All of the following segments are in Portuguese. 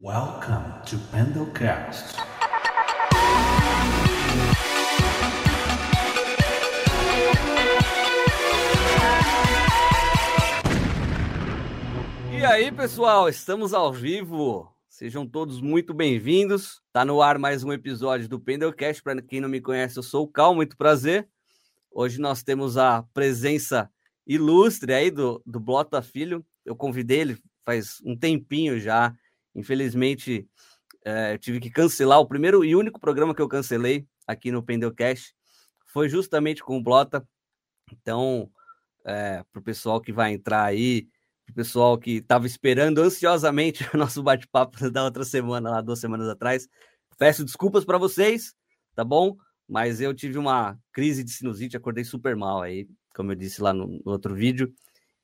Welcome to Pendlecast. E aí, pessoal, estamos ao vivo. Sejam todos muito bem-vindos. Tá no ar mais um episódio do Pendelcast. Para quem não me conhece, eu sou o Cal, muito prazer. Hoje nós temos a presença ilustre aí do, do Blota Filho. Eu convidei ele faz um tempinho já. Infelizmente, é, eu tive que cancelar. O primeiro e único programa que eu cancelei aqui no Pendelcast foi justamente com o Blota. Então, é, para o pessoal que vai entrar aí, o pessoal que estava esperando ansiosamente o nosso bate-papo da outra semana, lá duas semanas atrás, peço desculpas para vocês, tá bom? Mas eu tive uma crise de sinusite, acordei super mal aí, como eu disse lá no, no outro vídeo.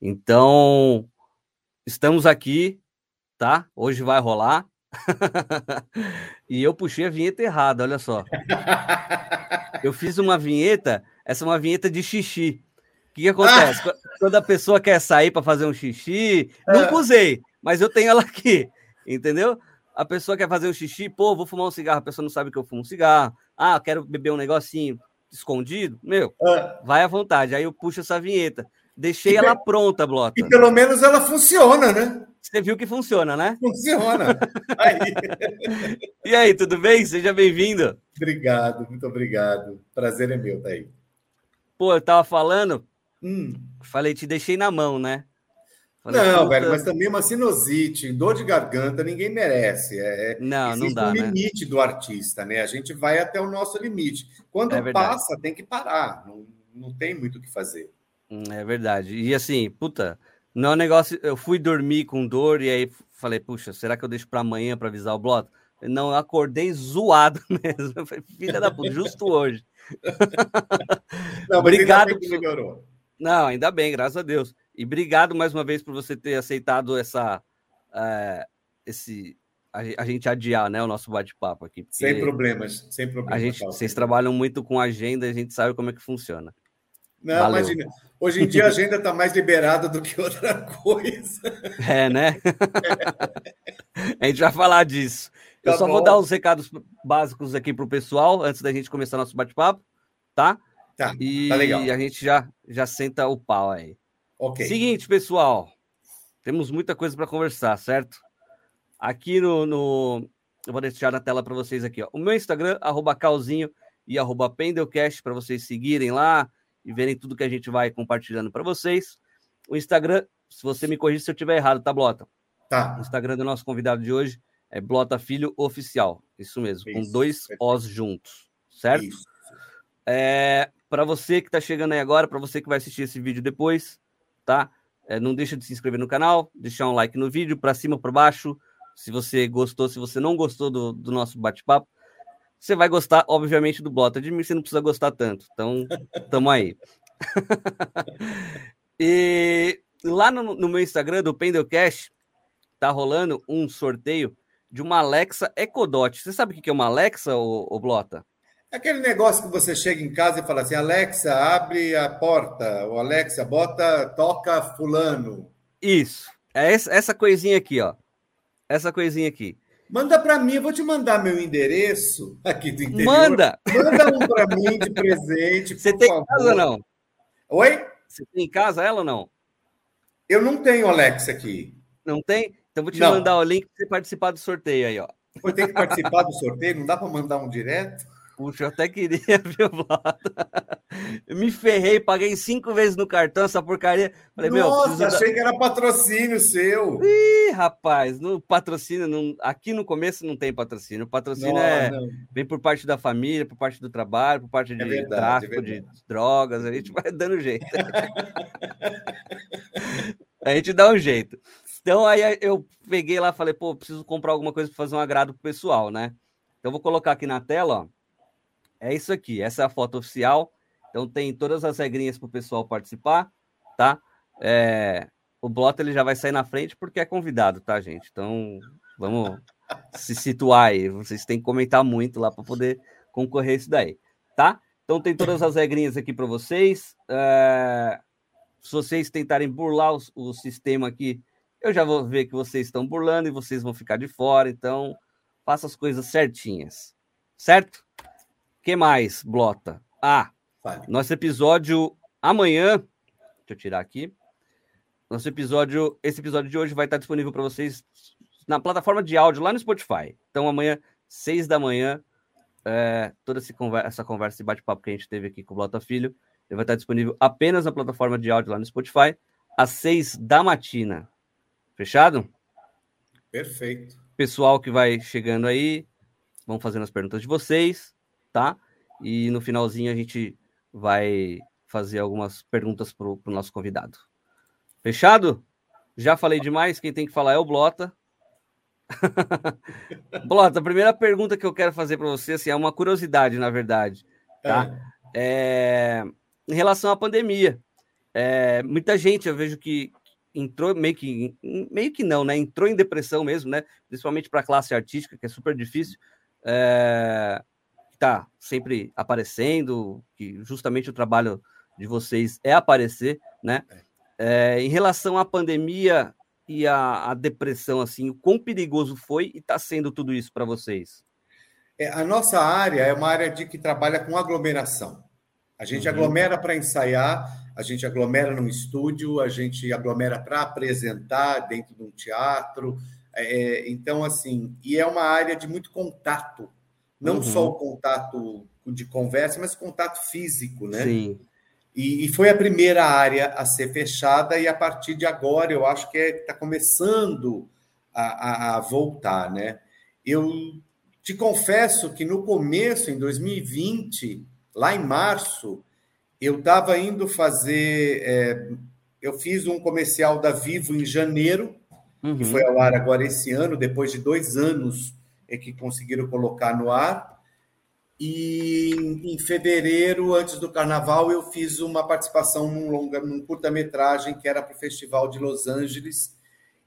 Então, estamos aqui, tá? Hoje vai rolar. e eu puxei a vinheta errada, olha só. Eu fiz uma vinheta, essa é uma vinheta de xixi. O que, que acontece? Ah. Quando a pessoa quer sair para fazer um xixi, nunca é. usei, mas eu tenho ela aqui, entendeu? A pessoa quer fazer um xixi, pô, vou fumar um cigarro, a pessoa não sabe que eu fumo um cigarro. Ah, quero beber um negocinho escondido. Meu, é. vai à vontade. Aí eu puxo essa vinheta. Deixei ela pronta, Blota. E pelo menos ela funciona, né? Você viu que funciona, né? Funciona. Aí. e aí, tudo bem? Seja bem-vindo. Obrigado, muito obrigado. Prazer é meu, tá aí. Pô, eu tava falando, hum. falei, te deixei na mão, né? Falei, não, velho, mas também uma sinusite, dor de garganta, ninguém merece. É, é não, não dá. o né? limite né? do artista, né? A gente vai até o nosso limite. Quando é passa, tem que parar. Não, não tem muito o que fazer. Hum, é verdade. E assim, puta, não é um negócio. Eu fui dormir com dor e aí falei, puxa, será que eu deixo para amanhã para avisar o Bloto? Não, eu acordei zoado mesmo. Eu falei, filha da puta, justo hoje. Não, Obrigado. Ainda bem melhorou. Não, ainda bem, graças a Deus. E obrigado mais uma vez por você ter aceitado essa. É, esse, a, gente adiar né, o nosso bate-papo aqui. Sem problemas, sem problemas. A gente, vocês trabalham muito com agenda, a gente sabe como é que funciona. Não, Valeu. imagina. Hoje em dia a agenda está mais liberada do que outra coisa. É, né? a gente vai falar disso. Tá Eu só bom. vou dar os recados básicos aqui para o pessoal antes da gente começar nosso bate-papo, tá? Tá, e tá legal. a gente já, já senta o pau aí. Ok. Seguinte, pessoal. Temos muita coisa para conversar, certo? Aqui no, no, Eu vou deixar na tela para vocês aqui, ó. O meu Instagram, arroba calzinho e arroba pendelcast, para vocês seguirem lá, e verem tudo que a gente vai compartilhando para vocês. O Instagram, se você me corrigir se eu estiver errado, tá, Blota? Tá. O Instagram do nosso convidado de hoje é Blota Filho Oficial. Isso mesmo, Isso. com dois Os juntos, certo? Isso. É, para você que está chegando aí agora, para você que vai assistir esse vídeo depois, tá? É, não deixa de se inscrever no canal, deixar um like no vídeo, para cima, para baixo. Se você gostou, se você não gostou do, do nosso bate-papo, você vai gostar, obviamente, do Blota. De mim você não precisa gostar tanto. Então, tamo aí. e lá no, no, meu Instagram, do Pendelcast, tá rolando um sorteio de uma Alexa Ecodot. Você sabe o que é uma Alexa, ô, ô Blota? Aquele negócio que você chega em casa e fala assim, Alexa, abre a porta. Ou Alexa, bota, toca fulano. Isso. É essa, essa coisinha aqui, ó. Essa coisinha aqui. Manda para mim, eu vou te mandar meu endereço aqui do interior. Manda! Manda um para mim de presente. Você tem favor. casa ou não? Oi? Você tem em casa ela ou não? Eu não tenho Alexa aqui. Não tem? Então vou te não. mandar o link para você participar do sorteio aí, ó. Vou ter que participar do sorteio? Não dá para mandar um direto? Puxa, eu até queria, viu? Eu me ferrei, paguei cinco vezes no cartão essa porcaria. Falei, Nossa, meu, achei da... que era patrocínio seu. Ih, rapaz, no patrocínio, não... aqui no começo não tem patrocínio. O patrocínio é não. vem por parte da família, por parte do trabalho, por parte de é verdade, tráfico é de drogas, a gente vai dando jeito. a gente dá um jeito. Então aí eu peguei lá, falei, pô, preciso comprar alguma coisa para fazer um agrado pro pessoal, né? Então vou colocar aqui na tela, ó é isso aqui. Essa é a foto oficial. Então tem todas as regrinhas para o pessoal participar, tá? É, o Blota ele já vai sair na frente porque é convidado, tá, gente? Então vamos se situar aí. Vocês têm que comentar muito lá para poder concorrer isso daí, tá? Então tem todas as regrinhas aqui para vocês. É, se vocês tentarem burlar o, o sistema aqui, eu já vou ver que vocês estão burlando e vocês vão ficar de fora, então faça as coisas certinhas. Certo? Que mais, Blota? Ah, vale. nosso episódio amanhã, deixa eu tirar aqui. Nosso episódio, esse episódio de hoje vai estar disponível para vocês na plataforma de áudio lá no Spotify. Então amanhã, seis da manhã, é, toda essa conversa, essa conversa e bate-papo que a gente teve aqui com o Blota Filho, ele vai estar disponível apenas na plataforma de áudio lá no Spotify, às seis da matina. Fechado? Perfeito. Pessoal que vai chegando aí, vão fazendo as perguntas de vocês, tá? E no finalzinho a gente vai fazer algumas perguntas para o nosso convidado. Fechado? Já falei demais, quem tem que falar é o Blota. Blota, a primeira pergunta que eu quero fazer para você assim, é uma curiosidade, na verdade. Tá? É. É, em relação à pandemia. É, muita gente, eu vejo que entrou meio que meio que não, né? Entrou em depressão mesmo, né? Principalmente para a classe artística, que é super difícil. É, tá sempre aparecendo, que justamente o trabalho de vocês é aparecer, né? É, em relação à pandemia, e a, a depressão, assim, o quão perigoso foi e está sendo tudo isso para vocês? É, a nossa área é uma área de que trabalha com aglomeração. A gente uhum. aglomera para ensaiar, a gente aglomera num estúdio, a gente aglomera para apresentar dentro de um teatro. É, é, então, assim, e é uma área de muito contato, não uhum. só o contato de conversa, mas contato físico, né? Sim. E, e, foi a primeira área a ser fechada, e a partir de agora eu acho que está é, começando a, a, a, voltar, né? Eu te confesso que no começo, em 2020, lá em março, eu estava indo fazer. É, eu fiz um comercial da Vivo em janeiro, uhum. que foi ao ar agora esse ano, depois de dois anos é que conseguiram colocar no ar. E em fevereiro, antes do carnaval, eu fiz uma participação num longa, num curta-metragem que era para o Festival de Los Angeles.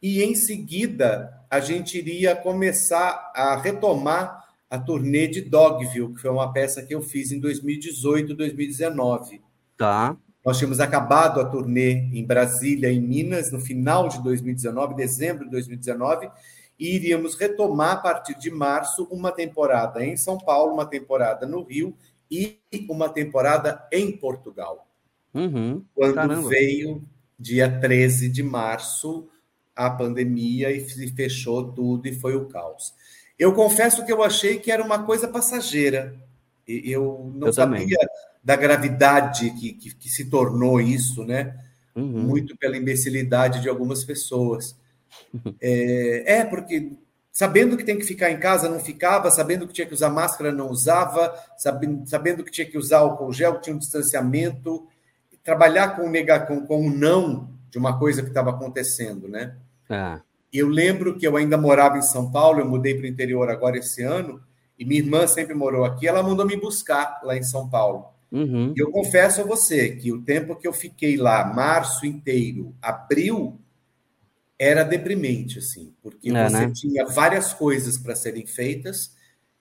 E em seguida, a gente iria começar a retomar a turnê de Dogville, que foi uma peça que eu fiz em 2018, 2019. Tá. Nós tínhamos acabado a turnê em Brasília, em Minas, no final de 2019, dezembro de 2019, e iríamos retomar a partir de março uma temporada em São Paulo, uma temporada no Rio e uma temporada em Portugal. Uhum, quando caramba. veio dia 13 de março a pandemia e fechou tudo e foi o caos. Eu confesso que eu achei que era uma coisa passageira. Eu não eu sabia também. da gravidade que, que, que, se tornou isso, né? Uhum. Muito pela imbecilidade de algumas pessoas. É, é, porque sabendo que tem que ficar em casa, não ficava, sabendo que tinha que usar máscara, não usava, sabendo, sabendo que tinha que usar álcool gel, tinha um distanciamento, trabalhar com o com, com o não de uma coisa que estava acontecendo, né? Ah. Eu lembro que eu ainda morava em São Paulo, eu mudei para o interior agora esse ano, e minha irmã sempre morou aqui, ela mandou me buscar lá em São Paulo. Uhum. E eu confesso a você que o tempo que eu fiquei lá, março inteiro, abril, era deprimente, assim, porque é, você né? tinha várias coisas para serem feitas.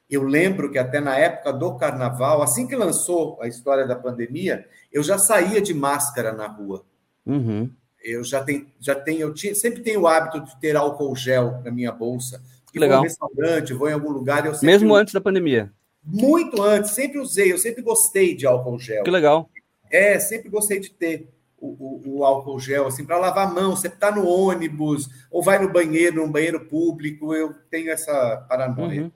Eu lembro que até na época do carnaval, assim que lançou a história da pandemia, eu já saía de máscara na rua. Uhum. Eu já tenho, já tenho, eu tinha, sempre tenho o hábito de ter álcool gel na minha bolsa. Que Legal. Vou em restaurante, vou em algum lugar. Eu Mesmo antes da pandemia? Muito antes, sempre usei, eu sempre gostei de álcool gel. Que legal. É, sempre gostei de ter o, o, o álcool gel, assim, para lavar a mão. Você está no ônibus ou vai no banheiro, num banheiro público, eu tenho essa paranoia. Uhum.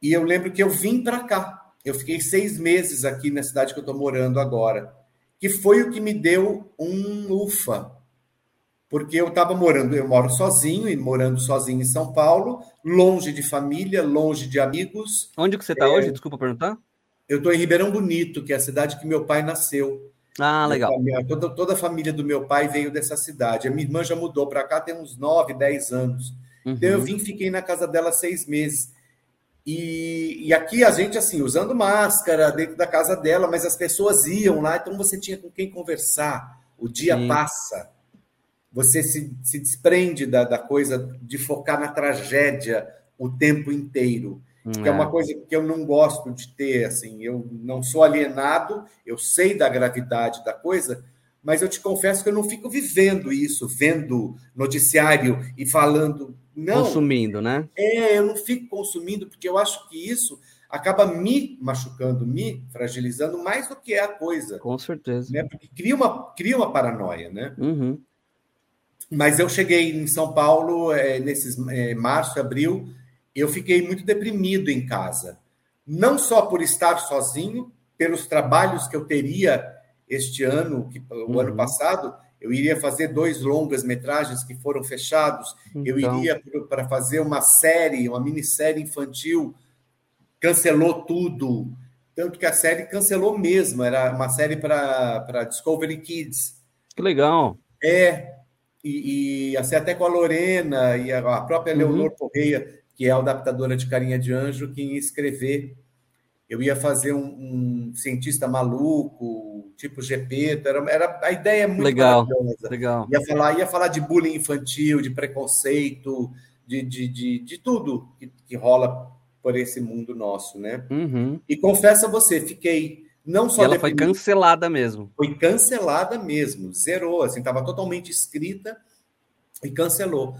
E eu lembro que eu vim para cá. Eu fiquei seis meses aqui na cidade que eu estou morando agora, que foi o que me deu um ufa, porque eu estava morando, eu moro sozinho e morando sozinho em São Paulo, longe de família, longe de amigos. Onde que você está é, hoje? Desculpa perguntar. Eu estou em Ribeirão Bonito, que é a cidade que meu pai nasceu. Ah, legal. toda, toda a família do meu pai veio dessa cidade. A minha irmã já mudou para cá tem uns 9, 10 anos. Uhum. Então eu vim fiquei na casa dela seis meses. E, e aqui a gente, assim, usando máscara dentro da casa dela, mas as pessoas iam lá, então você tinha com quem conversar. O dia Sim. passa. Você se, se desprende da, da coisa de focar na tragédia o tempo inteiro que é. é uma coisa que eu não gosto de ter, assim, eu não sou alienado, eu sei da gravidade da coisa, mas eu te confesso que eu não fico vivendo isso, vendo noticiário e falando. Não, Consumindo, né? É, eu não fico consumindo, porque eu acho que isso acaba me machucando, me fragilizando mais do que é a coisa. Com certeza. Né? Porque cria uma, cria uma paranoia, né? Uhum. Mas eu cheguei em São Paulo é, nesses é, março, abril, eu fiquei muito deprimido em casa. Não só por estar sozinho, pelos trabalhos que eu teria este ano, que, o Uhum. ano passado, eu iria fazer dois longas metragens que foram fechados. Eu Então. iria para fazer uma série, uma minissérie infantil, cancelou tudo. Tanto que a série cancelou mesmo, era uma série para Discovery Kids. Que legal. É, e, e assim, até com a Lorena e a, própria Uhum. Leonor Correia, que é a adaptadora de Carinha de Anjo, que ia escrever. Eu ia fazer um, um cientista maluco, tipo GP, era, era a ideia é muito Legal. maravilhosa. Legal. Ia falar, ia falar de bullying infantil, de preconceito, de, de, de, de tudo que, que rola por esse mundo nosso, né? Uhum. E confesso a você, fiquei não E só ela foi cancelada mesmo. foi cancelada mesmo, zerou, assim, estava totalmente escrita e cancelou.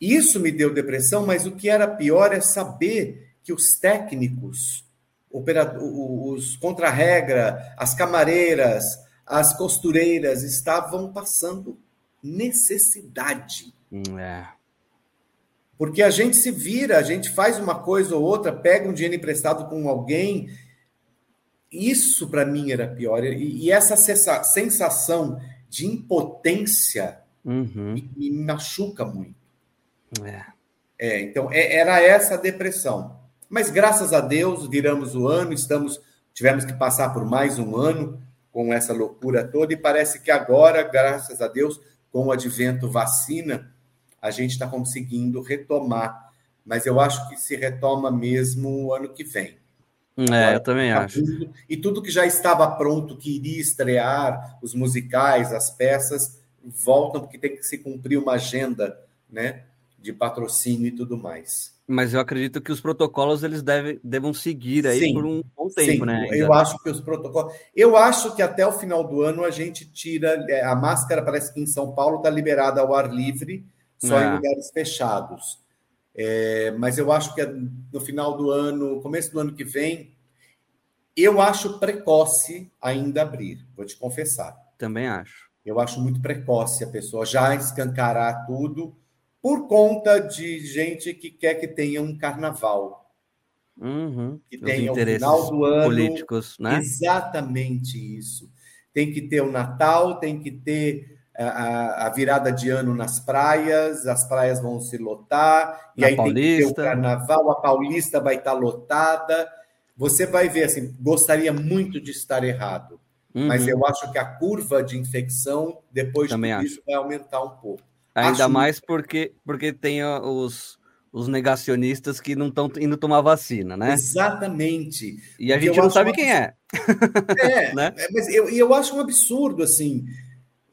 Isso me deu depressão, mas o que era pior é saber que os técnicos, os contra-regra, as camareiras, as costureiras estavam passando necessidade. Hum, É. Porque a gente se vira, a gente faz uma coisa ou outra, pega um dinheiro emprestado com alguém. Isso para mim era pior. E, e essa sensa- sensação de impotência Uhum. me, me machuca muito. É. É, então é- era essa a depressão. Mas graças a Deus viramos o ano, estamos tivemos que passar por mais um ano com essa loucura toda e parece que agora, graças a Deus, com o advento vacina, a gente está conseguindo retomar. Mas eu acho que se retoma mesmo o ano que vem. É, eu também Tá acho. tudo- e tudo que já estava pronto, que iria estrear, os musicais, as peças, voltam porque tem que se cumprir uma agenda, né, de patrocínio e tudo mais. Mas eu acredito que os protocolos eles devem, devam seguir aí Sim. por um bom tempo, Sim, né? eu acho que os protocolos. Eu acho que até o final do ano a gente tira. é, A máscara parece que em São Paulo está liberada ao ar livre, só É. em lugares fechados. É, mas eu acho que no final do ano, começo do ano que vem, eu acho precoce ainda abrir, vou te confessar. Também acho. Eu acho muito precoce a pessoa já escancarar tudo por conta de gente que quer que tenha um carnaval, Uhum. que tenha o final do ano políticos, né? Exatamente isso. Tem que ter o Natal, tem que ter a, a- a virada de ano nas praias, as praias vão se lotar, e Na aí tem que ter o Paulista. carnaval, a Paulista vai estar lotada. Você vai ver assim, gostaria muito de estar errado, mas Uhum. eu acho que a curva de infecção, depois de Também tudo acho. isso, vai aumentar um pouco. Ainda acho- mais porque, porque tem os, os negacionistas que não estão indo tomar vacina, né? Exatamente. E a Porque gente não sabe uma quem é. É, Né? é, mas eu, e eu acho um absurdo, assim,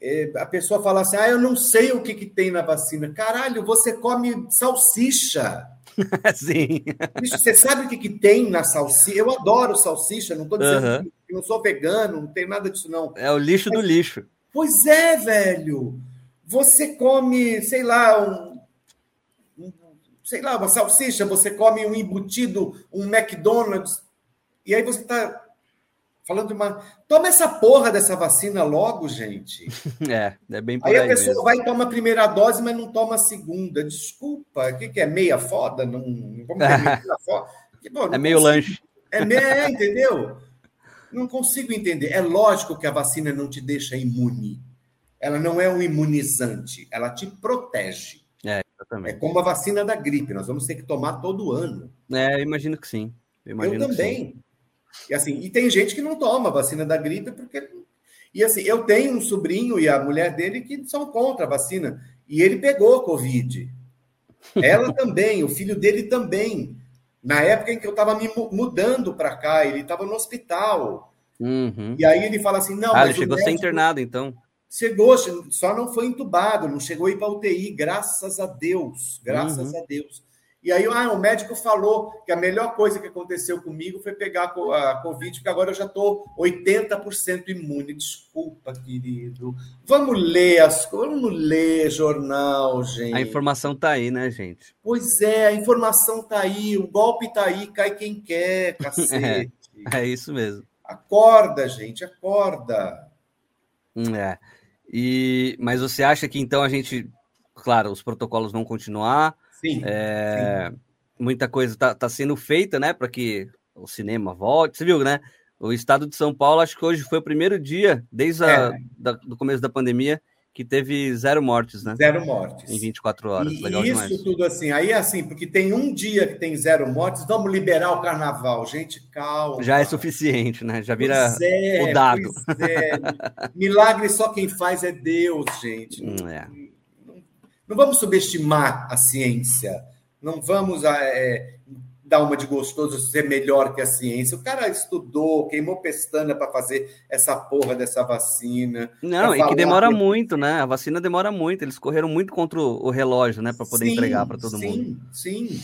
é, a pessoa falar assim, ah, eu não sei o que, que tem na vacina. Caralho, você come salsicha. Sim. Bicho, você sabe o que, que tem na salsicha? Eu adoro salsicha, não estou dizendo que não sou vegano, não tem nada disso, não. É o lixo do lixo. Pois é, velho. Você come, sei lá, um, um- sei lá, uma salsicha, você come um embutido, um McDonald's, e aí você está falando de uma. Toma essa porra dessa vacina logo, gente. É, é bem por Aí aí, a pessoa mesmo. vai e toma a primeira dose, mas não toma a segunda. Desculpa, o que, que é meia foda? Não, vamos ter meia foda. Não É meio consigo- lanche. É, meio, é, entendeu? Não consigo entender. É lógico que a vacina não te deixa imune. Ela não é um imunizante, ela te protege. É Exatamente. como a vacina da gripe, nós vamos ter que tomar todo ano. É, eu imagino que sim. Eu, eu que sim. também. E assim, e tem gente que não toma a vacina da gripe porque e assim, eu tenho um sobrinho e a mulher dele que são contra a vacina e ele pegou covid. Ela também, o filho dele também. Na época em que eu estava me mu- mudando para cá, ele estava no hospital. Uhum. E aí ele fala assim: "Não, Ah, ele chegou a ser médico- internado, então. Chegou, só não foi entubado, não chegou a ir para UTI, graças a Deus, graças Uhum. a Deus. E aí ah, o médico falou que a melhor coisa que aconteceu comigo foi pegar a Covid, porque agora eu já estou 80% imune. Desculpa, querido. Vamos ler as coisas, vamos ler jornal, gente. A informação está aí, né, gente? Pois é, a informação está aí, o golpe está aí, cai quem quer, cacete. é, é isso mesmo. Acorda, gente, acorda. É. E, mas você acha que então a gente, claro, os protocolos vão continuar? Sim. É, sim. Muita coisa está tá sendo feita, né, para que o cinema volte. Você viu, né? O estado de São Paulo, acho que hoje foi o primeiro dia, desde o é. do começo da pandemia, que teve zero mortes, né? Zero mortes. Em 24 horas. E, Legal isso demais. tudo assim. Aí, assim, porque tem um dia que tem zero mortes, vamos liberar o carnaval. Gente, calma. Já é suficiente, né? Já vira é, o dado. É. Milagre só quem faz é Deus, gente. Hum, é. Não, não, vamos subestimar a ciência. Não vamos é, dar uma de gostoso, ser melhor que a ciência. O cara estudou, queimou pestana para fazer essa porra dessa vacina. Não, e que demora que... muito, né? A vacina demora muito. Eles correram muito contra o relógio, né? Para poder sim, entregar para todo sim, mundo. Sim, sim.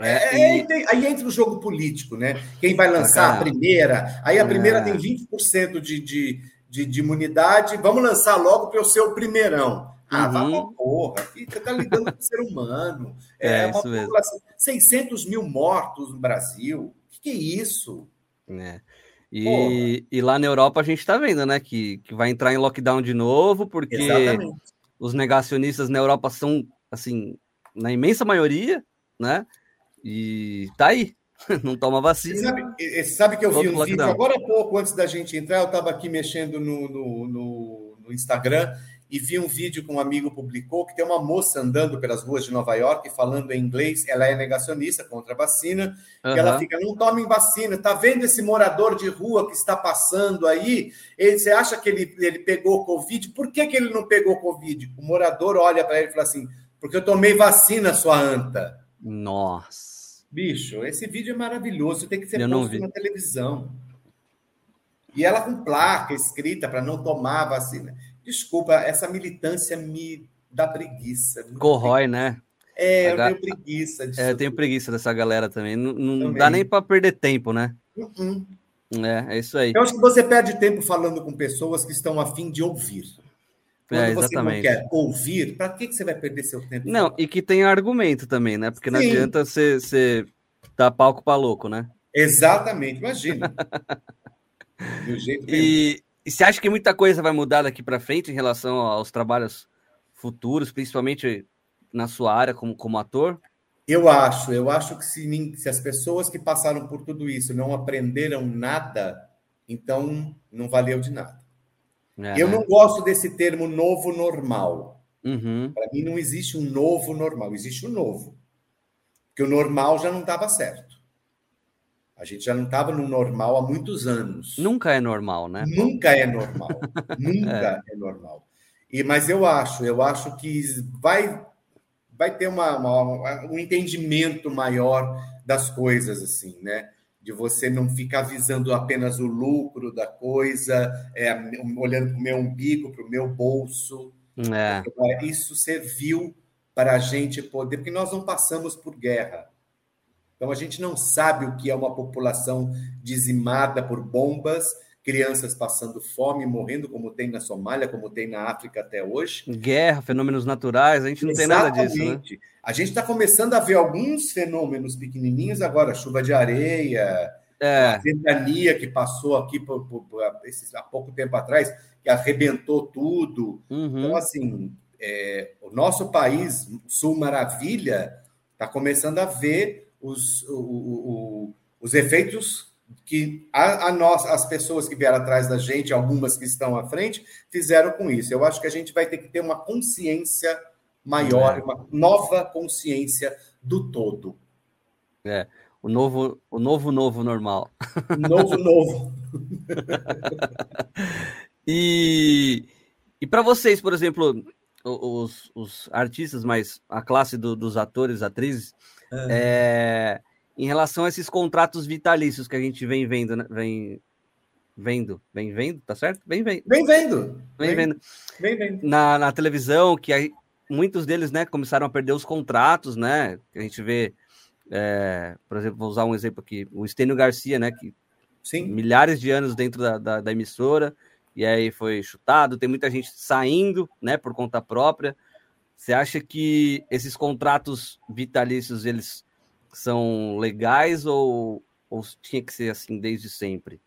É, é, aí entra o jogo político, né? Quem vai lançar a primeira, aí a primeira é. tem 20% de, de, de, de imunidade, vamos lançar logo para o primeirão. Ah, uhum. vá pra porra, você está lidando com o ser humano. É, é uma população. 600 mil mortos no Brasil. O que, que, é isso? É. E, e, lá na Europa a gente está vendo, né, que, que vai entrar em lockdown de novo, porque Exatamente. os negacionistas na Europa são, assim, na imensa maioria, né? E tá aí, não toma vacina. Você sabe, sabe que eu vi um lockdown. vídeo agora há pouco, antes da gente entrar, eu estava aqui mexendo no, no, no, no Instagram e vi um vídeo que um amigo publicou que tem uma moça andando pelas ruas de Nova York falando em inglês, ela é negacionista contra a vacina, uhum. e ela fica, não tomem vacina, tá vendo esse morador de rua que está passando aí? Ele, você acha que ele, ele pegou Covid? Por que, que ele não pegou Covid? O morador olha para ele e fala assim, porque eu tomei vacina, sua anta. Nossa. Bicho, esse vídeo é maravilhoso, tem que ser eu posto na televisão. E ela com placa escrita para não tomar vacina. Desculpa, essa militância me dá preguiça. Corrói, né? É, eu tenho preguiça disso. É, eu tenho preguiça dessa galera também. Não, não também. dá nem para perder tempo, né? Uhum. É, é isso aí. Eu acho que você perde tempo falando com pessoas que estão afim de ouvir. Quando é, você não quer ouvir, para que, que você vai perder seu tempo? Não, falando? e que tem argumento também, né? Porque Sim. não adianta você, você dar palco para louco, né? Exatamente, imagina. Do jeito e, e você acha que muita coisa vai mudar daqui para frente em relação aos trabalhos futuros, principalmente na sua área como, como ator? Eu acho, eu acho que se, se as pessoas que passaram por tudo isso não aprenderam nada, então não valeu de nada. É. Eu não gosto desse termo novo normal. Uhum. Para mim não existe um novo normal, existe o um novo. Porque o normal já não estava certo. A gente já não estava no normal há muitos anos. Nunca é normal, né? Nunca é normal. Nunca é. é. normal. E, mas eu acho, eu acho que vai, vai ter uma, uma, um entendimento maior das coisas, assim, né? De você não ficar visando apenas o lucro da coisa, é, olhando para o meu umbigo, para o meu bolso. É. Isso serviu para a gente poder, porque nós não passamos por guerra então, a gente não sabe o que é uma população dizimada por bombas, crianças passando fome, morrendo, como tem na Somália, como tem na África até hoje. Guerra, fenômenos naturais, a gente não Exatamente. tem nada disso. Né? A gente está começando a ver alguns fenômenos pequenininhos agora, chuva de areia, é. a ventania que passou aqui por, por, por, há pouco tempo atrás, que arrebentou tudo. Uhum. Então, assim, é, o nosso país, Sul Maravilha, está começando a ver os, o, o, os efeitos que a, a, nós, as pessoas que vieram atrás da gente, algumas que estão à frente, fizeram com isso. Eu acho que a gente vai ter que ter uma consciência maior, é. uma nova consciência do todo. É, o novo, o novo, novo normal. Novo, novo. e e para vocês, por exemplo, os, os artistas, mas a classe do, dos atores, atrizes, é, em relação a esses contratos vitalícios que a gente vem vendo, né? vem vendo, vem vendo, tá certo? Vem vendo. Vem vendo. Vem, vendo. Vem vendo. Na, na televisão, que aí muitos deles, né, começaram a perder os contratos, né? A gente vê, é, por exemplo, vou usar um exemplo aqui, o Estênio Garcia, né, que Sim. milhares de anos dentro da, da, da, emissora, e aí foi chutado, tem muita gente saindo, né, por conta própria. Você acha que esses contratos vitalícios, eles são legais ou, ou tinha que ser assim desde sempre?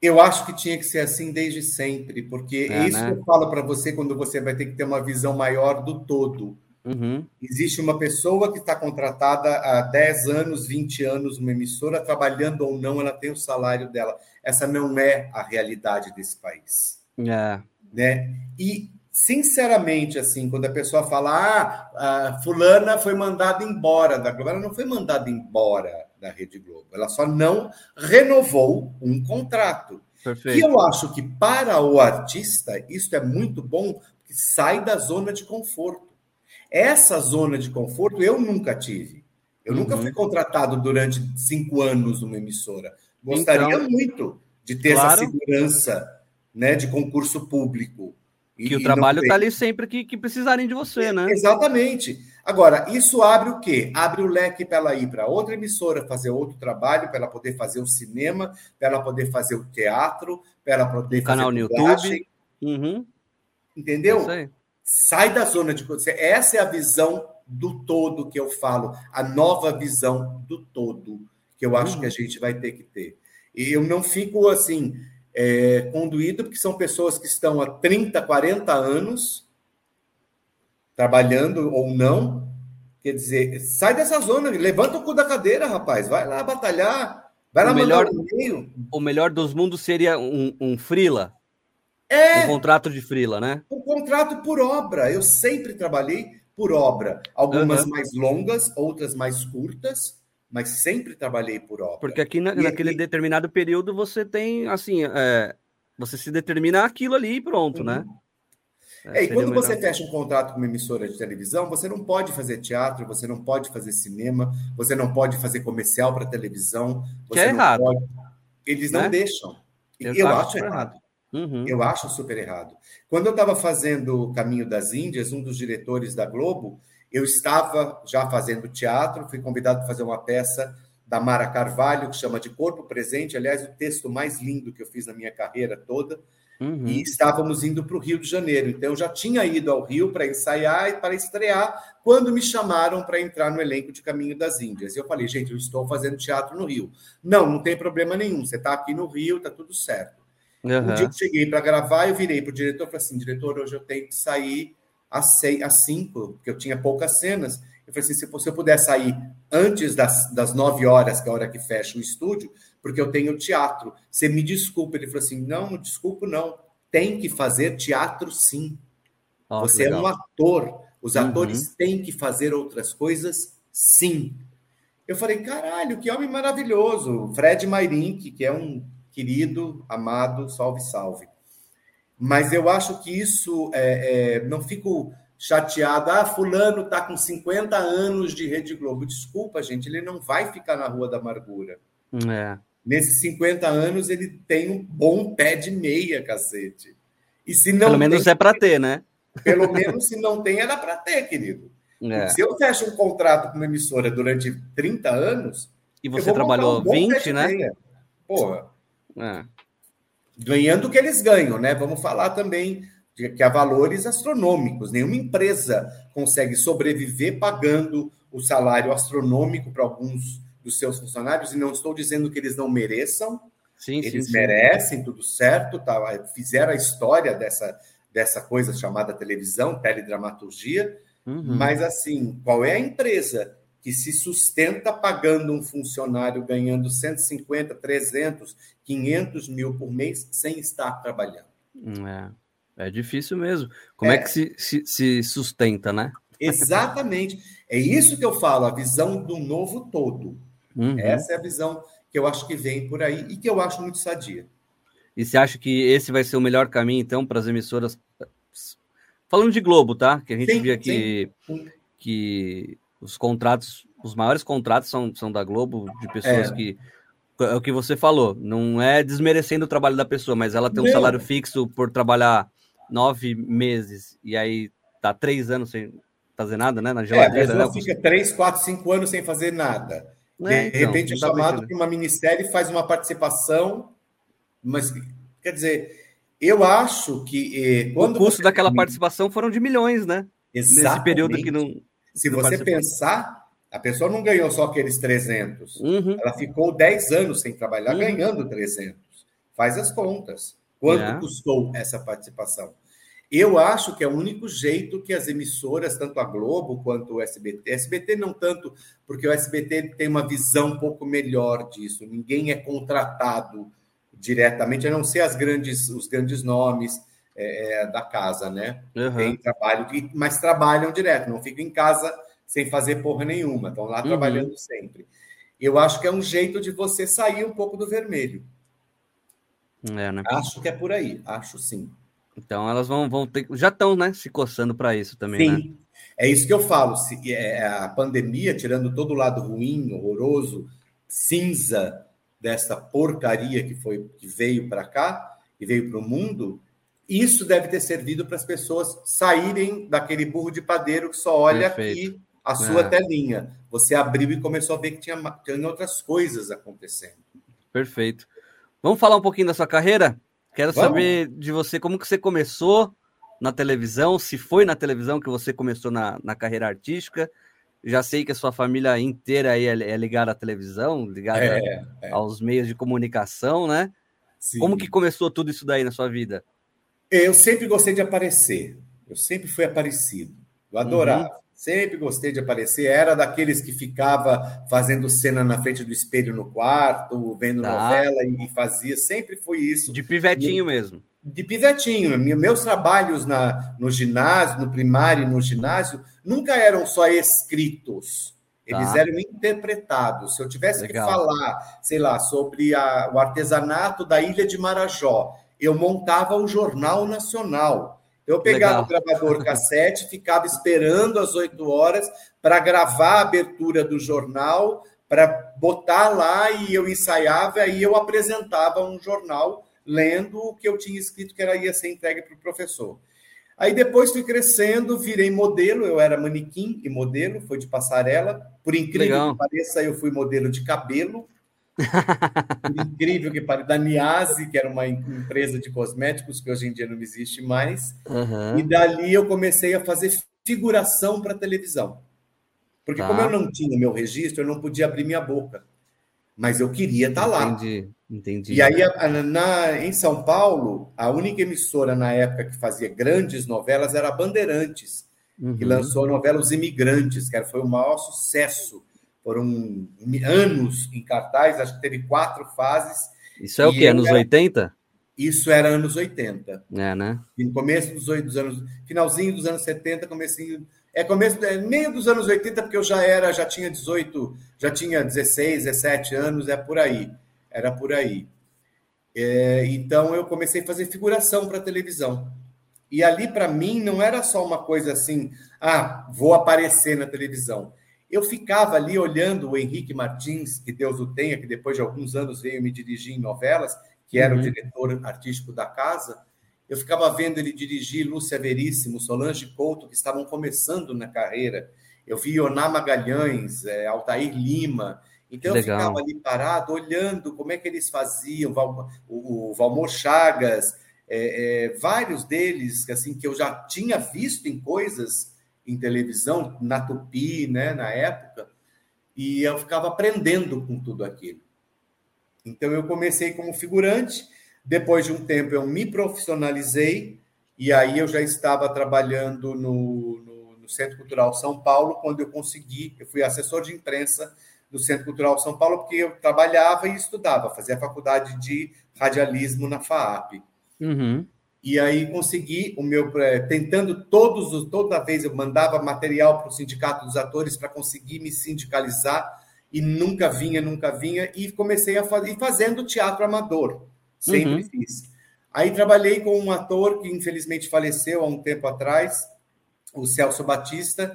Eu acho que tinha que ser assim desde sempre, porque é, é isso né? que eu falo para você quando você vai ter que ter uma visão maior do todo. Uhum. Existe uma pessoa que está contratada há 10 anos, 20 anos numa emissora, trabalhando ou não, ela tem o salário dela. Essa não é a realidade desse país. É. Né? E, sinceramente, assim, quando a pessoa fala, ah, a fulana foi mandada embora da Globo, ela não foi mandada embora da Rede Globo. Ela só não renovou um contrato. Perfeito. E eu acho que para o artista isso é muito bom, porque sai da zona de conforto. Essa zona de conforto eu nunca tive. Eu uhum. nunca fui contratado durante cinco anos numa emissora. Gostaria então, muito de ter claro. essa segurança né, de concurso público. Que e, o trabalho está ali sempre que, que precisarem de você, né? Exatamente. Agora, isso abre o quê? Abre o leque para ela ir para outra emissora, fazer outro trabalho, para ela poder fazer o cinema, para ela poder fazer o teatro, para ela poder o canal no YouTube. Uhum. Entendeu? É Sai da zona de Essa é a visão do todo que eu falo, a nova visão do todo que eu acho uhum. que a gente vai ter que ter. E eu não fico assim é, conduído, porque são pessoas que estão há 30, 40 anos trabalhando ou não. Quer dizer, sai dessa zona, levanta o cu da cadeira, rapaz, vai lá batalhar, vai lá o melhor, um e-mail. O melhor dos mundos seria um, um frila. É. Um contrato de frila, né? Um contrato por obra. Eu sempre trabalhei por obra. Algumas uhum. mais longas, outras mais curtas, mas sempre trabalhei por obra. Porque aqui na, naquele determinado período você tem, assim, é, você se determina aquilo ali e pronto, né? uhum. né? É, e quando você fecha um contrato com uma emissora de televisão, você não pode fazer teatro, você não pode fazer cinema, você não pode fazer comercial para televisão. que é errado. Pode... Eles não né? deixam. Eu, eu acho errado. errado. Uhum. Eu acho super errado. Quando eu estava fazendo o Caminho das Índias, um dos diretores da Globo, eu estava já fazendo teatro, fui convidado para fazer uma peça da Mara Carvalho, que chama de Corpo Presente, aliás, o texto mais lindo que eu fiz na minha carreira toda. Uhum. E estávamos indo para o Rio de Janeiro. Então, eu já tinha ido ao Rio para ensaiar e para estrear, quando me chamaram para entrar no elenco de Caminho das Índias. Eu falei, gente, eu estou fazendo teatro no Rio. Não, não tem problema nenhum. Você está aqui no Rio, está tudo certo. Uhum. Um dia eu cheguei para gravar, eu virei para o diretor e falei assim: diretor, hoje eu tenho que sair às, seis, às cinco, porque eu tinha poucas cenas. Eu falei assim: se, se eu puder sair antes das, das nove horas, que é a hora que fecha o estúdio, porque eu tenho teatro. Você me desculpa. Ele falou assim: não, não desculpo, não. Tem que fazer teatro sim. Oh, Você é um ator. Os uhum. atores têm que fazer outras coisas sim. Eu falei, caralho, que homem maravilhoso. Fred Mairink, que é um querido, amado, salve, salve. Mas eu acho que isso, é, é, não fico chateado. Ah, fulano está com 50 anos de Rede Globo. Desculpa, gente, ele não vai ficar na Rua da Amargura. É. Nesses 50 anos, ele tem um bom pé de meia, cacete. E se não Pelo menos tem, é para ter, né? Pelo menos se não tem, era para ter, querido. É. Se eu fecho um contrato com uma emissora durante 30 anos. E você trabalhou um 20, né? Porra. É. Ganhando o que eles ganham, né? Vamos falar também de que há valores astronômicos. Nenhuma empresa consegue sobreviver pagando o salário astronômico para alguns dos seus funcionários, e não estou dizendo que eles não mereçam, sim, eles sim, merecem, sim. tudo certo, tá? fizeram a história dessa, dessa coisa chamada televisão, teledramaturgia, uhum. mas assim, qual é a empresa que se sustenta pagando um funcionário ganhando 150, 300, 500 mil por mês sem estar trabalhando? É, é difícil mesmo. Como é, é que se, se, se sustenta, né? Exatamente. É isso que eu falo, a visão do novo todo. Uhum. Essa é a visão que eu acho que vem por aí e que eu acho muito sadia. E você acha que esse vai ser o melhor caminho, então, para as emissoras? Falando de Globo, tá? Que a gente sim, via que, que os contratos, os maiores contratos são, são da Globo, de pessoas é. que. É o que você falou, não é desmerecendo o trabalho da pessoa, mas ela tem um não. salário fixo por trabalhar nove meses e aí tá três anos sem fazer nada, né? Na É, a geladeira, pessoa né? fica três, quatro, cinco anos sem fazer nada. De É, então, repente é chamado para uma ministério e faz uma participação, mas quer dizer, eu acho que eh, O quando custo você daquela participação foram de milhões, né? Nesse Exatamente. período que não. Se você pensar, a pessoa não ganhou só aqueles 300. Uhum. Ela ficou 10 anos sem trabalhar, Uhum. ganhando 300. Faz as contas. Quanto É. custou essa participação? Eu acho que é o único jeito que as emissoras, tanto a Globo quanto o SBT, SBT não tanto, porque o SBT tem uma visão um pouco melhor disso. Ninguém é contratado diretamente, a não ser as grandes, os grandes nomes é, é, da casa, né? Uhum. Tem trabalho, que- mas trabalham direto, não ficam em casa sem fazer porra nenhuma, estão lá Uhum. trabalhando sempre. Eu acho que é um jeito de você sair um pouco do vermelho. É, né? Acho que é por aí, acho sim. Então elas vão, vão ter. Já estão, né? Se coçando para isso também, né? Sim, é isso que eu falo. Se, é, a pandemia, tirando todo o lado ruim, horroroso, cinza dessa porcaria que foi que veio para cá e veio para o mundo, isso deve ter servido para as pessoas saírem daquele burro de padeiro que só olha Perfeito. aqui a sua É. telinha. Você abriu e começou a ver que tinha, tinha outras coisas acontecendo. Perfeito. Vamos falar um pouquinho da sua carreira? Quero Vamos. saber de você como que você começou na televisão, se foi na televisão que você começou na, na carreira artística. Já sei que a sua família inteira aí é, é ligada à televisão, ligada É, é. aos meios de comunicação, né? Sim. Como que começou tudo isso daí na sua vida? Eu sempre gostei de aparecer. Eu sempre fui aparecido. Eu adorava. Sempre gostei de aparecer. Era daqueles que ficava fazendo cena na frente do espelho no quarto, vendo Tá. novela e e fazia. Sempre foi isso. De pivetinho mesmo. De pivetinho. Me- Meus trabalhos na, no ginásio, no primário e no ginásio, nunca eram só escritos. Eles Tá. eram interpretados. Se eu tivesse Legal. que falar, sei lá, sobre a- o artesanato da Ilha de Marajó, eu montava o Jornal Nacional. Eu pegava Legal. o gravador cassete, ficava esperando às 8 horas para gravar a abertura do jornal, para botar lá e eu ensaiava e eu apresentava um jornal lendo o que eu tinha escrito que era ia ser entregue para o professor. Aí depois fui crescendo, virei modelo, eu era manequim e modelo, foi de passarela. Por incrível Legal. que pareça, eu fui modelo de cabelo. Por incrível que pareça, da Niase, que era uma em- empresa de cosméticos que hoje em dia não existe mais. E dali eu comecei a fazer figuração para televisão. Porque Tá. como eu não tinha meu registro, eu não podia abrir minha boca. Mas eu queria estar lá. Entendi, entendi. E aí, na, em São Paulo, a única emissora na época que fazia grandes novelas era a Bandeirantes, que Uhum. lançou a novela Os Imigrantes, que era- foi o maior sucesso. Foram anos em cartaz, acho que teve quatro fases. Isso é o e quê? eu Anos era- 80? Isso era anos 80. É, né? E no começo dos, oito- dos anos, finalzinho dos anos 70, comecinho, é começo, é meio dos anos 80, porque eu já era, já tinha 18, já tinha 16, 17 anos, é por aí, era por aí. É, então eu comecei a fazer figuração para televisão. E ali para mim não era só uma coisa assim, ah, vou aparecer na televisão. Eu ficava ali olhando o Henrique Martins, que Deus o tenha, que depois de alguns anos veio me dirigir em novelas, que era Uhum. o diretor artístico da casa. Eu ficava vendo ele dirigir Lúcia Veríssimo, Solange Couto, que estavam começando na carreira. Eu vi Ioná Magalhães, eh, Altair Lima. Então eu ficava ali parado, olhando como é que eles faziam, o, o Valmor Chagas, eh, eh, vários deles assim que eu já tinha visto em coisas em televisão, na Tupi, né, na época, e eu ficava aprendendo com tudo aquilo. Então eu comecei como figurante, depois de um tempo eu me profissionalizei, e aí eu já estava trabalhando no, no, no Centro Cultural São Paulo, quando eu consegui, eu fui assessor de imprensa do Centro Cultural São Paulo, porque eu trabalhava e estudava, fazia faculdade de radialismo na FAAP. Uhum. E aí consegui o meu eh, tentando todos os toda vez eu mandava material para o sindicato dos atores para conseguir me sindicalizar e nunca vinha, nunca vinha e comecei a fazer fazendo teatro amador. Sempre Uhum. fiz. Aí trabalhei com um ator que infelizmente faleceu há um tempo atrás, o Celso Batista.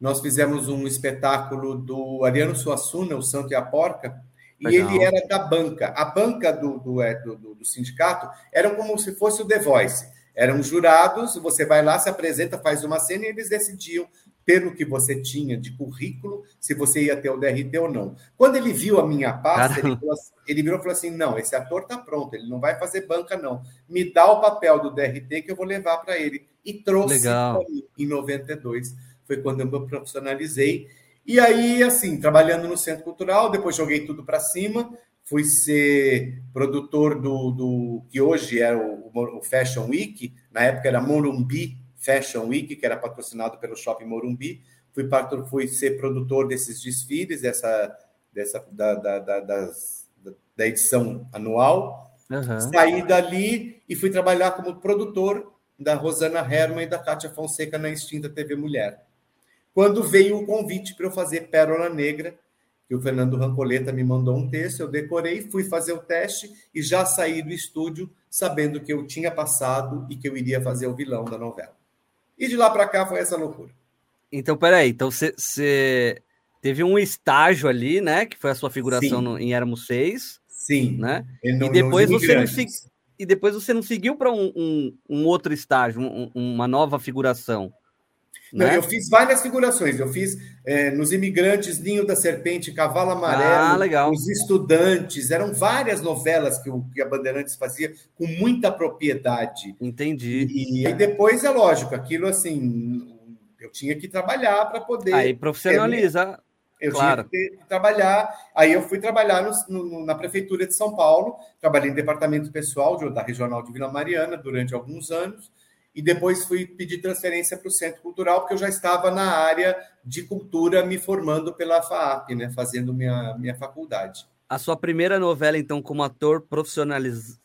Nós fizemos um espetáculo do Ariano Suassuna, O Santo e a Porca, e Legal. ele era da banca. A banca do, do, é, do, do- do sindicato era como se fosse o The Voice. Eram jurados, você vai lá, se apresenta, faz uma cena e eles decidiam, pelo que você tinha de currículo, se você ia ter o DRT ou não. Quando ele viu a minha pasta, ele, assim, ele, virou e falou assim: não, esse ator está pronto, ele não vai fazer banca, não. Me dá o papel do DRT que eu vou levar para ele. E trouxe mim, em 92. Foi quando eu me profissionalizei. E aí, assim, trabalhando no Centro Cultural, depois joguei tudo para cima, fui ser produtor do, do que hoje é o, o, Fashion Week, na época era Morumbi Fashion Week, que era patrocinado pelo Shopping Morumbi. Fui, fui ser produtor desses desfiles, dessa, dessa da, da, da, das, da edição anual. Uhum. Saí dali e fui trabalhar como produtor da Rosana Herman e da Kátia Fonseca na extinta TV Mulher. Quando veio o convite para eu fazer Pérola Negra, que o Fernando Rancoleta me mandou um texto, eu decorei, fui fazer o teste e já saí do estúdio sabendo que eu tinha passado e que eu iria fazer o vilão da novela. E de lá para cá foi essa loucura. Então, peraí, então você teve um estágio ali, né? Que foi a sua figuração no, em Éramos Seis. Sim. Né? E, no, e depois você não se, e depois você não seguiu para um, um, um, outro estágio, um, uma nova figuração. Não, né? eu fiz várias figurações. Eu fiz é, nos Imigrantes, Ninho da Serpente, Cavalo Amarelo, ah, Os Estudantes. Eram várias novelas que, o, que a Bandeirantes fazia com muita propriedade. Entendi. E, e aí depois, é lógico, aquilo assim, eu tinha que trabalhar para poder. Aí profissionaliza. Eu claro. tinha que, trabalhar. Aí eu fui trabalhar no, no, na Prefeitura de São Paulo, trabalhei em departamento pessoal de, da Regional de Vila Mariana durante alguns anos e depois fui pedir transferência para o Centro Cultural, porque eu já estava na área de cultura me formando pela FAAP, né, fazendo minha, minha faculdade. A sua primeira novela, então, como ator profissionaliz...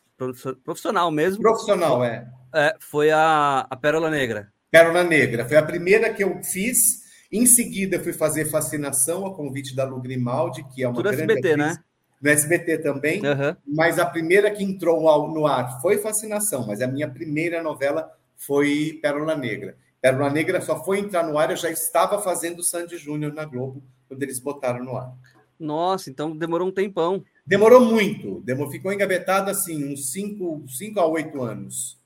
profissional mesmo? Profissional, é. é foi a, a Pérola Negra. Pérola Negra. Foi a primeira que eu fiz. Em seguida, fui fazer Fascinação, a convite da Lu Grimaldi, que é uma Tudo grande SBT, atriz. né? no SBT também, uhum. mas a primeira que entrou no ar foi Fascinação, mas a minha primeira novela foi Pérola Negra. Pérola Negra só foi entrar no ar, eu já estava fazendo Sandy Júnior na Globo, quando eles botaram no ar. Nossa, então demorou um tempão. Demorou muito, demorou, ficou engavetado assim, uns 5 a 8 anos.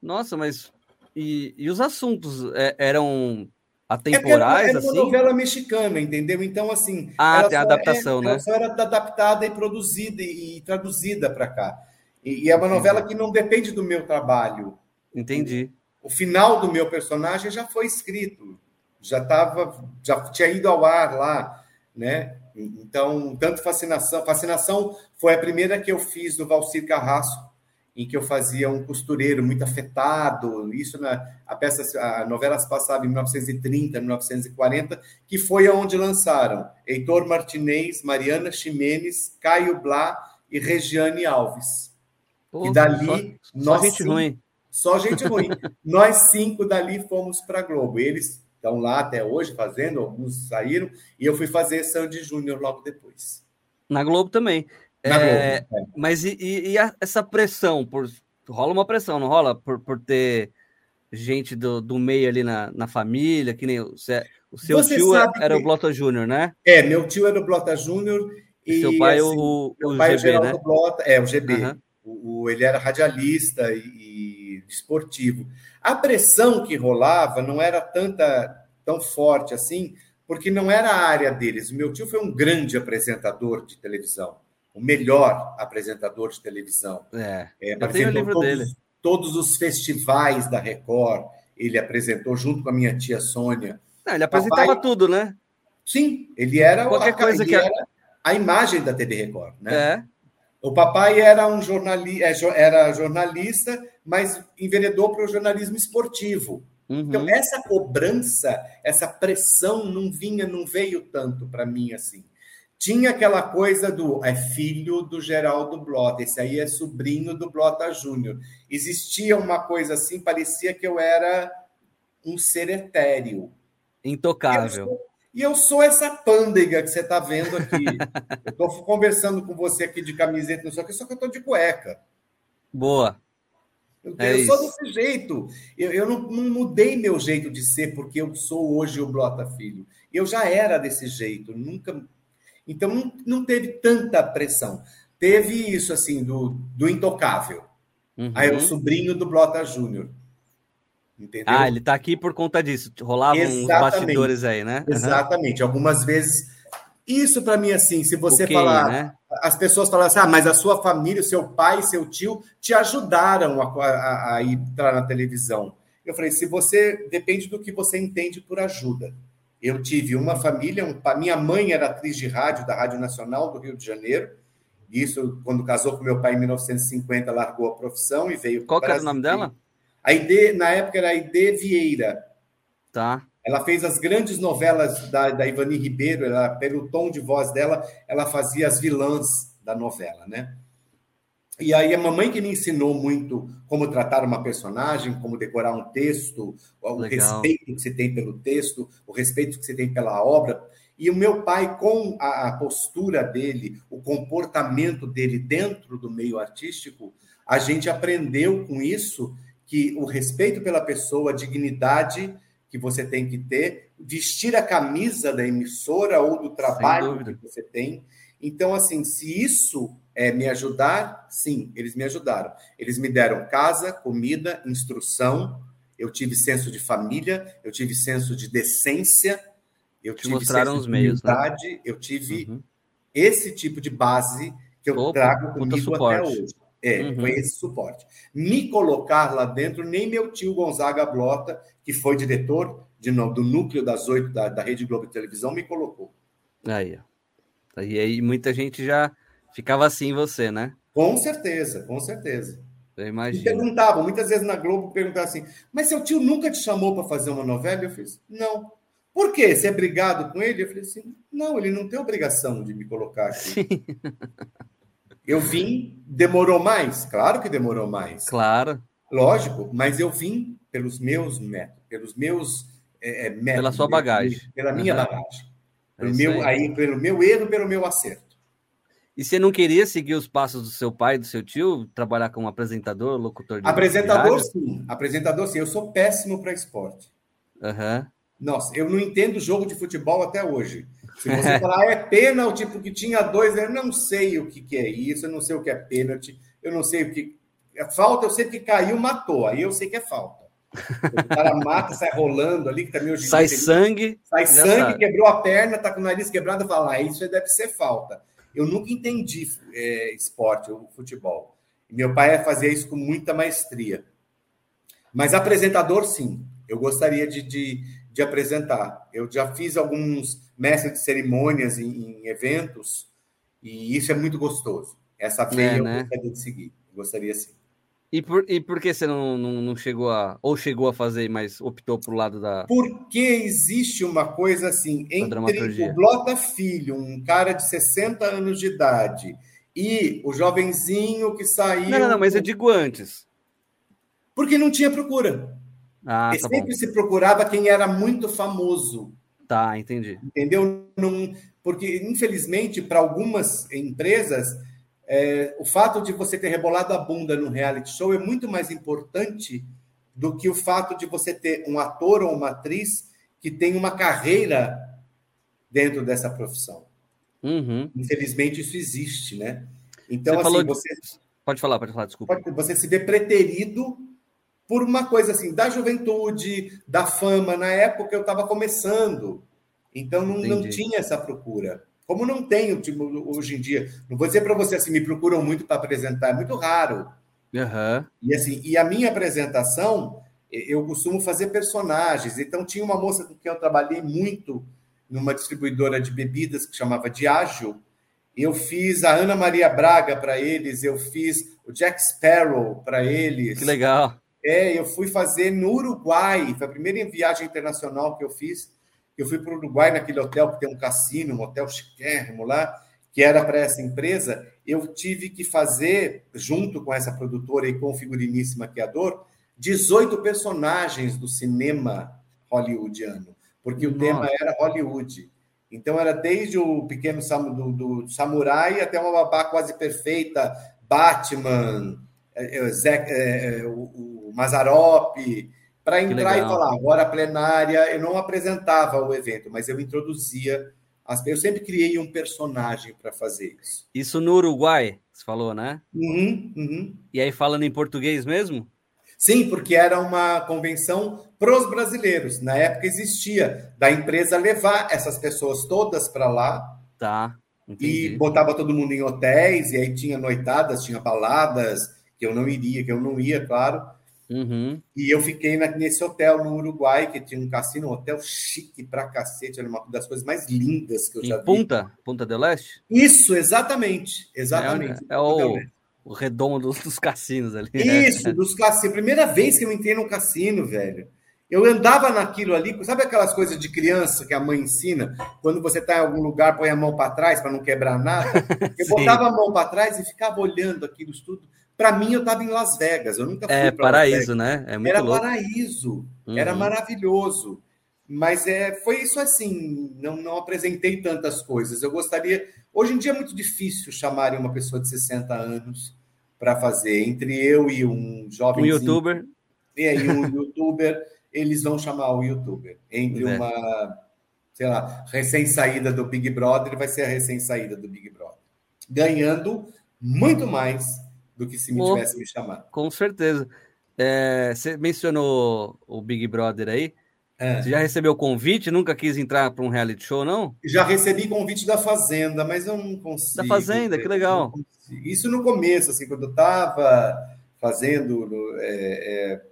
Nossa, mas e, e os assuntos é, eram atemporais, é era, era assim? uma novela mexicana, entendeu? Então, assim... Ah, tem a adaptação, é, né? Ela só era adaptada e produzida e, e traduzida para cá. E, e, é uma novela que não depende do meu trabalho. Entendi o final do meu personagem já foi escrito, já estava, já tinha ido ao ar lá, né? Então, tanto fascinação, fascinação foi a primeira que eu fiz do Valcir Carrasco, em que eu fazia um costureiro muito afetado. Isso na a peça, a novela se passava em 1930, 1940, que foi aonde lançaram Heitor Martinez, Mariana Ximenes, Caio Blá e Regiane Alves. Pô, e dali só, nós gente ruim. Só gente ruim. Nós cinco dali fomos para a Globo. Eles estão lá até hoje fazendo, alguns saíram, e eu fui fazer Sandy Júnior logo depois. Na Globo também. Na é, Globo. É. Mas e, e, a, essa pressão? Por, rola uma pressão, não rola? Por, por ter gente do, do meio ali na, na família, que nem o, o seu Você tio era que... o Blota Júnior, né? É, meu tio era o Blota Júnior. E seu pai assim, o, o, pai GB, é né? Blota, é, o GB. Uhum. O, o, ele era radialista e, esportivo. A pressão que rolava não era tanta tão forte assim, porque não era a área deles. O meu tio foi um grande apresentador de televisão, o melhor apresentador de televisão. É, é eu tenho o livro todos, dele. Todos os festivais da Record, ele apresentou junto com a minha tia Sônia. Não, ele apresentava Papai... tudo, né? Sim, ele era, Qualquer a, coisa que era a imagem da TV Record, né? É. O papai era um jornalista, é, era jornalista, mas enveredou para o jornalismo esportivo. Uhum. Então, essa cobrança, essa pressão não vinha, não veio tanto para mim assim. Tinha aquela coisa do é filho do Geraldo Blota, esse aí é sobrinho do Blota Júnior. Existia uma coisa assim, parecia que eu era um ser etéreo. Intocável. E eu sou essa pândega que você está vendo aqui. eu estou conversando com você aqui de camiseta, não sei o que, só que eu estou de cueca. Boa. Eu, é eu sou desse jeito. Eu, eu não, não, mudei meu jeito de ser porque eu sou hoje o Blota Filho. Eu já era desse jeito, nunca. Então não, não teve tanta pressão. Teve isso assim do, do intocável. Uhum. Aí o sobrinho do Blota Júnior. Entendeu? Ah, ele está aqui por conta disso. Rolavam uns bastidores aí, né? Uhum. Exatamente. Algumas vezes. Isso para mim, assim, se você okay, falar. Né? As pessoas falam assim, ah, mas a sua família, o seu pai, seu tio te ajudaram a, a, a entrar na televisão. Eu falei, se você. Depende do que você entende por ajuda. Eu tive uma família, um, minha mãe era atriz de rádio da Rádio Nacional do Rio de Janeiro. Isso, quando casou com meu pai em 1950, largou a profissão e veio Qual era o nome dela? A ID, na época, era a ID Vieira. Tá. Ela fez as grandes novelas da, da Ivani Ribeiro, ela, pelo tom de voz dela, ela fazia as vilãs da novela, né? E aí a mamãe que me ensinou muito como tratar uma personagem, como decorar um texto, o Legal. respeito que você tem pelo texto, o respeito que você tem pela obra. E o meu pai, com a, a postura dele, o comportamento dele dentro do meio artístico, a gente aprendeu com isso que o respeito pela pessoa, a dignidade que você tem que ter, vestir a camisa da emissora ou do trabalho que você tem. Então, assim, se isso é me ajudar, sim, eles me ajudaram. Eles me deram casa, comida, instrução. Eu tive senso de família, eu tive senso de decência, eu Te tive mostraram senso os meios, né? eu tive uhum. esse tipo de base que eu Opa, trago comigo até hoje. É, uhum. foi esse suporte. Me colocar lá dentro, nem meu tio Gonzaga Blota, que foi diretor de, do núcleo das oito da, da Rede Globo de Televisão, me colocou. Aí, e aí muita gente já ficava assim você, né? Com certeza, com certeza. Eu imagino. Me perguntavam, muitas vezes na Globo, perguntavam assim, mas seu tio nunca te chamou para fazer uma novela? Eu fiz, não. Por quê? Você é brigado com ele? Eu falei assim, não, ele não tem obrigação de me colocar aqui. Eu vim, demorou mais? Claro que demorou mais. Claro. Lógico, mas eu vim pelos meus métodos, pelos meus é, é métodos. Pela sua bagagem. Pela minha uhum. bagagem. Pelo, é meu, aí. aí, pelo meu erro, pelo meu acerto. E você não queria seguir os passos do seu pai, do seu tio, trabalhar como apresentador, locutor de Apresentador, sim. Apresentador, sim. Eu sou péssimo para esporte. Uhum. Nossa, eu não entendo jogo de futebol até hoje. Se você falar é pênalti porque tinha dois, eu não sei o que, que é isso, eu não sei o que é pênalti, eu não sei o que. É falta, eu sei que caiu, matou, aí eu sei que é falta. O cara mata, sai rolando ali, que também hoje Sai sangue. Sai sangue, sabe. quebrou a perna, tá com o nariz quebrado, fala, ah, isso deve ser falta. Eu nunca entendi é, esporte, o futebol. meu pai fazia isso com muita maestria. Mas apresentador, sim. Eu gostaria de, de, de apresentar. Eu já fiz alguns mestres de cerimônias em, em, eventos e isso é muito gostoso. Essa veia é, né? eu gostaria de seguir. Gostaria sim. E por, e por que você não, não, não, chegou a. Ou chegou a fazer, mas optou para o lado da. Porque existe uma coisa assim, entre o Blota Filho, um cara de 60 anos de idade, e o jovenzinho que saiu. Não, não, não mas eu digo antes. Porque não tinha procura. Ah, e tá sempre bom. se procurava quem era muito famoso. Tá, entendi. Entendeu? Não, porque, infelizmente, para algumas empresas, é, o fato de você ter rebolado a bunda no reality show é muito mais importante do que o fato de você ter um ator ou uma atriz que tem uma carreira dentro dessa profissão. Uhum. Infelizmente, isso existe, né? Então, você assim, falou você. Pode falar, pode falar, desculpa. Você se vê preterido por uma coisa assim, da juventude, da fama. Na época eu estava começando, então não, não, tinha essa procura. Como não tem tipo, hoje em dia. Não vou dizer para você assim, me procuram muito para apresentar, é muito raro. Uhum. E assim, e a minha apresentação, eu costumo fazer personagens. Então tinha uma moça com quem eu trabalhei muito numa distribuidora de bebidas que chamava Diageo. Eu fiz a Ana Maria Braga para eles, eu fiz o Jack Sparrow para eles. Que legal. É, eu fui fazer no Uruguai, foi a primeira viagem internacional que eu fiz. Eu fui para o Uruguai, naquele hotel que tem um cassino, um hotel chiquérrimo lá, que era para essa empresa. Eu tive que fazer, junto com essa produtora e com o figurinista maquiador, 18 personagens do cinema hollywoodiano, porque Nossa. o tema era Hollywood. Então, era desde o pequeno sam, do, do samurai até uma babá quase perfeita, Batman, é, é, é, o, Mazarop, para entrar e falar, agora a plenária, eu não apresentava o evento, mas eu introduzia. As, eu sempre criei um personagem para fazer isso. Isso no Uruguai, você falou, né? Uhum, uhum. E aí falando em português mesmo? Sim, porque era uma convenção para os brasileiros. Na época existia da empresa levar essas pessoas todas para lá. Tá. Entendi. E botava todo mundo em hotéis, e aí tinha noitadas, tinha baladas, que eu não iria, que eu não ia, claro. Uhum. E eu fiquei nesse hotel no Uruguai, que tinha um cassino, um hotel chique pra cacete, era uma das coisas mais lindas que eu em já vi. Punta? Punta del Leste? Isso, exatamente. Exatamente. É, é o, o redondo dos cassinos ali. Né? Isso, dos cassinos. Primeira vez que eu entrei no cassino, velho. Eu andava naquilo ali, sabe aquelas coisas de criança que a mãe ensina? Quando você está em algum lugar, põe a mão para trás para não quebrar nada. Eu botava a mão para trás e ficava olhando aquilo tudo. Para mim, eu estava em Las Vegas. Eu nunca fui É paraíso, né? É era louco. paraíso. Uhum. Era maravilhoso. Mas é, foi isso assim. Não, não apresentei tantas coisas. Eu gostaria. Hoje em dia é muito difícil chamarem uma pessoa de 60 anos para fazer. Entre eu e um jovem. Um youtuber. E aí, um youtuber, eles vão chamar o youtuber. Entre é. uma, sei lá, recém-saída do Big Brother, vai ser a recém-saída do Big Brother. Ganhando muito mais do que se me oh, tivesse me chamado. Com certeza. É, você mencionou o Big Brother aí. É. Você já recebeu convite? Nunca quis entrar para um reality show, não? Já recebi convite da Fazenda, mas eu não consigo. Da Fazenda, que legal. Isso no começo, assim, quando eu estava fazendo, é, é,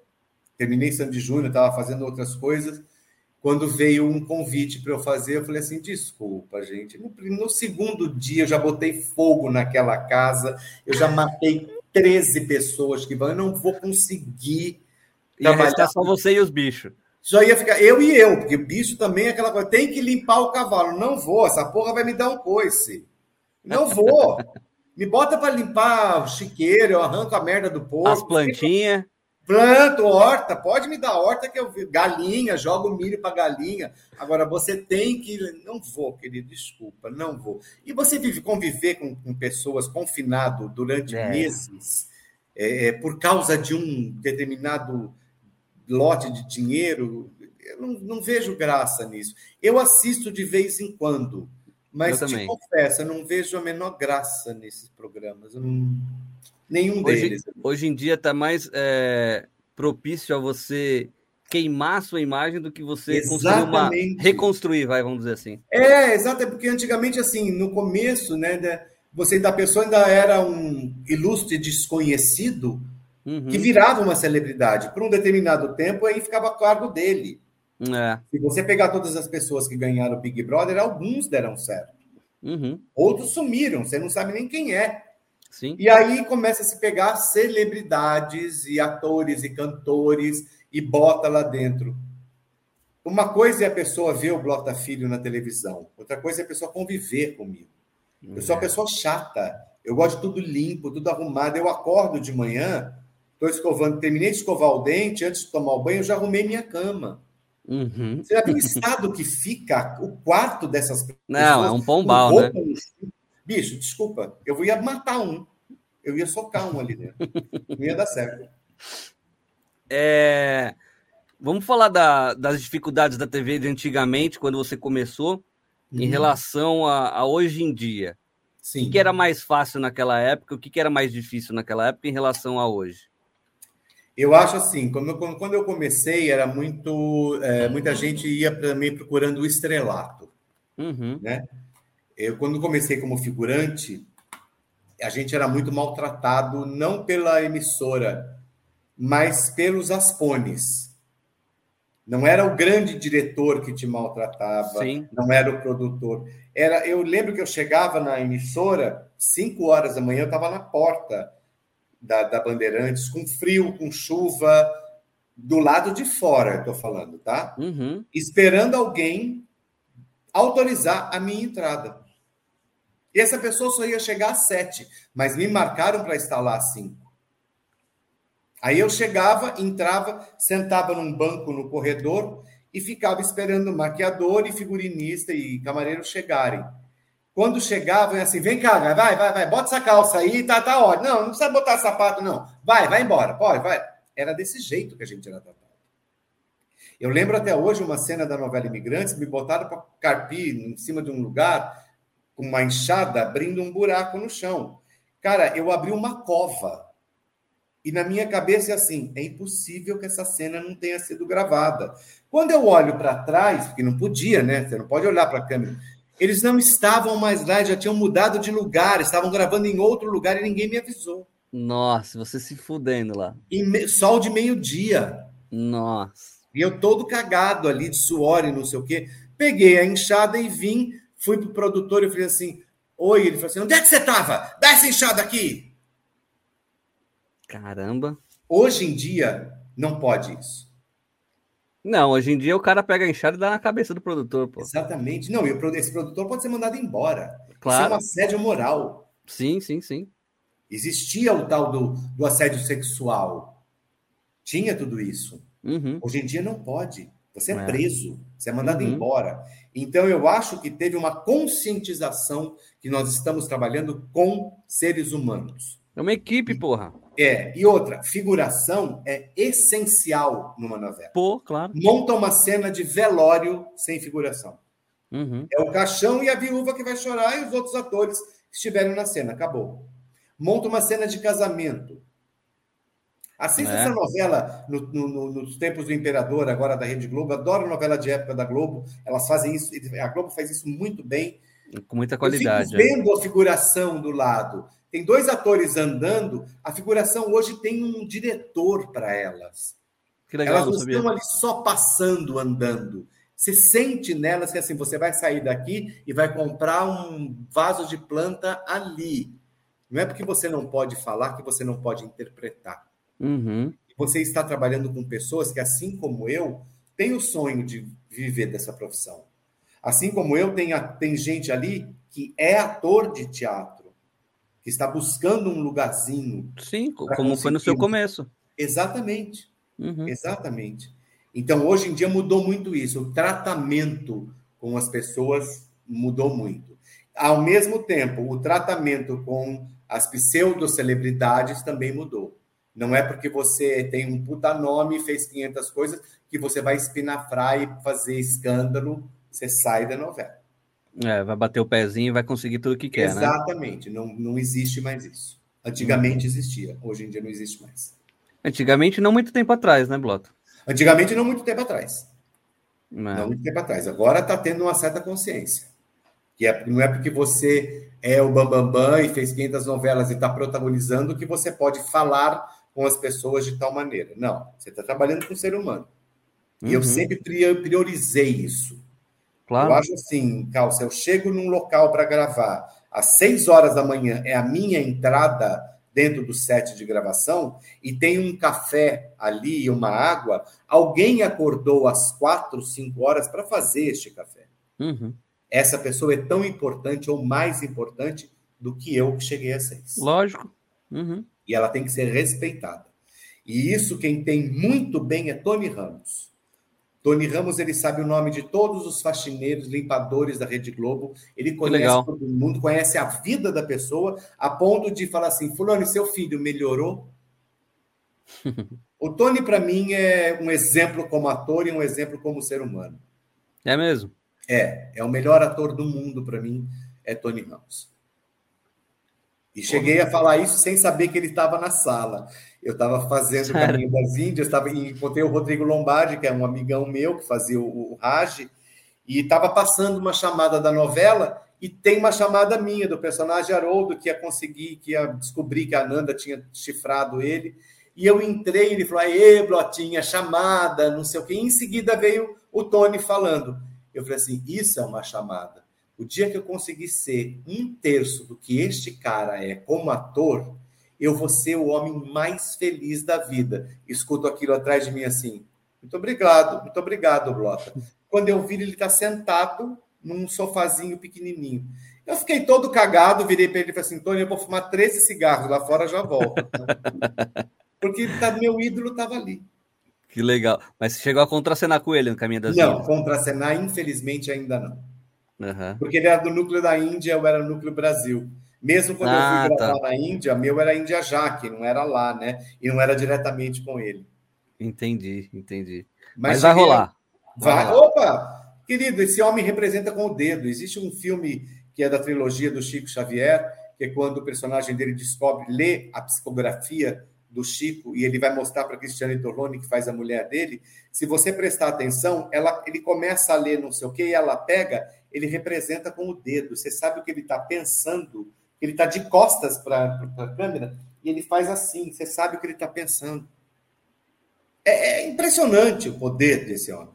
terminei Sandy Júnior, estava fazendo outras coisas. Quando veio um convite para eu fazer, eu falei assim: desculpa, gente. No, no, segundo dia eu já botei fogo naquela casa, eu já matei 13 pessoas que vão, eu não vou conseguir. Ia restar só você e os bichos. Só ia ficar eu e eu, porque o bicho também é aquela coisa, tem que limpar o cavalo. Não vou, essa porra vai me dar um coice. Não vou. me bota para limpar o chiqueiro, eu arranco a merda do porco. As plantinhas. Planto, horta, pode me dar horta que eu galinha, jogo milho para galinha. Agora você tem que. Não vou, querido, desculpa, não vou. E você vive conviver com, com pessoas confinado durante é. meses é, por causa de um determinado lote de dinheiro, eu não, não vejo graça nisso. Eu assisto de vez em quando, mas te confesso, eu não vejo a menor graça nesses programas. Não, nenhum hoje, deles. Hoje em dia está mais é, propício a você queimar sua imagem do que você uma, reconstruir, vai, vamos dizer assim. É, exato, é porque antigamente, assim, no começo, né, você da pessoa ainda era um ilustre desconhecido, uhum. que virava uma celebridade. Por um determinado tempo, aí ficava a cargo dele. É. Se você pegar todas as pessoas que ganharam o Big Brother, alguns deram certo. Uhum. Outros sumiram, você não sabe nem quem é. Sim. E aí começa a se pegar celebridades e atores e cantores e bota lá dentro. Uma coisa é a pessoa ver o Blota Filho na televisão, outra coisa é a pessoa conviver comigo. Eu sou uma é. pessoa chata, eu gosto de tudo limpo, tudo arrumado. Eu acordo de manhã, Estou escovando, terminei de escovar o dente, antes de tomar o banho, eu já arrumei minha cama. Uhum. Você já viu o estado que fica o quarto dessas pessoas? Não, é um pombal, né? Bicho, desculpa, eu ia matar um. Eu ia socar um ali dentro. Não ia dar certo. É... Vamos falar da, das dificuldades da TV de antigamente, quando você começou, uhum. em relação a, a hoje em dia. Sim. O que era mais fácil naquela época? O que era mais difícil naquela época em relação a hoje? Eu acho assim, quando, quando eu comecei, era muito. É, muita gente ia também procurando o estrelato. Uhum. Né? Eu, quando comecei como figurante, a gente era muito maltratado, não pela emissora, mas pelos aspones. Não era o grande diretor que te maltratava, Sim. não era o produtor. Era, eu lembro que eu chegava na emissora, 5 horas da manhã, eu estava na porta da, da Bandeirantes, com frio, com chuva, do lado de fora, estou falando, tá? Uhum. Esperando alguém autorizar a minha entrada. E essa pessoa só ia chegar às sete, mas me marcaram para estar lá às cinco. Aí eu chegava, entrava, sentava num banco no corredor e ficava esperando o maquiador e figurinista e camareiro chegarem. Quando chegavam, é assim, vem cá, vai, vai, vai, bota essa calça aí, tá, tá ótimo. Não, não precisa botar sapato, não. Vai, vai embora, pode, vai. Era desse jeito que a gente era tratado. Eu lembro até hoje uma cena da novela Imigrantes, me botaram para carpir em cima de um lugar, com uma enxada, abrindo um buraco no chão. Cara, eu abri uma cova. E na minha cabeça é assim: é impossível que essa cena não tenha sido gravada. Quando eu olho para trás, porque não podia, né? Você não pode olhar para a câmera. Eles não estavam mais lá, já tinham mudado de lugar, estavam gravando em outro lugar e ninguém me avisou. Nossa, você se fudendo lá. E me... sol de meio-dia. Nossa. E eu todo cagado ali de suor e não sei o quê. Peguei a enxada e vim, fui pro produtor e falei assim: Oi, ele falou assim: onde é que você estava? Dá essa enxada aqui. Caramba. Hoje em dia, não pode isso. Não, hoje em dia o cara pega a enxada e dá na cabeça do produtor, pô. Exatamente. Não, e esse produtor pode ser mandado embora. Claro. Isso é um assédio moral. Sim, sim, sim. Existia o tal do, do assédio sexual. Tinha tudo isso. Uhum. Hoje em dia não pode. Você é, é. preso, você é mandado uhum. embora. Então eu acho que teve uma conscientização que nós estamos trabalhando com seres humanos. É uma equipe, porra. É, e outra, figuração é essencial numa novela. Pô, claro. Monta uma cena de velório sem figuração. Uhum. É o caixão e a viúva que vai chorar e os outros atores que estiverem na cena. Acabou. Monta uma cena de casamento. Assista é. essa novela no, no, nos tempos do Imperador, agora da Rede Globo. Adoro novela de época da Globo. Elas fazem isso, a Globo faz isso muito bem. Com muita qualidade. Eu fico é. vendo a figuração do lado. Tem dois atores andando, a figuração hoje tem um diretor para elas. Que legal, elas não estão ali só passando, andando. Você sente nelas que assim, você vai sair daqui e vai comprar um vaso de planta ali. Não é porque você não pode falar que você não pode interpretar. Uhum. Você está trabalhando com pessoas que, assim como eu, têm o sonho de viver dessa profissão. Assim como eu, tem, tem gente ali que é ator de teatro, que está buscando um lugarzinho. Sim, como foi no seu começo. Exatamente. Uhum. Exatamente. Então, hoje em dia mudou muito isso. O tratamento com as pessoas mudou muito. Ao mesmo tempo, o tratamento com as pseudo-celebridades também mudou. Não é porque você tem um puta nome e fez 500 coisas que você vai espinafrar e fazer escândalo, você sai da novela. É, vai bater o pezinho e vai conseguir tudo que quer, né? Exatamente. Né? Não, não existe mais isso. Antigamente hum. existia, hoje em dia não existe mais. Antigamente, não muito tempo atrás, né, Blota? Antigamente, não muito tempo atrás. Não, não muito tempo atrás. Agora está tendo uma certa consciência. Que é, não é porque você é o Bambambam Bam, Bam e fez 500 novelas e está protagonizando que você pode falar com as pessoas de tal maneira. Não, você está trabalhando com o ser humano. E eu uhum. sempre priorizei isso. Claro. Eu acho assim, Cal, se eu chego num local para gravar às seis horas da manhã, é a minha entrada dentro do set de gravação, e tem um café ali e uma água, alguém acordou às quatro, cinco horas para fazer este café. Uhum. Essa pessoa é tão importante ou mais importante do que eu que cheguei às seis. Lógico. Uhum e ela tem que ser respeitada. E isso quem tem muito bem é Tony Ramos. Tony Ramos ele sabe o nome de todos os faxineiros, limpadores da Rede Globo. Ele conhece todo mundo, conhece a vida da pessoa, a ponto de falar assim: Fulano, seu filho melhorou? o Tony, para mim, é um exemplo como ator e um exemplo como ser humano. É mesmo? É, é o melhor ator do mundo para mim, é Tony Ramos. E cheguei a falar isso sem saber que ele estava na sala. Eu estava fazendo o Caminho das Índias, estava encontrei o Rodrigo Lombardi, que é um amigão meu que fazia o, o Raj, e estava passando uma chamada da novela e tem uma chamada minha do personagem Haroldo que ia conseguir, que ia descobrir que a Nanda tinha chifrado ele. E eu entrei, ele falou: "Aê, Blotinha, chamada, não sei o quê". E em seguida veio o Tony falando. Eu falei assim: "Isso é uma chamada". O dia que eu conseguir ser um terço do que este cara é como ator, eu vou ser o homem mais feliz da vida. Escuto aquilo atrás de mim assim. Muito obrigado, muito obrigado, Blota. Quando eu vi, ele está sentado num sofazinho pequenininho. Eu fiquei todo cagado, virei para ele e falei assim: Tony, eu vou fumar 13 cigarros lá fora, já volto. Porque tá, meu ídolo estava ali. Que legal. Mas você chegou a contracenar com ele no caminho das Não, contracenar, infelizmente, ainda não. Uhum. Porque ele era do núcleo da Índia, eu era do núcleo Brasil. Mesmo quando ah, eu fui gravar tá. na Índia, meu era Índia Jaque, não era lá, né? E não era diretamente com ele. Entendi, entendi. Mas, Mas vai rolar. Vai. vai. Opa! Querido, esse homem representa com o dedo. Existe um filme que é da trilogia do Chico Xavier, que é quando o personagem dele descobre, lê a psicografia do Chico, e ele vai mostrar para Cristiane Torlone, que faz a mulher dele, se você prestar atenção, ela, ele começa a ler não sei o quê, e ela pega, ele representa com o dedo. Você sabe o que ele está pensando, ele está de costas para a câmera, e ele faz assim, você sabe o que ele está pensando. É, é, impressionante o poder desse homem.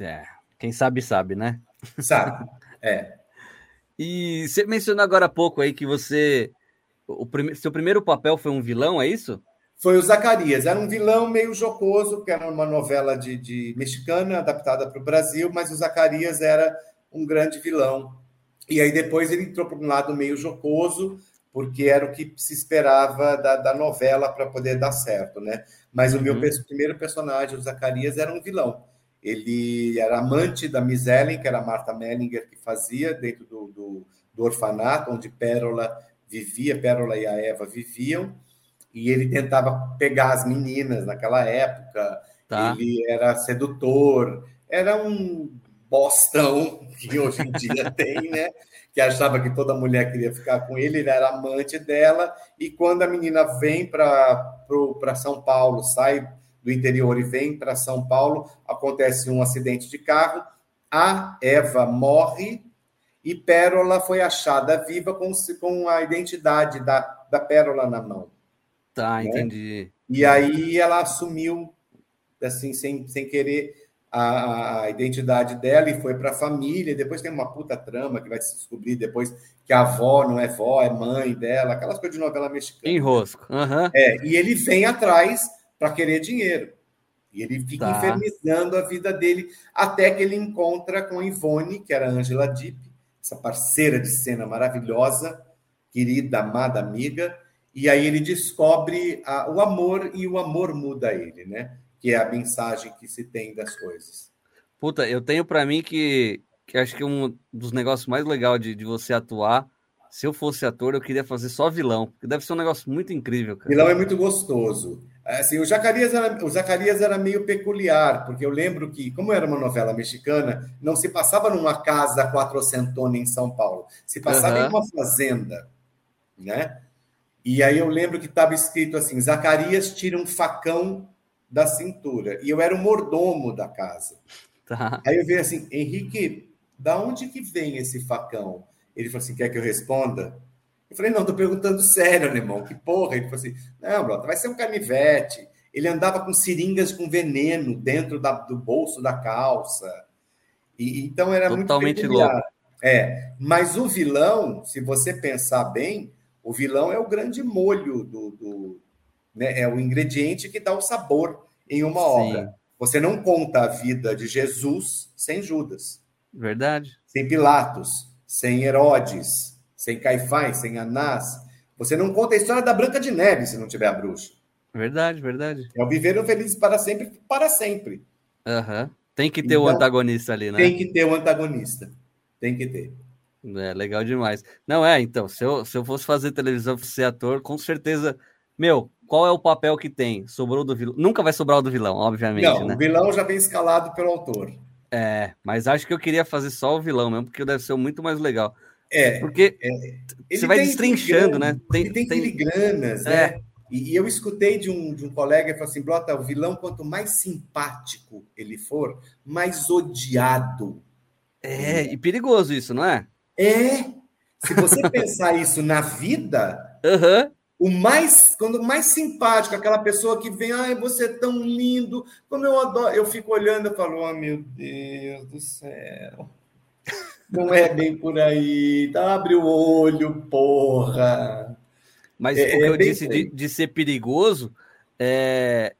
É, quem sabe, sabe, né? Sabe, é. e você mencionou agora há pouco aí que você. O prime... Seu primeiro papel foi um vilão, é isso? Foi o Zacarias. Era um vilão meio jocoso, porque era uma novela de, de mexicana adaptada para o Brasil, mas o Zacarias era um grande vilão. E aí depois ele entrou para um lado meio jocoso, porque era o que se esperava da, da novela para poder dar certo, né? Mas o meu uhum. primeiro personagem, o Zacarias, era um vilão. Ele era amante da Miss Ellen, que era a Marta Mellinger que fazia dentro do, do, do orfanato, onde Pérola vivia, Pérola e a Eva viviam e ele tentava pegar as meninas naquela época. Tá. Ele era sedutor, era um bostão que hoje em dia tem, né? Que achava que toda mulher queria ficar com ele, ele era amante dela. E quando a menina vem para São Paulo, sai do interior e vem para São Paulo, acontece um acidente de carro. A Eva morre e Pérola foi achada viva com, com a identidade da, da Pérola na mão. Tá, né? entendi. E aí ela assumiu, assim, sem, sem querer, a, a identidade dela e foi para a família. Depois tem uma puta trama que vai se descobrir depois que a avó não é vó, é mãe dela, aquelas coisas de novela mexicana. Enrosco. Uhum. É, e ele vem atrás para querer dinheiro. E ele fica tá. infernizando a vida dele até que ele encontra com Ivone, que era a Angela Deep, essa parceira de cena maravilhosa, querida, amada amiga, e aí ele descobre a, o amor e o amor muda ele, né? Que é a mensagem que se tem das coisas. Puta, eu tenho para mim que, que acho que um dos negócios mais legais de, de você atuar, se eu fosse ator, eu queria fazer só vilão, porque deve ser um negócio muito incrível, cara. Vilão é muito gostoso. Assim, o Zacarias, era, o Zacarias era meio peculiar, porque eu lembro que, como era uma novela mexicana, não se passava numa casa quatrocentona em São Paulo, se passava uhum. em uma fazenda, né? E aí eu lembro que estava escrito assim: Zacarias tira um facão da cintura. E eu era o mordomo da casa. Tá. Aí eu vi assim: Henrique, da onde que vem esse facão? Ele falou assim: quer que eu responda? Eu falei: não, estou perguntando sério, alemão, que porra? Ele falou assim: não, brother, vai ser um canivete. Ele andava com seringas com veneno dentro da, do bolso da calça. E, então era Totalmente muito louco. É, mas o vilão, se você pensar bem, o vilão é o grande molho do, do né? é o ingrediente que dá o sabor em uma Sim. obra. Você não conta a vida de Jesus sem Judas. Verdade. Sem Pilatos, sem Herodes, sem Caifás, sem Anás. Você não conta a história da Branca de Neve se não tiver a bruxa. Verdade, verdade. É o viveram felizes para sempre, para sempre. Uhum. Tem que ter o então, um antagonista ali, né? Tem que ter o antagonista. Tem que ter. É legal demais. Não é, então, se eu, se eu fosse fazer televisão, ser ator, com certeza. Meu, qual é o papel que tem? Sobrou do vilão. Nunca vai sobrar o do vilão, obviamente. Não, né? o vilão já vem escalado pelo autor. É, mas acho que eu queria fazer só o vilão mesmo, porque deve ser muito mais legal. É. Porque é, você vai destrinchando, né? Tem, tem, tem filigranas, né? É. E, e, eu escutei de um, de um colega que falou assim: Blota, o vilão, quanto mais simpático ele for, mais odiado. É, e perigoso isso, não é? É. Se você pensar isso na vida, uhum. o mais, quando mais simpático, aquela pessoa que vem, ai, você é tão lindo, como eu adoro, eu fico olhando e falo, oh, meu Deus do céu. Não é bem por aí. Abre o olho, porra. Mas é, o que é eu disse de, de, ser perigoso, é,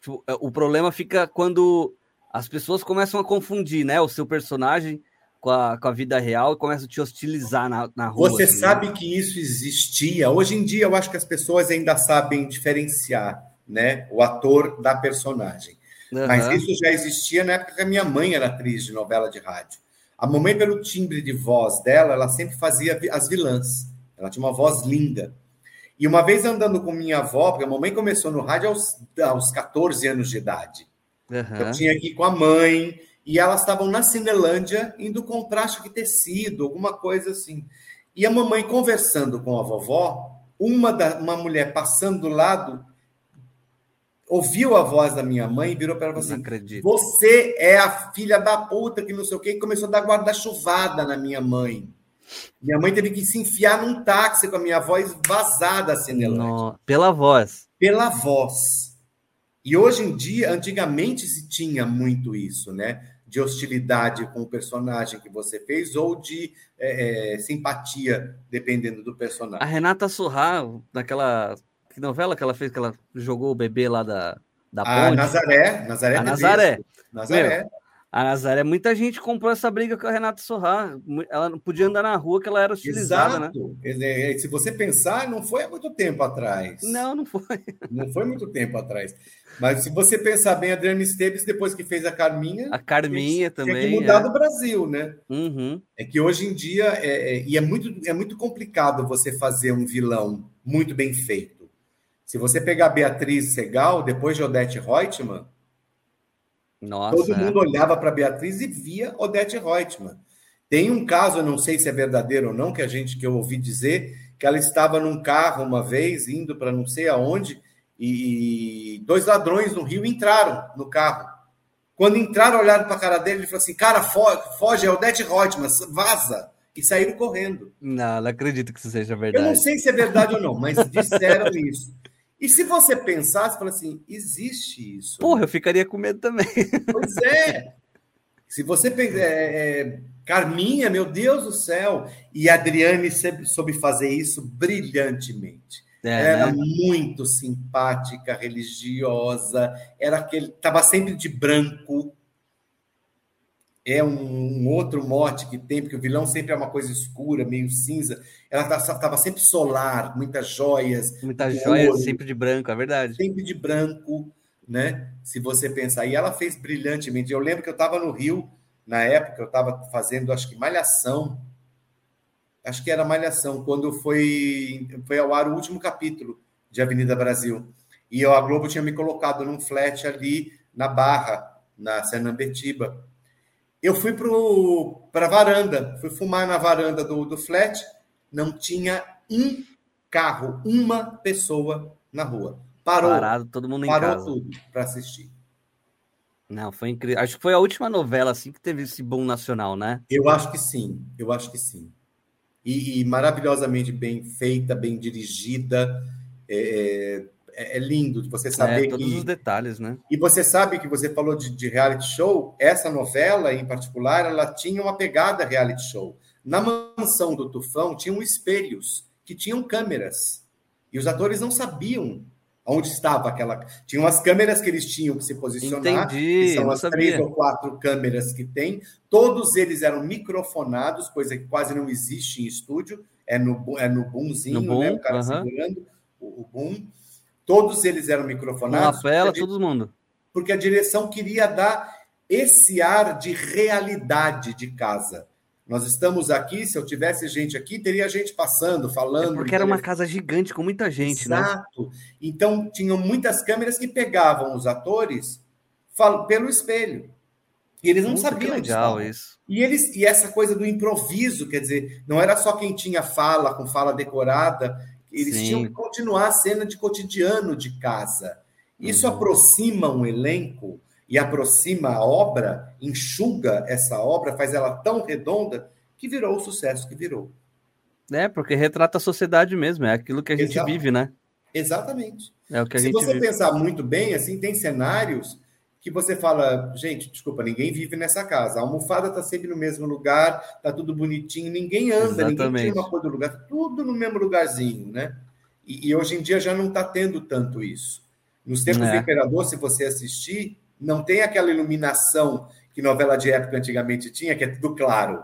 tipo, é, o problema fica quando as pessoas começam a confundir, né? O seu personagem com a, com a vida real e começa a te hostilizar na, na rua. Você assim, né? sabe né? que isso existia. Hoje em dia, eu acho que as pessoas ainda sabem diferenciar né, o ator da personagem. Uhum. Mas isso já existia na época que a minha mãe era atriz de novela de rádio. A mamãe, pelo timbre de voz dela, ela sempre fazia as vilãs. Ela tinha uma voz linda. E uma vez andando com minha avó, porque a mamãe começou no rádio aos, aos 14 anos de idade. Uhum. Eu tinha ir com a mãe, e elas estavam na Cinelândia indo comprar acho que tecido, alguma coisa assim. E a mamãe conversando com a vovó, uma, da, uma mulher passando do lado ouviu a voz da minha mãe e virou para ela assim: acredito. Você é a filha da puta que não sei o quê, e começou a dar guarda-chuvada na minha mãe. Minha mãe teve que se enfiar num táxi com a minha voz vazada assim, Nelândia No- Pela voz. pela voz. E hoje em dia, antigamente se tinha muito isso, né? De hostilidade com o personagem que você fez ou de é, é, simpatia, dependendo do A personagem. Renata Surra, naquela. Que novela que ela fez, que ela jogou o bebê lá da, da A ponte? Nazaré, Nazaré A. Nazaré. Nazaré. A Nazaré, muita gente comprou essa briga com a Renata Sorra. Ela não podia andar na rua que ela era hostilizada, né? Exato. É, Se você pensar, não foi há muito tempo atrás. Não, não foi. Não foi muito tempo atrás. Mas se você pensar bem, a Adriana Esteves, depois que fez a Carminha, A Carminha também. que mudar é. do Brasil, né? Uhum. É que hoje em dia é, é- e é muito, é muito complicado você fazer um vilão muito bem feito. Se você pegar Beatriz Segal, depois de Odete Reutemann, Nossa. todo é. mundo olhava para Beatriz e via Odete Reutemann. Tem um caso, eu não sei se é verdadeiro ou não, que a gente que eu ouvi dizer que ela estava num carro uma vez indo para não sei aonde e dois ladrões no Rio entraram no carro. Quando entraram, olharam para a cara dele e falou assim: "Cara, fo- foge, é Odete Reutemann, vaza!" E saíram correndo. Não, não acredito que isso seja Eu verdade. não sei se é verdade ou não, mas disseram isso. E se você pensar, você fala assim, existe isso. Porra, eu ficaria com medo também. Pois é. Se você pensar, é, é, Carminha, meu Deus do céu, e a Adriane sempre soube fazer isso brilhantemente. É, era né? muito simpática, religiosa, era aquele, estava sempre de branco. É um, um outro mote que tem, porque o vilão sempre é uma coisa escura, meio cinza. Ela estava sempre solar, muitas joias, Muita muito joia ouro, sempre de branco, é verdade. sempre de branco, né? Se você pensar. E ela fez brilhantemente. Eu lembro que eu estava no Rio, na época, eu estava fazendo, acho que Malhação. Acho que era Malhação, quando foi, foi ao ar o último capítulo de Avenida Brasil. E eu, a Globo tinha me colocado num flat ali na Barra, na Senambetiba. Eu fui para a varanda, fui fumar na varanda do, do flat, não tinha um carro, uma pessoa na rua. Parou, Parado, todo mundo em parou casa. tudo para assistir. Não, foi incrível. Acho que foi a última novela assim que teve esse boom nacional, né? Eu acho que sim, eu acho que sim. E, e maravilhosamente bem feita, bem dirigida. É, é- é lindo de você É, saber todos que. os detalhes, né? E você sabe que você falou de, de reality show, essa novela em particular, ela tinha uma pegada reality show. Na mansão do Tufão tinham espelhos que tinham câmeras. E os atores não sabiam onde estava aquela. Tinham as câmeras que eles tinham que se posicionar. que Entendi, são não as três sabia. ou quatro câmeras que tem. Todos eles eram microfonados, coisa que quase não existe em estúdio. É no, é no boomzinho, No boom, né? O cara aham. segurando o, o boom. Todos eles eram microfonados. lapela, porque a di- todo mundo. porque a direção queria dar esse ar de realidade de casa. Nós estamos aqui, se eu tivesse gente aqui, teria gente passando, É falando. porque era uma casa gigante com muita gente, né? Exato. Então, tinham muitas câmeras que pegavam os atores pelo espelho. E eles não que sabiam onde legal isso. E eles e essa coisa do improviso, quer dizer, não era só quem tinha fala com fala decorada, eles Sim. tinham que continuar a cena de cotidiano de casa. Isso Uhum. aproxima um elenco e aproxima a obra, enxuga essa obra, faz ela tão redonda que virou o sucesso que virou. É, porque retrata a sociedade mesmo, é aquilo que a gente Exato. vive, né? Exatamente. É o que a Se gente você vive. pensar muito bem, assim, tem cenários que você fala, gente, desculpa, ninguém vive nessa casa. A almofada está sempre no mesmo lugar, tá tudo bonitinho, ninguém anda, ninguém Exatamente. tira uma coisa do lugar, tá tudo no mesmo lugarzinho, né? E, e hoje em dia já não está tendo tanto isso. Nos tempos É. do Imperador, se você assistir, não tem aquela iluminação que novela de época antigamente tinha, que é tudo claro.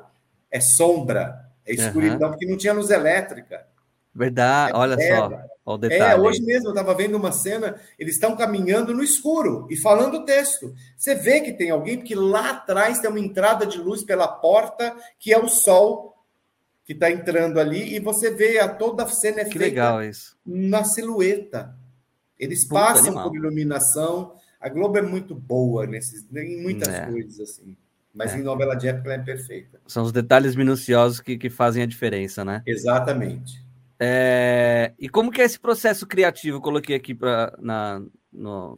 É sombra, é escuridão, porque não tinha luz elétrica. Verdade, olha só, ó o É, detalhe. hoje mesmo eu estava vendo uma cena, eles estão caminhando no escuro e falando o texto. Você vê que tem alguém, porque lá atrás tem uma entrada de luz pela porta, que é o sol que está entrando ali, e você vê a toda a cena é que feita legal isso. na silhueta. Eles Puta, passam animal. por iluminação. A Globo é muito boa nesses, em muitas É. coisas, assim. Mas É. em novela de época ela é perfeita. São os detalhes minuciosos que, que fazem a diferença, né? Exatamente. É, E como que é esse processo criativo? Eu coloquei aqui pra, na, no,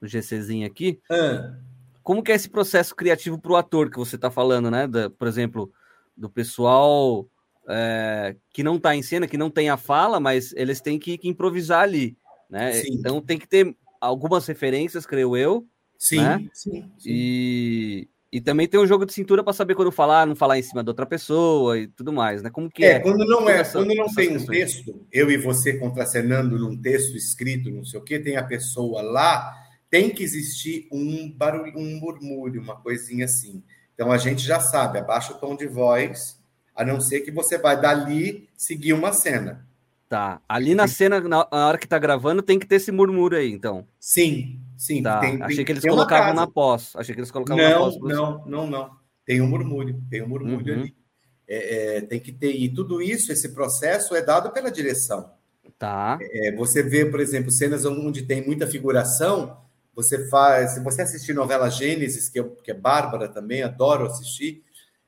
no GCzinho aqui. Ah, Como que é esse processo criativo para o ator que você está falando, né? Da- por exemplo, do pessoal é, que não está em cena, que não tem a fala, mas eles têm que, que improvisar ali, né? Sim. Então tem que ter algumas referências, creio eu, sim, Né? sim, sim. e, e também tem um jogo de cintura para saber quando falar, não falar em cima da outra pessoa e tudo mais, né? Como que É, é? quando não é, Essa- quando não tem um texto, eu e você contracenando num texto escrito, não sei o quê, tem a pessoa lá, tem que existir um barulho, um murmúrio, uma coisinha assim. Então a gente já sabe, abaixa o tom de voz, a não ser que você vai dali seguir uma cena. Tá. Ali na cena, na, na hora que tá gravando, tem que ter esse murmúrio aí, então. Sim, sim. Tá. tem- tem- Achei que eles colocavam na pós. Achei que eles colocavam na Não, pós. não, não, não. Tem um murmúrio, tem um murmúrio Uhum. ali. É, é, tem que ter. E tudo isso, esse processo é dado pela direção. Tá. É, você vê, por exemplo, cenas onde tem muita figuração. Você faz. Se você assistir novela Gênesis, que, eu, que é bárbara também, adoro assistir.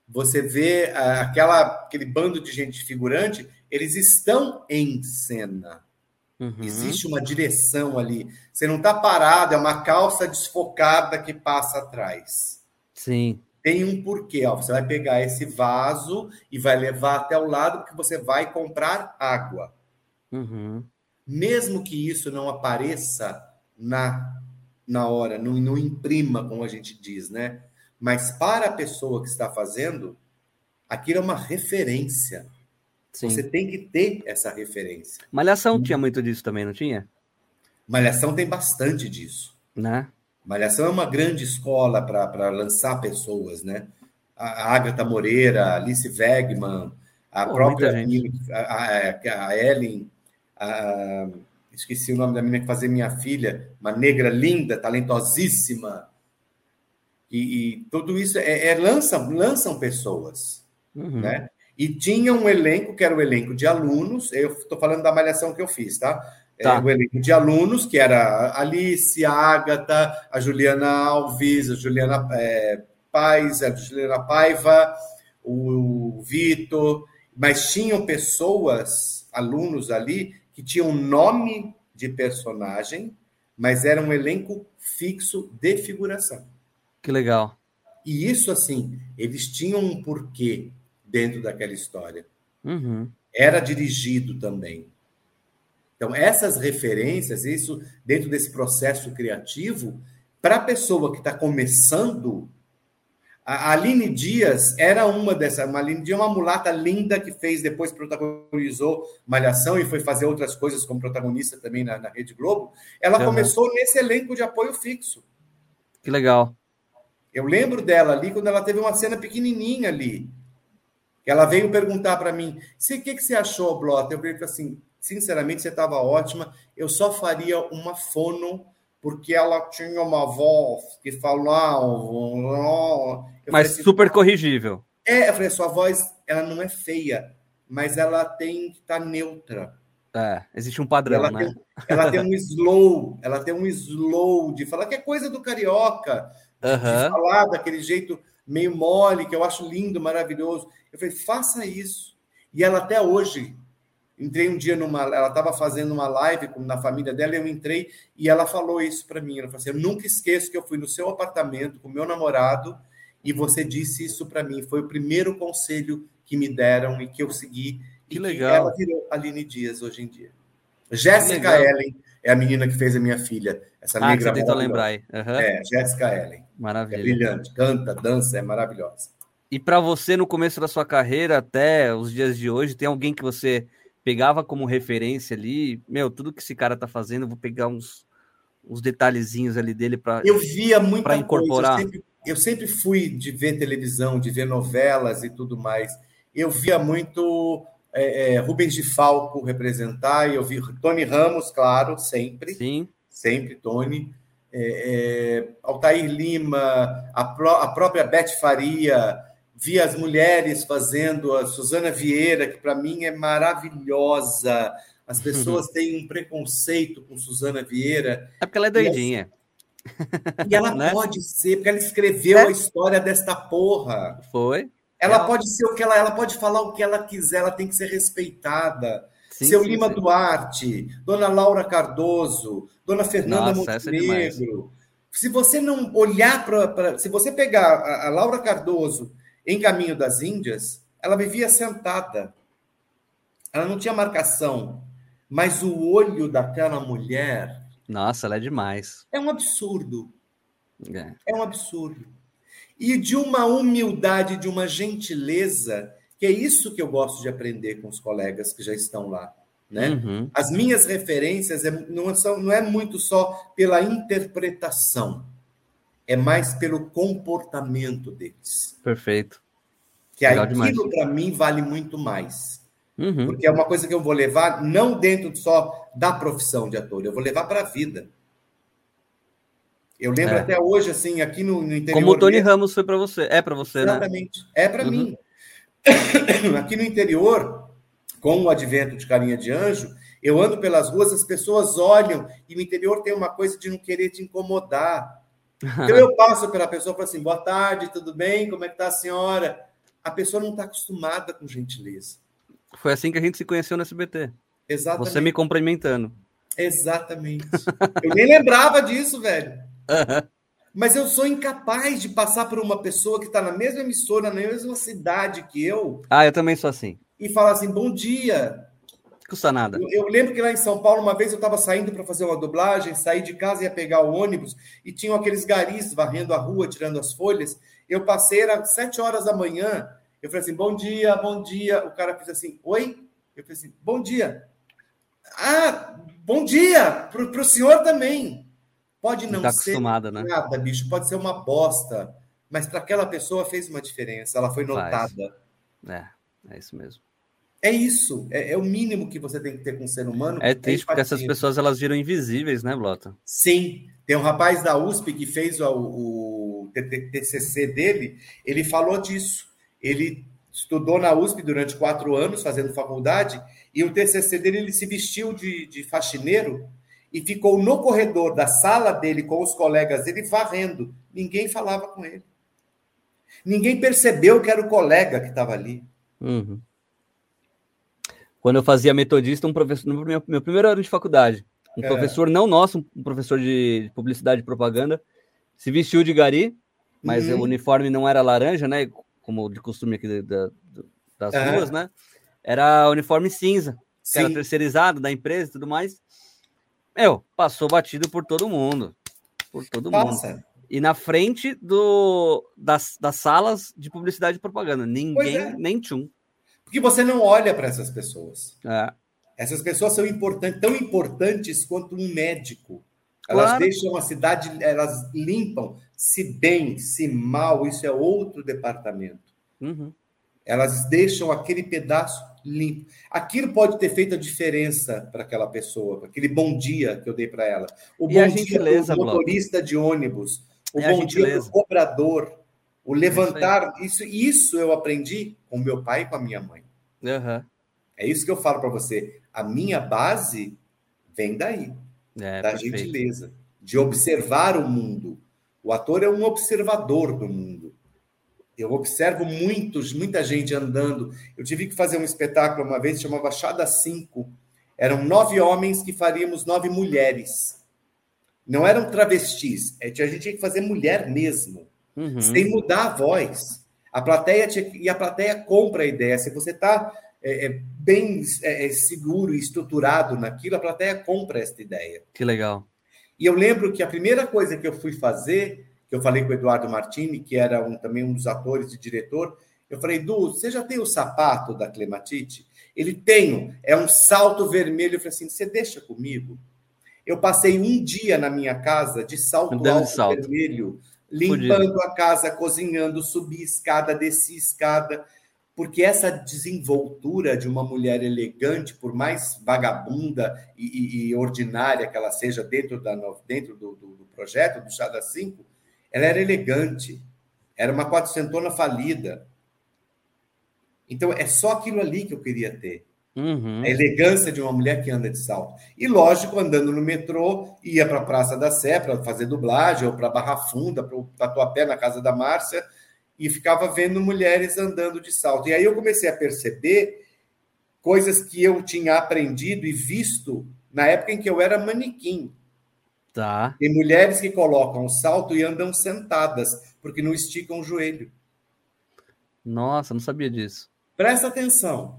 Você vê ah, aquela, aquele bando de gente figurante, eles estão em cena. Uhum. Existe uma direção ali. Você não está parado, é uma calça desfocada que passa atrás. Sim. Tem um porquê. Ó, você vai pegar esse vaso e vai levar até o lado porque você vai comprar água. Uhum. Mesmo que isso não apareça na, na hora, não, não imprima, como a gente diz, né? Mas para a pessoa que está fazendo, aquilo é uma referência. Sim. Você tem que ter essa referência. Malhação tinha muito disso também, não tinha? Malhação tem bastante disso. Né? Malhação é uma grande escola para lançar pessoas, né? A Agatha Moreira, a Alice Wegman, a Pô, própria a, a, a Ellen, a- esqueci o nome da menina que fazia minha filha, uma negra linda, talentosíssima. E, e tudo isso é, é- lançam, lançam pessoas, Uhum. né? E tinha um elenco que era o elenco de alunos. Eu estou falando da malhação que eu fiz, tá? É, Tá. o elenco de alunos, que era a Alice, a Ágata, a Juliana Alves, a Juliana é, Paz, a Juliana Paiva, o Vitor, mas tinham pessoas, alunos ali, que tinham nome de personagem, mas era um elenco fixo de figuração. Que legal. E isso, assim, eles tinham um porquê dentro daquela história. Uhum. Era dirigido também. Então, essas referências, isso dentro desse processo criativo, para a pessoa que está começando, a Aline Dias era uma dessas. Uma Aline Dias é uma mulata linda que fez, depois protagonizou Malhação e foi fazer outras coisas como protagonista também na, na Rede Globo. Ela Uhum. começou nesse elenco de apoio fixo. Que legal. Eu lembro dela ali quando ela teve uma cena pequenininha ali. Ela veio perguntar para mim: "Se o que, que você achou, Blota?" Eu falei assim: "Sinceramente, você estava ótima. Eu só faria uma fono porque ela tinha uma voz que falava. Mas assim, super corrigível. é, eu falei, sua voz ela não é feia, mas ela tem que estar neutra. É, existe um padrão, ela, né? tem, ela tem um slow, ela tem um slow de falar que é coisa do carioca, de Aham. falar daquele jeito meio mole, que eu acho lindo, maravilhoso. Eu falei, faça isso. E ela até hoje, entrei um dia numa, ela estava fazendo uma live com, na família dela, eu entrei e ela falou isso para mim. Ela falou assim: eu nunca esqueço que eu fui no seu apartamento com meu namorado e você disse isso para mim. Foi o primeiro conselho que me deram e que eu segui. Que e legal. ela virou Aline Dias hoje em dia. Jéssica. Ellen é a menina que fez a minha filha. Essa Ah, negra você lembrar aí. Aham. É, Jéssica Ellen. É Maravilha. brilhante, canta, dança, é maravilhosa. E para você, no começo da sua carreira, até os dias de hoje, tem alguém que você pegava como referência ali? Meu, tudo que esse cara tá fazendo, eu vou pegar uns, uns detalhezinhos ali dele para. Eu via muita Pra incorporar. coisa. Eu sempre, eu sempre fui de ver televisão, de ver novelas e tudo mais. Eu via muito é, é, Rubens de Falco representar, e eu vi Tony Ramos, claro, sempre. Sim. sempre, Tony. É, é, Altair Lima, a, pró- a própria Beth Faria, vi as mulheres fazendo, a Suzana Vieira, que para mim é maravilhosa. As pessoas têm um preconceito com Suzana Vieira, É porque ela é doidinha. e ela Né? pode ser, porque ela escreveu É. a história desta porra. Foi. Ela Ela- pode ser o que ela, ela pode falar o que ela quiser, ela tem que ser respeitada. Sim, Seu sim, Lima sim. Duarte, Dona Laura Cardoso, Dona Fernanda Nossa, é. Montenegro, Se você não olhar para. Se você pegar a, a Laura Cardoso em Caminho das Índias, ela vivia sentada. Ela não tinha marcação. Mas o olho daquela mulher. Nossa, ela é demais. É um absurdo. É, é um absurdo. E de uma humildade, de uma gentileza, que é isso que eu gosto de aprender com os colegas que já estão lá. Né? Uhum. As minhas referências é, não, são, não é muito só pela interpretação, é mais pelo comportamento deles. Perfeito. Que Legal aquilo para mim vale muito mais. Uhum. Porque é uma coisa que eu vou levar não dentro só da profissão de ator, eu vou levar para a vida. Eu lembro é. até hoje, assim, aqui no, no interior. Como o Tony mesmo, Ramos foi para você. É para você, exatamente, né? Exatamente. É para uhum. mim. aqui no interior, com o advento de Carinha de Anjo, eu ando pelas ruas, as pessoas olham, e no interior tem uma coisa de não querer te incomodar. Então eu passo pela pessoa e falo assim: boa tarde, tudo bem? Como é que está a senhora? A pessoa não está acostumada com gentileza. Foi assim que a gente se conheceu no SBT. Exatamente. Você me cumprimentando. Exatamente. Eu nem lembrava disso, velho. Mas eu sou incapaz de passar por uma pessoa que está na mesma emissora, na mesma cidade que eu. Ah, eu também sou assim. E falar assim: bom dia. Custa nada. Eu, eu lembro que lá em São Paulo, uma vez eu estava saindo para fazer uma dublagem, saí de casa e ia pegar o ônibus e tinham aqueles garis varrendo a rua, tirando as folhas. Eu passei, era sete horas da manhã. Eu falei assim: bom dia, bom dia. O cara fez assim: oi? Eu falei assim: bom dia. Ah, bom dia para o senhor também. Pode não tá ser né? nada, bicho, pode ser uma bosta, mas para aquela pessoa fez uma diferença, ela foi notada. Faz. É, é isso mesmo. É isso, é, é, o mínimo que você tem que ter com o ser humano. É triste porque essas pessoas elas viram invisíveis, né, Blota? Sim, tem um rapaz da USP que fez o, o TCC dele, ele falou disso. Ele estudou na USP durante quatro anos, fazendo faculdade, e o TCC dele ele se vestiu de, de faxineiro e ficou no corredor da sala dele com os colegas dele varrendo. Ninguém falava com ele. Ninguém percebeu que era o colega que estava ali. Uhum. Quando eu fazia metodista, um professor, no meu, meu primeiro ano de faculdade, um é. professor não nosso, um professor de publicidade e propaganda, se vestiu de gari, mas uhum. o uniforme não era laranja, né? Como de costume aqui da, das é. ruas, né? Era uniforme cinza, que era terceirizado da empresa e tudo mais. Meu, passou batido por todo mundo. Por todo Passa. mundo. E na frente do, das, das salas de publicidade e propaganda. Ninguém, é. nem tchum. Porque você não olha para essas pessoas. É. Essas pessoas são importantes, tão importantes quanto um médico. Elas claro. deixam a cidade, elas limpam, se bem, se mal, isso é outro departamento. Uhum. Elas deixam aquele pedaço limpo. Aquilo pode ter feito a diferença para aquela pessoa, aquele bom dia que eu dei para ela. O e bom dia do motorista de ônibus, o bom dia do cobrador, o levantar. Isso, isso eu aprendi com meu pai e com a minha mãe. Uhum. É isso que eu falo para você. A minha base vem daí, é, da perfeito. gentileza, de observar o mundo. O ator é um observador do mundo. Eu observo muitos, muita gente andando. Eu tive que fazer um espetáculo uma vez, chamava Chada 5. Eram nove homens que faríamos nove mulheres. Não eram travestis. É, a gente tinha que fazer mulher mesmo, uhum. sem mudar a voz. A plateia tinha, e a plateia compra a ideia. Se você está é, é, bem é, é, seguro e estruturado naquilo, a plateia compra esta ideia. Que legal. E eu lembro que a primeira coisa que eu fui fazer que eu falei com o Eduardo Martini, que era um, também um dos atores e diretor. Eu falei, Du, você já tem o sapato da Clematite? Ele tem, é um salto vermelho. Eu falei assim, você deixa comigo? Eu passei um dia na minha casa de salto alto salto. vermelho, limpando Fudido. a casa, cozinhando, subi escada, desci escada, porque essa desenvoltura de uma mulher elegante, por mais vagabunda e, e, e ordinária que ela seja dentro, da, dentro do, do, do projeto do Chá das Cinco, ela era elegante, era uma quatrocentona falida. Então, é só aquilo ali que eu queria ter. Uhum. A elegância de uma mulher que anda de salto. E, lógico, andando no metrô, ia para a Praça da Sé para fazer dublagem, ou para Barra Funda, para o Tatuapé, na casa da Márcia, e ficava vendo mulheres andando de salto. E aí eu comecei a perceber coisas que eu tinha aprendido e visto na época em que eu era manequim. Tá. Tem mulheres que colocam o salto e andam sentadas, porque não esticam o joelho. Nossa, não sabia disso. Presta atenção.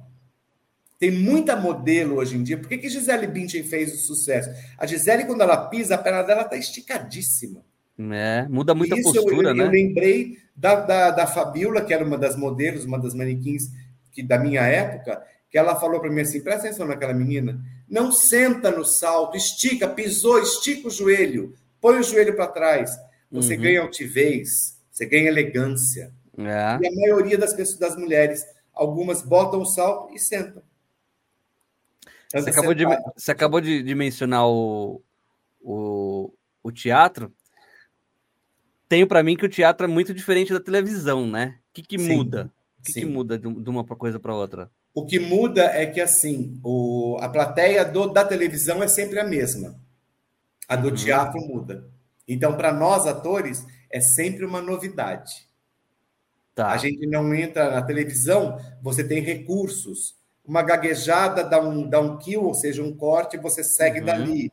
Tem muita modelo hoje em dia. Por que, que Gisele Bündchen fez o sucesso? A Gisele, quando ela pisa, a perna dela está esticadíssima. É, muda muita Isso postura, eu, né? Eu lembrei da, da, da Fabiola, que era uma das modelos, uma das manequins que, da minha época, que ela falou para mim assim: presta atenção naquela menina, não senta no salto, estica, pisou, estica o joelho, põe o joelho para trás. Você Uhum. ganha altivez, você ganha elegância. É. E a maioria das pessoas, das mulheres, algumas botam o salto e sentam. Você acabou, de, você acabou de, de mencionar o, o, o teatro. Tenho para mim que o teatro é muito diferente da televisão, né? O que, que Sim, muda? O que, que muda de de uma coisa para outra? O que muda é que, assim, o, a plateia do, da televisão é sempre a mesma. A do Uhum. teatro muda. Então, para nós, atores, é sempre uma novidade. Tá. A gente não entra na televisão, você tem recursos. Uma gaguejada dá um, dá um kill, ou seja, um corte, você segue Uhum. dali.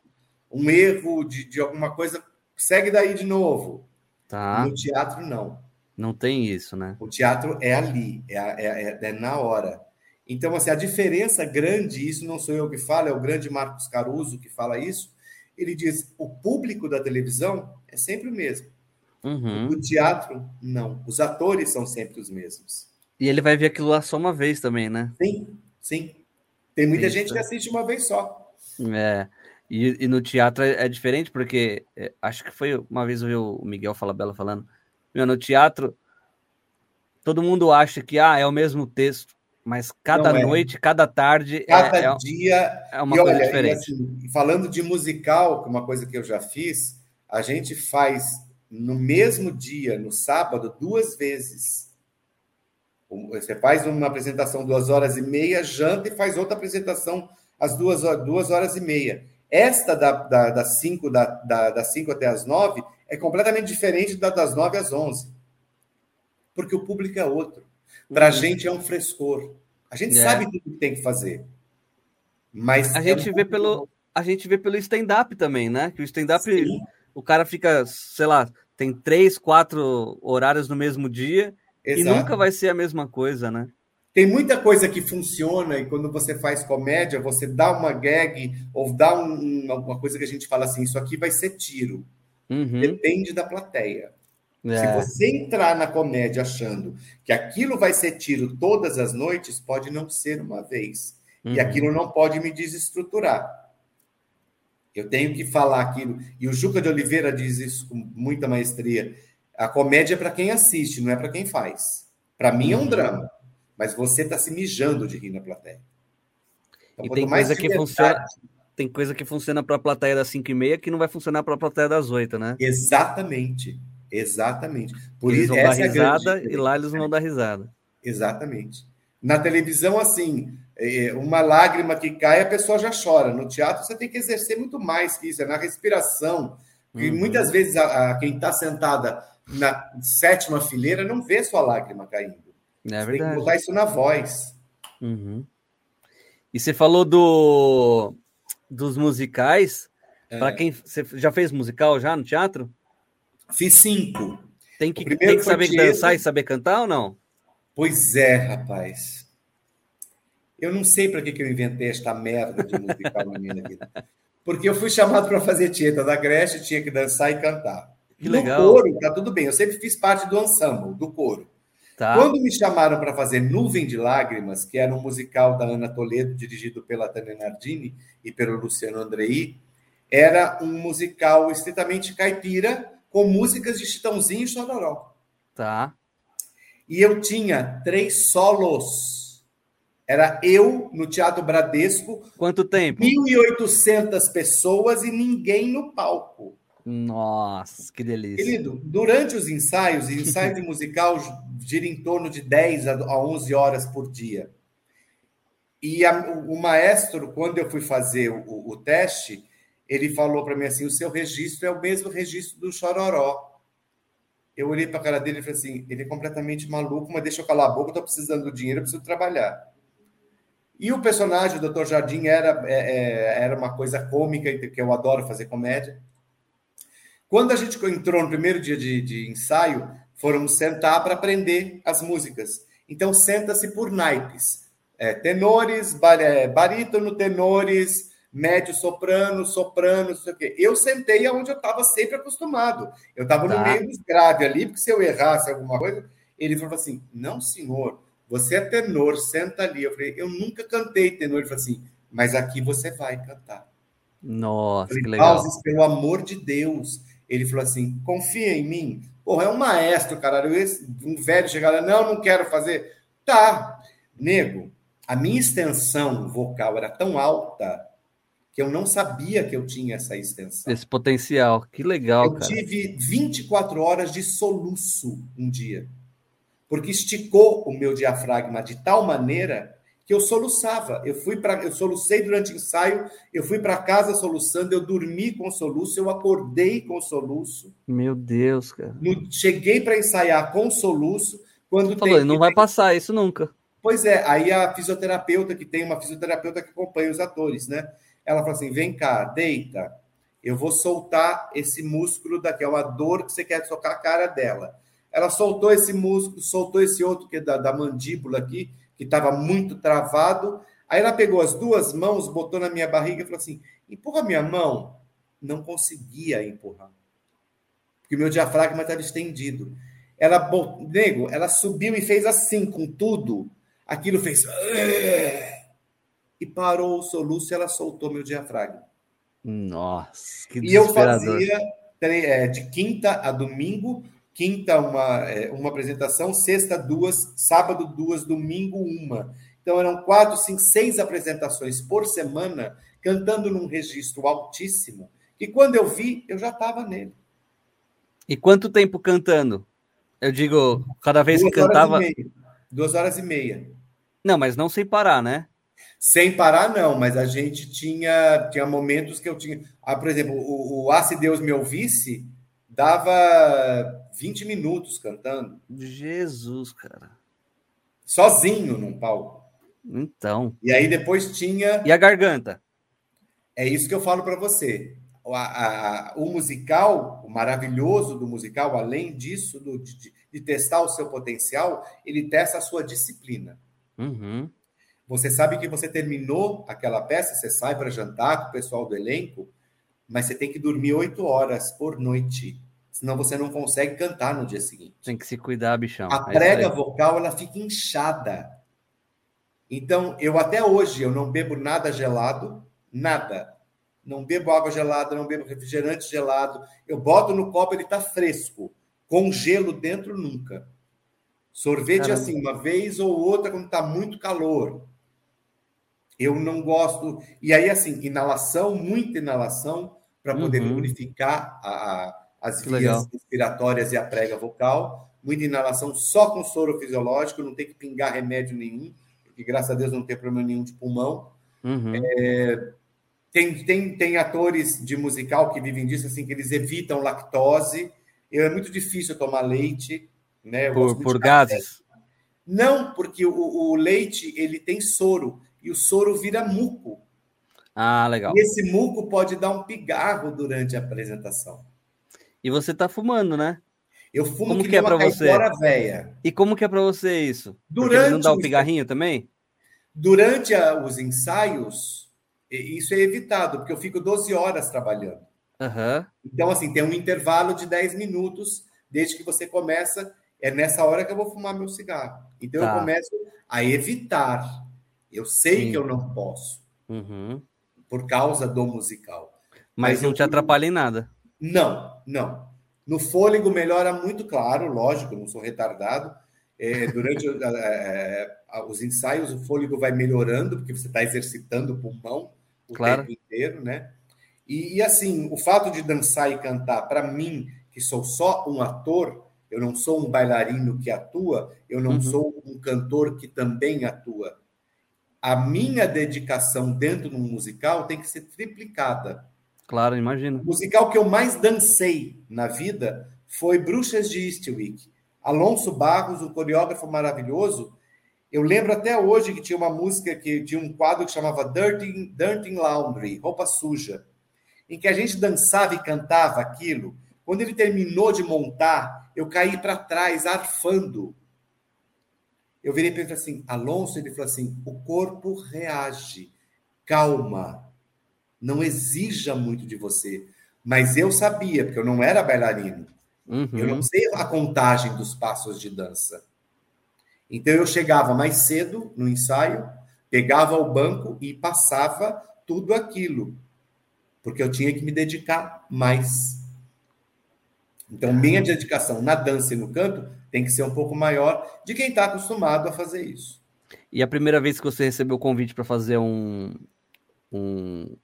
Um erro de, de alguma coisa, segue daí de novo. Tá. No teatro, não. Não tem isso, né? O teatro é ali, é, é- é- é na hora. Então, assim, a diferença grande, isso não sou eu que falo, é o grande Marcos Caruso que fala isso. Ele diz: o público da televisão é sempre o mesmo. Uhum. O teatro, não. Os atores são sempre os mesmos. E ele vai ver aquilo lá só uma vez também, né? Sim, sim. Tem muita gente que assiste uma vez só. É. E, e no teatro é, é diferente, porque é, acho que foi uma vez eu vi o Miguel Falabella falando. Meu, no teatro, todo mundo acha que ah, é o mesmo texto, mas cada é. noite, cada tarde Cada é, é, dia. é uma e coisa olha, diferente. assim, falando de musical, que é uma coisa que eu já fiz, a gente faz no mesmo dia, no sábado, duas vezes. Você faz uma apresentação duas horas e meia, janta e faz outra apresentação às duas horas, duas horas e meia. Esta da, da, das, cinco, da, da, das cinco até as nove é completamente diferente da das nove às onze. Porque o público é outro. Para a Uhum. gente é um frescor. A gente É. sabe tudo que tem que fazer. Mas A é gente um vê pelo a gente vê pelo stand-up também, né? Que o stand-up, o cara fica, sei lá, tem três, quatro horários no mesmo dia e exato. nunca vai ser a mesma coisa, né? Tem muita coisa que funciona e quando você faz comédia, você dá uma gag ou dá um- uma coisa que a gente fala assim, isso aqui vai ser tiro. Uhum. Depende da plateia. Se É. você entrar na comédia achando que aquilo vai ser tiro todas as noites, pode não ser uma vez. E Uhum. aquilo não pode me desestruturar. Eu tenho que falar aquilo. E o Juca de Oliveira diz isso com muita maestria. A comédia é para quem assiste, não é para quem faz. Para mim é um Uhum. drama, mas você está se mijando de rir na plateia. Então, E tem mais coisa que liberdade- funciona, tem coisa que funciona para a plateia das 5 e meia que não vai funcionar para a plateia das 8, né? Exatamente. Exatamente. Por eles isso, vão dar essa é grande risada e lá eles não vão dar risada. Exatamente. Na televisão, assim, é, uma lágrima que cai, a pessoa já chora. No teatro, você tem que exercer muito mais que isso, é na respiração. E Uhum. muitas vezes a, a- quem está sentada na sétima fileira não vê sua lágrima caindo. É tem que botar isso na voz. Uhum. E você falou do dos musicais. É. Para quem você já fez musical já no teatro? Fiz cinco. Tem que, tem que saber dançar e saber cantar ou não? Pois é, rapaz. Eu não sei para que, que eu inventei esta merda de musical na minha vida. Porque eu fui chamado para fazer Tieta da Grécia, tinha que dançar e cantar. Que no legal. coro, tá tudo bem. Eu sempre fiz parte do ensemble, do coro. Tá. Quando me chamaram para fazer Nuvem de Lágrimas, que era um musical da Ana Toledo, dirigido pela Tânia Nardini e pelo Luciano Andrei, era um musical estritamente caipira, com músicas de Chitãozinho e Chororó. Tá. E eu tinha três solos. Era eu no Teatro Bradesco, Quanto tempo? 1.800 pessoas e ninguém no palco. Nossa, que delícia. Querido, durante os ensaios, o ensaio de musical gira em torno de 10 a 11 horas por dia. E a- o maestro, quando eu fui fazer o, o teste, ele falou para mim assim: o seu registro é o mesmo registro do Chororó. Eu olhei para a cara dele e falei assim: ele é completamente maluco, mas deixa eu calar a boca, estou precisando do dinheiro, preciso trabalhar. E o personagem, o Dr. Jardim, era, é, é, era uma coisa cômica, que eu adoro fazer comédia. Quando a gente entrou no primeiro dia de, de ensaio, fomos sentar para aprender as músicas. Então, senta-se por naipes. É, tenores, bar, é, barítono, tenores, médio, soprano, soprano, não sei o quê. Eu sentei aonde eu estava sempre acostumado. Eu estava tá. no meio dos graves ali, porque se eu errasse alguma coisa, ele falou assim: não, senhor, você é tenor, senta ali. Eu falei, eu nunca cantei tenor. Ele falou assim, mas aqui você vai cantar. Nossa, falei, que legal. pelo amor de Deus. Ele falou assim: confia em mim. Porra, é um maestro, caralho. Um velho chegar lá, não, não quero fazer. Tá, nego, a minha extensão vocal era tão alta que eu não sabia que eu tinha essa extensão. Esse potencial, que legal, eu cara. Eu tive 24 horas de soluço um dia, porque esticou o meu diafragma de tal maneira que eu soluçava. Eu fui para, eu solucei durante o ensaio, eu fui para casa soluçando, eu dormi com soluço, eu acordei com soluço. Meu Deus, cara. No, cheguei para ensaiar com soluço. Quando Falou, tem, não vai passar isso nunca. Pois é, aí a fisioterapeuta, que tem uma fisioterapeuta que acompanha os atores, né? Ela fala assim: vem cá, deita, eu vou soltar esse músculo daqui, é uma dor que você quer tocar a cara dela. Ela soltou esse músculo, soltou esse outro que é da, da mandíbula aqui, que estava muito travado. Aí ela pegou as duas mãos, botou na minha barriga e falou assim: empurra minha mão. Não conseguia empurrar, porque meu diafragma estava estendido. Ela, nego, ela subiu e fez assim com tudo. Aquilo fez. E parou o soluço e ela soltou meu diafragma. Nossa, que E eu fazia é, de quinta a domingo, quinta uma, é, uma apresentação, sexta duas, sábado duas, domingo uma. Então eram quatro, cinco, seis apresentações por semana, cantando num registro altíssimo. E quando eu vi, eu já estava nele. E quanto tempo cantando? Eu digo, cada vez Duas que cantava. Duas horas e meia. Não, mas não sem parar, né? Sem parar, não, mas a gente tinha, tinha momentos que eu tinha. Ah, por exemplo, o, o Ah, se Deus me ouvisse, dava 20 minutos cantando. Jesus, cara. Sozinho num palco. Então. E aí depois tinha. E a garganta? É isso que eu falo para você. O, a, a, o musical, o maravilhoso do musical, além disso, do, de, de, testar o seu potencial, ele testa a sua disciplina. Uhum. Você sabe que você terminou aquela peça, você sai para jantar com o pessoal do elenco, mas você tem que dormir oito horas por noite senão você não consegue cantar no dia seguinte. Tem que se cuidar, bichão. A é prega vocal ela fica inchada. Então, eu até hoje eu não bebo nada gelado, nada. Não bebo água gelada, não bebo refrigerante gelado. Eu boto no copo, ele está fresco. Com gelo dentro, nunca. Sorvete Caramba. assim, uma vez ou outra, quando está muito calor. Eu não gosto. E aí, assim, inalação, muita inalação, para poder uhum. purificar a, as que vias legal. respiratórias e a prega vocal, muita inalação só com soro fisiológico, não tem que pingar remédio nenhum, porque graças a Deus não tem problema nenhum de pulmão. Uhum. É, tem, tem, tem atores de musical que vivem disso, assim, que eles evitam lactose. É muito difícil tomar leite, né? por, por gases? Não, porque o, o leite ele tem soro e o soro vira muco. Ah, legal. E esse muco pode dar um pigarro durante a apresentação. E você tá fumando, né? Eu fumo como que, que é para você? Véia. E como que é para você isso? Durante não dá o um pigarrinho também? Durante a, os ensaios, isso é evitado, porque eu fico 12 horas trabalhando. Uhum. Então, assim, tem um intervalo de 10 minutos desde que você começa. É nessa hora que eu vou fumar meu cigarro. Então, tá. eu começo a evitar. Eu sei Sim. que eu não posso, uhum. por causa do musical. Mas, Mas não te atrapalha em nada. Não, não. No fôlego melhora muito claro, lógico, não sou retardado. É, durante é, os ensaios, o fôlego vai melhorando, porque você está exercitando o pulmão o claro. tempo inteiro, né? E, e, assim, o fato de dançar e cantar, para mim, que sou só um ator, eu não sou um bailarino que atua, eu não uhum. sou um cantor que também atua. A minha dedicação dentro de um musical tem que ser triplicada. Claro, imagino. O musical que eu mais dancei na vida foi Bruxas de Eastwick. Alonso Barros, um coreógrafo maravilhoso. Eu lembro até hoje que tinha uma música que tinha um quadro que chamava Dirty, Dirty Laundry, roupa suja, em que a gente dançava e cantava aquilo Quando ele terminou de montar, eu caí para trás, arfando. Eu virei para ele assim, Alonso, ele falou assim: o corpo reage, calma, não exija muito de você. Mas eu sabia, porque eu não era bailarino. Uhum. Eu não sei a contagem dos passos de dança. Então eu chegava mais cedo no ensaio, pegava o banco e passava tudo aquilo, porque eu tinha que me dedicar mais. Então, minha dedicação na dança e no canto tem que ser um pouco maior de quem está acostumado a fazer isso. E a primeira vez que você recebeu o convite para fazer um, um,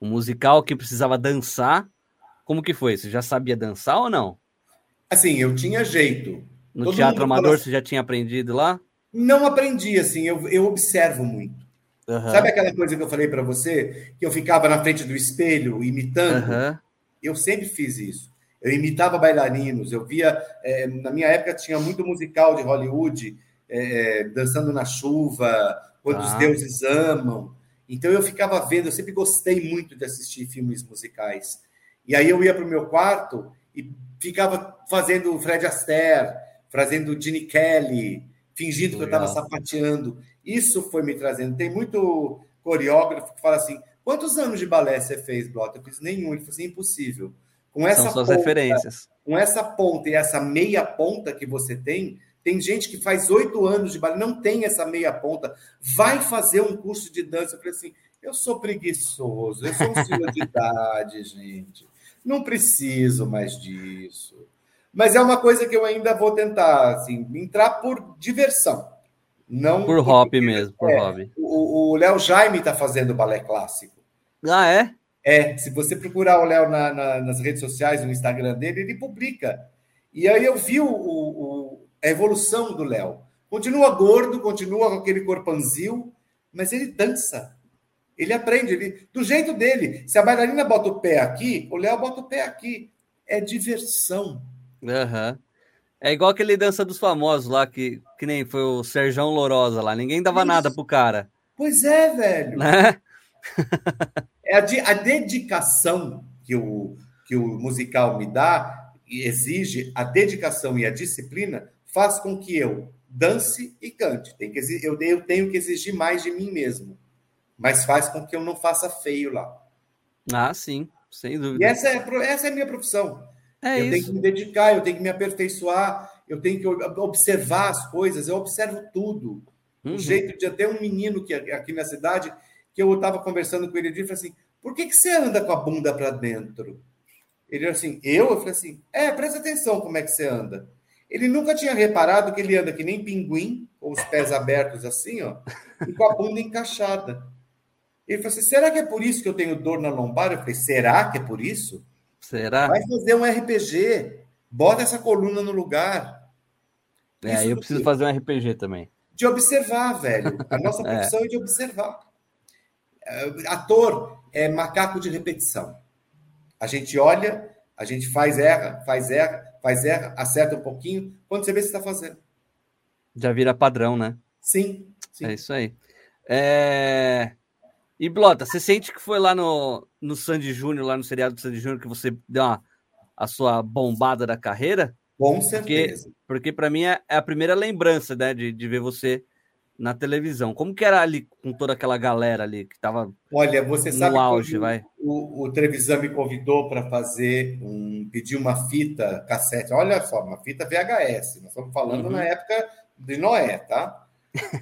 um, musical que precisava dançar, como que foi? Você já sabia dançar ou não? Assim, eu tinha jeito. No Todo teatro amador fala... você já tinha aprendido lá? Não aprendi, assim, eu, eu observo muito. Uhum. Sabe aquela coisa que eu falei para você? Que eu ficava na frente do espelho imitando? Uhum. Eu sempre fiz isso. Eu imitava bailarinos, eu via. É, na minha época tinha muito musical de Hollywood, é, Dançando na Chuva, Quando ah. os Deuses Amam. Então eu ficava vendo, eu sempre gostei muito de assistir filmes musicais. E aí eu ia para o meu quarto e ficava fazendo Fred Astaire, fazendo Gene Kelly, fingindo Legal. que eu estava sapateando. Isso foi me trazendo. Tem muito coreógrafo que fala assim: quantos anos de balé você fez, Blota? Eu fiz nenhum. Ele falou assim: impossível. Com essa São suas ponta, referências. Com essa ponta e essa meia ponta que você tem, tem gente que faz oito anos de balé, não tem essa meia ponta, vai fazer um curso de dança. Eu falei assim: eu sou preguiçoso, eu sou um senhor de idade, gente. Não preciso mais disso. Mas é uma coisa que eu ainda vou tentar, assim, entrar por diversão. Não por hobby mesmo, por é, hobby. O Léo Jaime está fazendo balé clássico. Ah, é? É, se você procurar o Léo na, na, nas redes sociais, no Instagram dele, ele publica. E aí eu vi o, o, a evolução do Léo. Continua gordo, continua com aquele corpanzil, mas ele dança. Ele aprende, ele, do jeito dele. Se a bailarina bota o pé aqui, o Léo bota o pé aqui. É diversão. Uhum. É igual aquele dança dos famosos lá, que, que nem foi o Serjão Lorosa lá. Ninguém dava Isso. nada pro cara. Pois é, velho. Né? é a, de, a dedicação que o, que o musical me dá e exige, a dedicação e a disciplina faz com que eu dance e cante. Tem que, eu, eu tenho que exigir mais de mim mesmo. Mas faz com que eu não faça feio lá. Ah, sim, sem dúvida. E essa é, essa é a minha profissão. É eu isso. tenho que me dedicar, eu tenho que me aperfeiçoar, eu tenho que observar as coisas, eu observo tudo. Uhum. O jeito de até um menino que aqui na cidade, que eu estava conversando com ele, ele falou assim: por que, que você anda com a bunda para dentro? Ele falou assim, eu? Eu falei assim, é, presta atenção como é que você anda. Ele nunca tinha reparado que ele anda que nem pinguim, com os pés abertos assim, ó, e com a bunda encaixada. Ele falou assim: será que é por isso que eu tenho dor na lombar? Eu falei: será que é por isso? Será? Vai fazer um RPG. Bota essa coluna no lugar. É, Isso eu preciso fazer um RPG também. De observar, velho. A nossa é. profissão é. é de observar. É, ator é macaco de repetição. A gente olha, a gente faz erra, faz erra, faz erra, acerta um pouquinho. Quando você vê, você está fazendo. Já vira padrão, né? Sim. sim. É isso aí. É... E Blota, você sente que foi lá no, no Sandy Júnior, lá no seriado do Sandy Júnior, que você deu uma, a sua bombada da carreira? Com certeza. Porque, porque para mim é, é, a primeira lembrança né, de, de ver você na televisão. Como que era ali com toda aquela galera ali que estava Olha, você sabe no auge, o, vai? O, o Trevisan me convidou para fazer um pedir uma fita cassete. Olha só, uma fita VHS. Nós estamos falando uhum. na época de Noé, tá?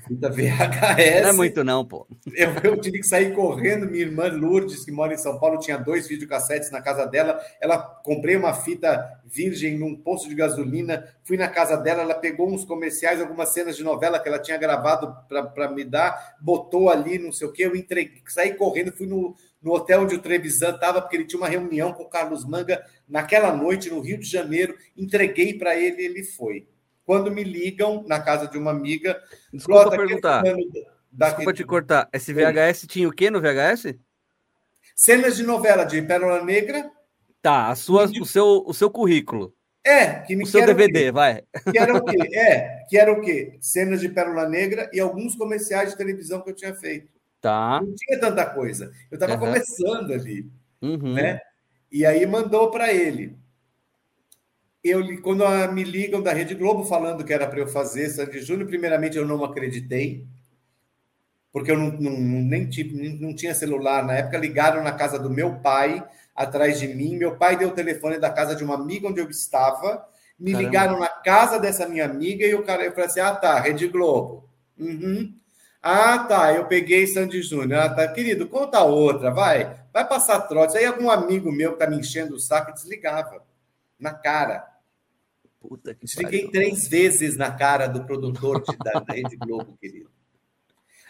Fita VHS. Não é muito, não, pô. Eu, eu, tive que sair correndo. Minha irmã Lourdes, que mora em São Paulo, tinha dois videocassetes na casa dela. Ela comprei uma fita virgem num posto de gasolina. Fui na casa dela, ela pegou uns comerciais, algumas cenas de novela que ela tinha gravado para me dar, botou ali, não sei o quê. Eu entreguei, saí correndo, fui no, no hotel onde o Trevisan estava, porque ele tinha uma reunião com o Carlos Manga naquela noite no Rio de Janeiro. Entreguei para ele e ele foi quando me ligam na casa de uma amiga. Desculpa perguntar. Desculpa te cortar. Esse VHS tinha o que no VHS? Cenas de novela de Pérola Negra. Tá, a sua, o, seu, o seu currículo. É, que me o seu DVD, vai. Que era o quê? É, que era o quê? Cenas de Pérola Negra e alguns comerciais de televisão que eu tinha feito. Tá. Não tinha tanta coisa. Eu estava uhum. começando ali, uhum. né? E aí mandou para ele. Eu, quando me ligam da Rede Globo falando que era para eu fazer Sandy Júnior, primeiramente eu não acreditei, porque eu não, não, nem tive, não tinha celular na época. Ligaram na casa do meu pai, atrás de mim. Meu pai deu o telefone da casa de uma amiga onde eu estava. Me Caramba. ligaram na casa dessa minha amiga e o cara eu falei assim: ah, tá, Rede Globo. Uhum. Ah, tá, eu peguei Sandy Júnior. Ah, tá, querido, conta outra, vai. Vai passar trote. Aí algum amigo meu que tá me enchendo o saco desligava na cara. Puta que Desliguei pariu. três vezes na cara do produtor de, da, Rede Globo, querido.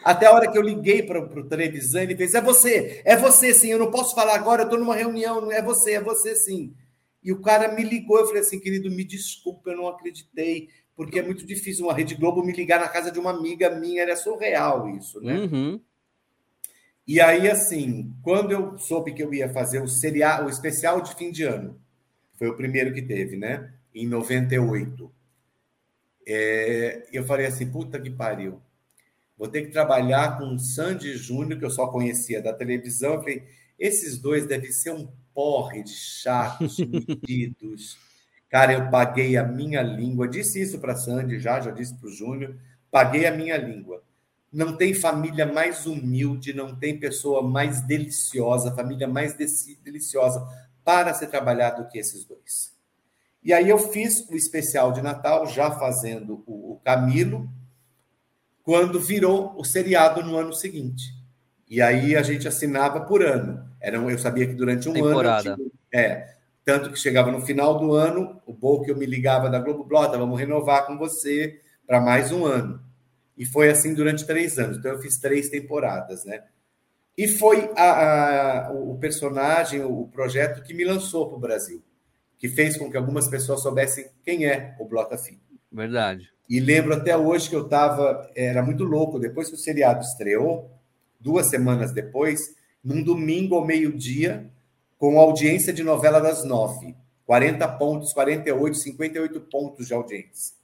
Até a hora que eu liguei para o televisão, ele fez: É você, é você sim, eu não posso falar agora, eu estou numa reunião, é você, é você sim. E o cara me ligou, eu falei assim, querido, me desculpa, eu não acreditei, porque é muito difícil uma Rede Globo me ligar na casa de uma amiga minha, era surreal isso, né? Uhum. E aí, assim, quando eu soube que eu ia fazer o serial, o especial de fim de ano, foi o primeiro que teve, né? Em 98. É, eu falei assim, puta que pariu. Vou ter que trabalhar com o Sandy Júnior, que eu só conhecia da televisão. Eu falei, esses dois devem ser um porre de chatos, metidos. Cara, eu paguei a minha língua. Disse isso para Sandy já, já disse para o Júnior. Paguei a minha língua. Não tem família mais humilde, não tem pessoa mais deliciosa, família mais deliciosa para ser trabalhado do que esses dois. E aí eu fiz o especial de Natal, já fazendo o Camilo, quando virou o seriado no ano seguinte. E aí a gente assinava por ano. Era, eu sabia que durante um Temporada. ano. Tinha, é, tanto que chegava no final do ano, o bom que eu me ligava da Globo Blota, vamos renovar com você para mais um ano. E foi assim durante três anos. Então eu fiz três temporadas, né? E foi a, a, o personagem, o projeto que me lançou para o Brasil, que fez com que algumas pessoas soubessem quem é o Blota Filho. Verdade. E lembro até hoje que eu estava, era muito louco, depois que o seriado estreou, duas semanas depois, num domingo ao meio-dia, com audiência de novela das nove. 40 pontos, 48, 58 pontos de audiência.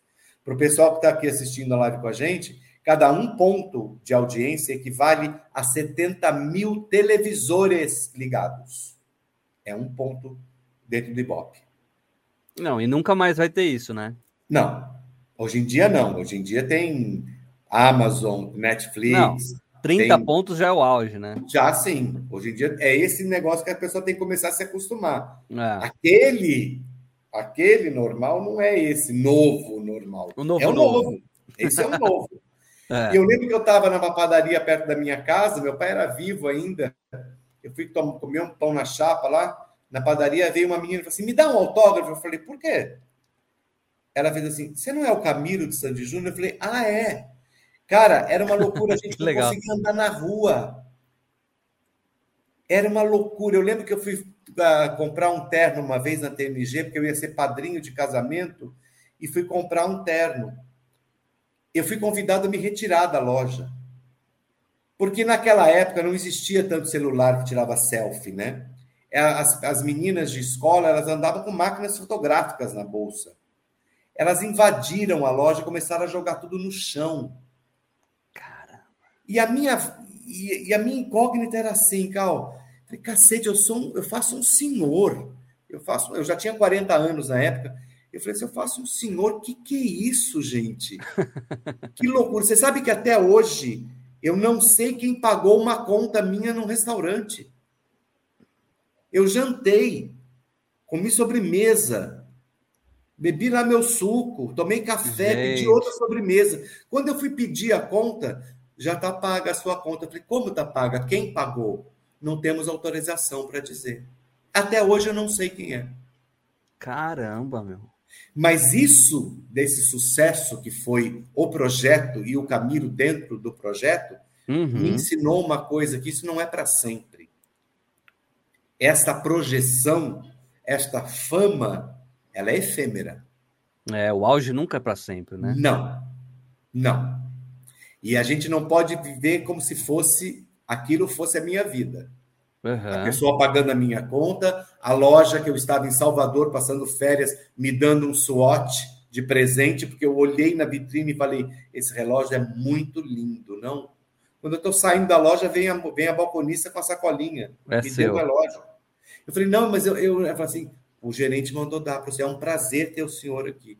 Para o pessoal que está aqui assistindo a live com a gente, cada um ponto de audiência equivale a 70 mil televisores ligados. É um ponto dentro do Ibope. Não, e nunca mais vai ter isso, né? Não, Hoje em dia, não. Hoje em dia tem Amazon, Netflix. Não, 30 tem... pontos já é o auge, né? Já sim. Hoje em dia é esse negócio que a pessoa tem que começar a se acostumar. É. Aquele, aquele normal não é esse novo normal. O novo é o novo. novo. Esse é o novo. É. Eu lembro que eu estava numa padaria perto da minha casa, meu pai era vivo ainda. Eu fui comer um pão na chapa lá. Na padaria veio uma menina e falou assim: me dá um autógrafo. Eu falei, por quê? ela fez assim: Você não é o Camilo de Sandy Júnior? Eu falei: Ah, é. Cara, era uma loucura, a gente não legal. conseguia andar na rua. Era uma loucura. Eu lembro que eu fui uh, comprar um terno uma vez na TMG, porque eu ia ser padrinho de casamento, e fui comprar um terno. Eu fui convidado a me retirar da loja. Porque naquela época não existia tanto celular que tirava selfie, né? As, as meninas de escola elas andavam com máquinas fotográficas na bolsa. Elas invadiram a loja, começaram a jogar tudo no chão. Caramba. E a minha e, e a minha incógnita era assim, Cal. Falei, cacete, eu sou um, eu faço um senhor. Eu faço, eu já tinha 40 anos na época. Eu falei assim, eu faço um senhor, que que é isso, gente? que loucura. Você sabe que até hoje eu não sei quem pagou uma conta minha num restaurante. Eu jantei, comi sobremesa, Bebi lá meu suco, tomei café, Gente. pedi outra sobremesa. Quando eu fui pedir a conta, já está paga a sua conta. Eu falei, como está paga? Quem pagou? Não temos autorização para dizer. Até hoje eu não sei quem é. Caramba, meu. Mas isso, desse sucesso que foi o projeto e o Camilo dentro do projeto, uhum. me ensinou uma coisa: que isso não é para sempre. Esta projeção, esta fama, ela é efêmera. É, o auge nunca é para sempre, né? Não, não. E a gente não pode viver como se fosse aquilo fosse a minha vida. Uhum. A pessoa pagando a minha conta, a loja que eu estava em Salvador passando férias me dando um SWAT de presente, porque eu olhei na vitrine e falei: esse relógio é muito lindo, não? Quando eu estou saindo da loja, vem a, vem a balconista com a sacolinha. É me seu. deu o relógio. Eu falei: não, mas eu, eu, eu assim: o gerente mandou dar para você. É um prazer ter o senhor aqui.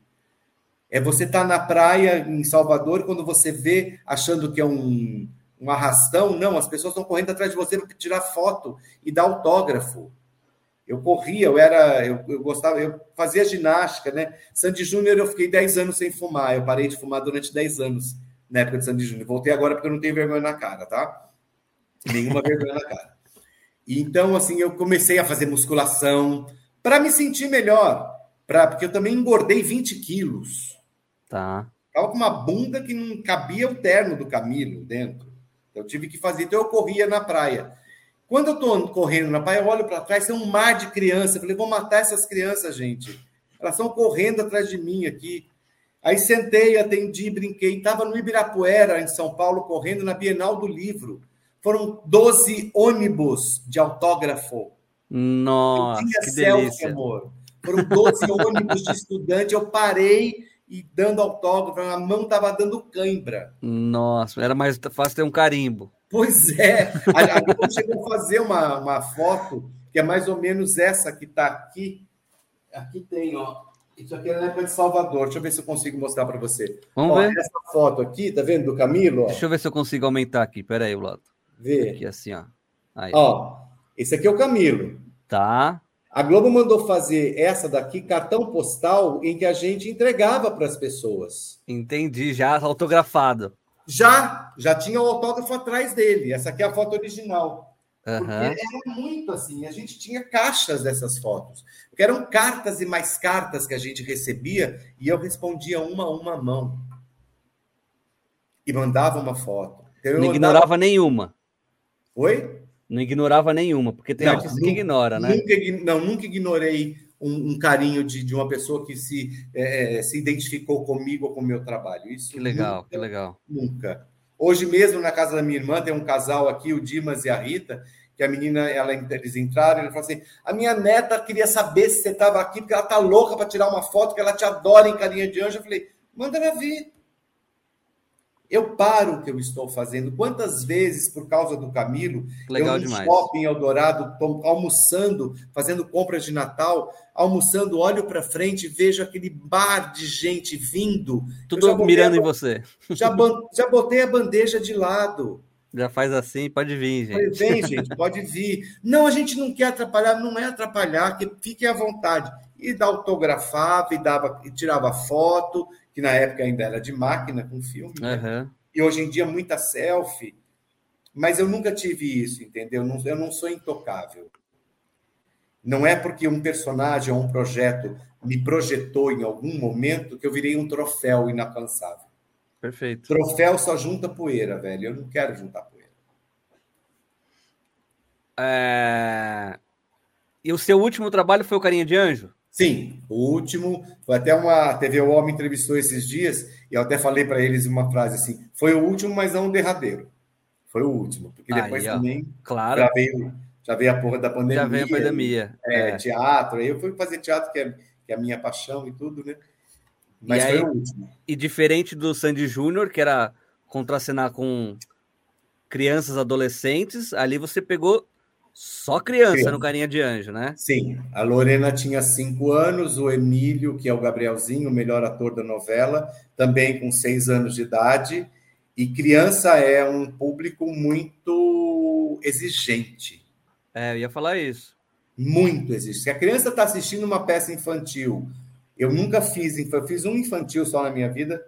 É você estar tá na praia em Salvador quando você vê achando que é um, um arrastão. Não, as pessoas estão correndo atrás de você para tirar foto e dar autógrafo. Eu corria, eu era, eu, eu, gostava, eu fazia ginástica, né? Sandy Júnior, eu fiquei 10 anos sem fumar. Eu parei de fumar durante 10 anos na época de Sandy Júnior. Voltei agora porque eu não tenho vergonha na cara, tá? Nenhuma vergonha na cara. Então, assim, eu comecei a fazer musculação para me sentir melhor, pra, porque eu também engordei 20 quilos. Tá. Tava com uma bunda que não cabia o terno do Camilo dentro. Eu tive que fazer, então eu corria na praia. Quando eu estou correndo na praia, eu olho para trás, tem um mar de crianças. Eu falei, vou matar essas crianças, gente. Elas estão correndo atrás de mim aqui. Aí sentei, atendi, brinquei. Estava no Ibirapuera, em São Paulo, correndo na Bienal do Livro. Foram 12 ônibus de autógrafo. Nossa, que selfie, delícia. amor. Foram 12 ônibus de estudante. Eu parei e dando autógrafo, a mão estava dando cãibra. Nossa, era mais fácil ter um carimbo. Pois é. A, chegou a fazer uma, uma foto, que é mais ou menos essa que está aqui. Aqui tem, ó. Isso aqui é na época de Salvador. Deixa eu ver se eu consigo mostrar para você. Vamos ó, ver. Essa foto aqui, tá vendo do Camilo? Ó. Deixa eu ver se eu consigo aumentar aqui. Pera aí, lado. Vê. Aqui assim, ó. Aí. Ó, esse aqui é o Camilo. Tá. A Globo mandou fazer essa daqui, cartão postal, em que a gente entregava para as pessoas. Entendi, já autografado. Já, já tinha o autógrafo atrás dele. Essa aqui é a foto original. Uhum. Porque era muito assim, a gente tinha caixas dessas fotos. Porque eram cartas e mais cartas que a gente recebia e eu respondia uma a uma mão. E mandava uma foto. Então, Não ignorava mandava... nenhuma. Oi? Não ignorava nenhuma, porque tem artista que ignora, né? Nunca, não, nunca ignorei um, um carinho de, de, uma pessoa que se, é, é se identificou comigo ou com o meu trabalho. Isso que legal, nunca, que legal. Nunca. Hoje mesmo, na casa da minha irmã, tem um casal aqui, o Dimas e a Rita, que a menina, ela, eles entraram e ele falou assim: a minha neta queria saber se você estava aqui, porque ela tá louca para tirar uma foto, que ela te adora em carinha de anjo. Eu falei, manda ela vir. Eu paro o que eu estou fazendo. Quantas vezes, por causa do Camilo, Legal eu no demais. shopping Eldorado, almoçando, fazendo compras de Natal, almoçando, olho para frente, vejo aquele bar de gente vindo. Tudo mirando a, em você. Já, já botei a bandeja de lado. Já faz assim, pode vir, gente. Vem, gente, pode vir. Não, a gente não quer atrapalhar, não é atrapalhar, que fique à vontade. E dá autografava, e, dava, e tirava foto, que na época ainda era de máquina com filme, né? uhum. e hoje em dia muita selfie, mas eu nunca tive isso, entendeu? Eu não, eu não sou intocável. Não é porque um personagem ou um projeto me projetou em algum momento que eu virei um troféu inalcançável. Perfeito. Troféu só junta poeira, velho. Eu não quero juntar poeira. É... E o seu último trabalho foi o Carinha de Anjo? Sim, o último, foi até uma TV O Homem entrevistou esses dias, e eu até falei para eles uma frase assim: foi o último, mas não o derradeiro. Foi o último, porque depois aí, também claro. já, veio, já veio a porra da pandemia. Já veio a pandemia. É, é. teatro, aí eu fui fazer teatro, que é, que é a minha paixão e tudo, né? Mas e foi aí, o último. E diferente do Sandy Júnior, que era contracenar com crianças, adolescentes, ali você pegou só criança, criança, no Carinha de Anjo, né? Sim. A Lorena tinha cinco anos, o Emílio, que é o Gabrielzinho, o melhor ator da novela, também com seis anos de idade. E criança é um público muito exigente. É, eu ia falar isso. Muito exigente. Se a criança está assistindo uma peça infantil, eu nunca fiz, eu fiz um infantil só na minha vida,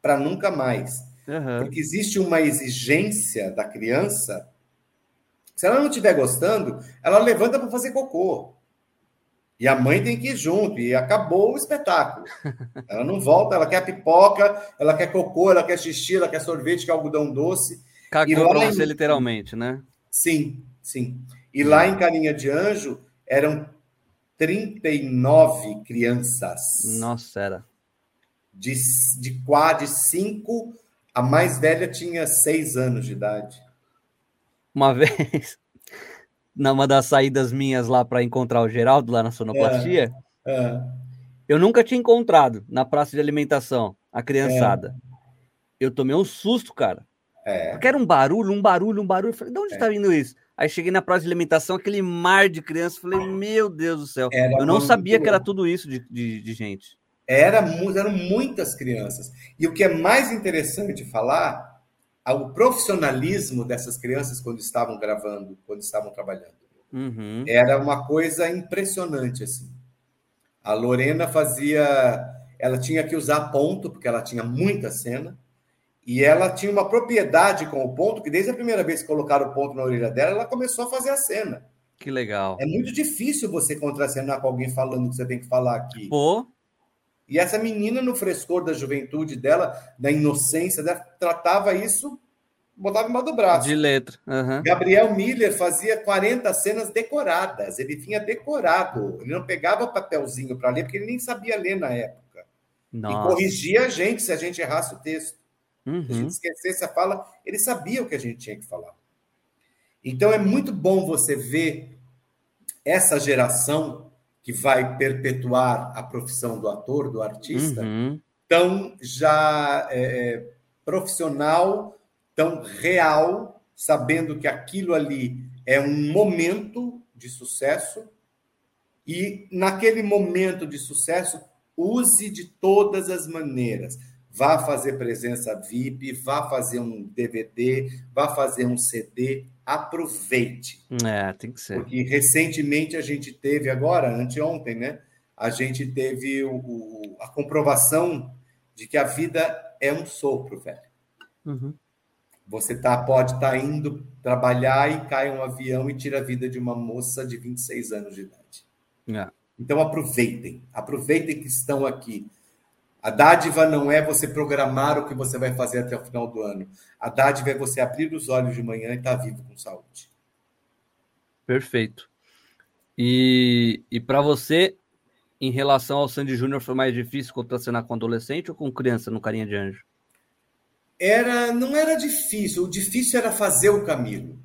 para nunca mais. Uhum. Porque existe uma exigência da criança se ela não estiver gostando, ela levanta para fazer cocô. E a mãe tem que ir junto, e acabou o espetáculo. Ela não volta, ela quer pipoca, ela quer cocô, ela quer xixi, ela quer sorvete, quer algodão doce. Cagou para você, em... literalmente, né? Sim, sim. E lá em Carinha de Anjo eram 39 crianças. Nossa, era. De, de quase cinco, a mais velha tinha seis anos de idade uma vez, numa das saídas minhas lá para encontrar o Geraldo, lá na sonoplastia, é, é. eu nunca tinha encontrado na praça de alimentação a criançada. É. Eu tomei um susto, cara. É. Porque era um barulho, um barulho, um barulho. Eu falei, de onde está é. vindo isso? Aí cheguei na prova de alimentação, aquele mar de crianças, falei, meu Deus do céu. Era eu não sabia que era louco. tudo isso de, de, de gente. Era, eram muitas crianças. E o que é mais interessante falar, é o profissionalismo dessas crianças quando estavam gravando, quando estavam trabalhando. Uhum. Era uma coisa impressionante assim. A Lorena fazia, ela tinha que usar ponto porque ela tinha muita cena e ela tinha uma propriedade com o ponto que desde a primeira vez que colocaram o ponto na orelha dela, ela começou a fazer a cena. Que legal. É muito difícil você contracenar com alguém falando o que você tem que falar aqui. Pô, E essa menina, no frescor da juventude dela, da inocência dela, tratava isso, botava embaixo do braço. de letra. Aham. Gabriel Miller fazia 40 cenas decoradas. Ele vinha decorado. Ele não pegava papelzinho para ler, porque ele nem sabia ler na época. E Nossa. corrigia a gente se a gente errasse o texto. Se a Uhum. gente esquecesse a fala, ele sabia o que a gente tinha que falar. Então é muito bom você ver essa geração que vai perpetuar a profissão do ator, do artista, Uhum. tão já é, é, profissional, tão real, sabendo que aquilo ali é um momento de sucesso e naquele momento de sucesso use de todas as maneiras. Vá fazer presença VIP, vá fazer um DVD, vá fazer um CD, aproveite. É, tem que ser. Porque recentemente a gente teve, agora, anteontem, né? A gente teve o- o- a comprovação de que a vida é um sopro, velho. Uhum. Você tá, pode estar indo trabalhar e cai um avião e tira a vida de uma moça de 26 anos de idade. É. Então aproveitem, aproveitem que estão aqui. A dádiva não é você programar o que você vai fazer até o final do ano. A dádiva é você abrir os olhos de manhã e estar vivo com saúde. Perfeito. E, e para você, em relação ao Sandy Júnior, foi mais difícil contracenar com adolescente ou com criança no Carinha de Anjo? Era, não era difícil, o difícil era fazer o Camilo.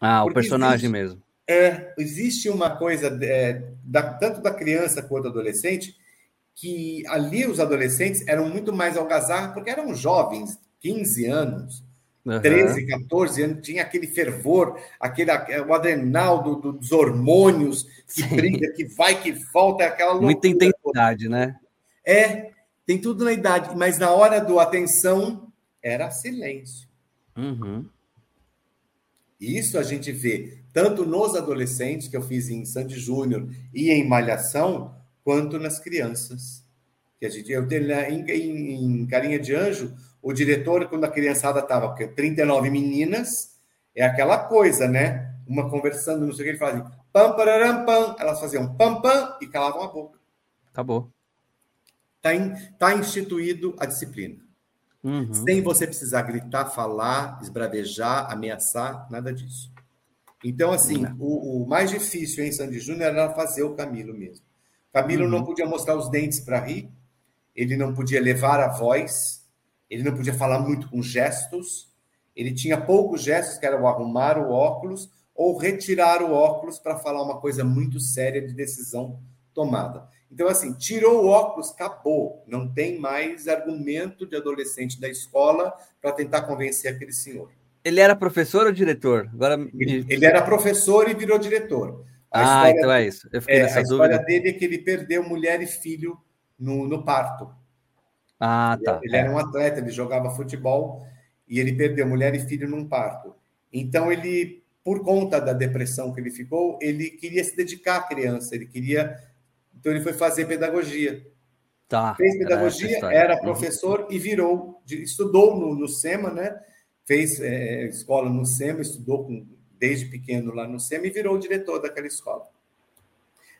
Ah, o Porque personagem existe- mesmo. É, existe uma coisa, é, da- tanto da criança quanto do adolescente, que ali os adolescentes eram muito mais algazarra, porque eram jovens, 15 anos, Aham. 13, 14 anos, tinha aquele fervor, aquele, o adrenal do- do- dos hormônios que Sim. briga, que vai, que volta, é aquela loucura. Muita intensidade, né? É, tem tudo na idade, mas na hora do atenção era silêncio. Uhum. Isso a gente vê tanto nos adolescentes, que eu fiz em Sandy Júnior e em Malhação, quanto nas crianças. Que a gente, eu tenho, né, em, em- Carinha de Anjo, o diretor, quando a criançada estava, porque 39 meninas, é aquela coisa, né? Uma conversando, não sei o que, ele fazia pam, pararam, pam, elas faziam pam, pam e calavam a boca. Acabou. Está tá instituído a disciplina. Uhum. sem você precisar gritar, falar, esbravejar, ameaçar, nada disso. Então, assim, o, o mais difícil em Sandy Júnior era fazer o Camilo mesmo. Camilo Uhum. não podia mostrar os dentes para rir, ele não podia levar a voz, ele não podia falar muito com gestos, ele tinha poucos gestos, que era o arrumar o óculos ou retirar o óculos para falar uma coisa muito séria de decisão tomada. Então, assim, tirou o óculos, acabou. Não tem mais argumento de adolescente da escola para tentar convencer aquele senhor. Ele era professor ou diretor? Agora Ele, ele era professor e virou diretor. Ah, história, então é isso. Eu fiquei é, nessa a história dúvida. dele é que ele perdeu mulher e filho no, no parto. Ah, tá. Ele era um atleta, ele jogava futebol e ele perdeu mulher e filho num parto. Então, ele, por conta da depressão que ele ficou, ele queria se dedicar à criança, ele queria. Então, ele foi fazer pedagogia. Tá. Fez Era pedagogia, história. era Uhum. professor e virou, estudou no, no SEMA, né? Fez é, escola no SEMA, estudou com- desde pequeno lá no SEMA e virou diretor daquela escola.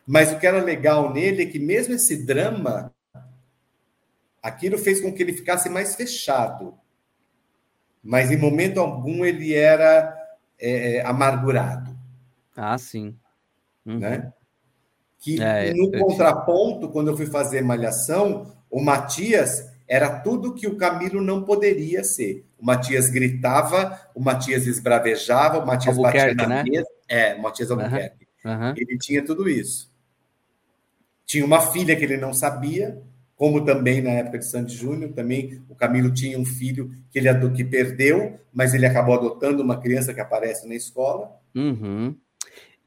Mas o que era legal nele é que mesmo esse drama, aquilo fez com que ele ficasse mais fechado. Mas em momento algum ele era é, amargurado, Ah, sim. Uhum. né? Que É, no eu- contraponto, quando eu fui fazer Malhação, o Matias era tudo que o Camilo não poderia ser. O Matias gritava, o Matias esbravejava, o Matias batia na né? mesa. É, o Matias Albuquerque. Aham. Ele tinha tudo isso. Tinha uma filha que ele não sabia, como também na época de Sandy Júnior, também o Camilo tinha um filho que ele que perdeu, mas ele acabou adotando uma criança que aparece na escola. Uhum.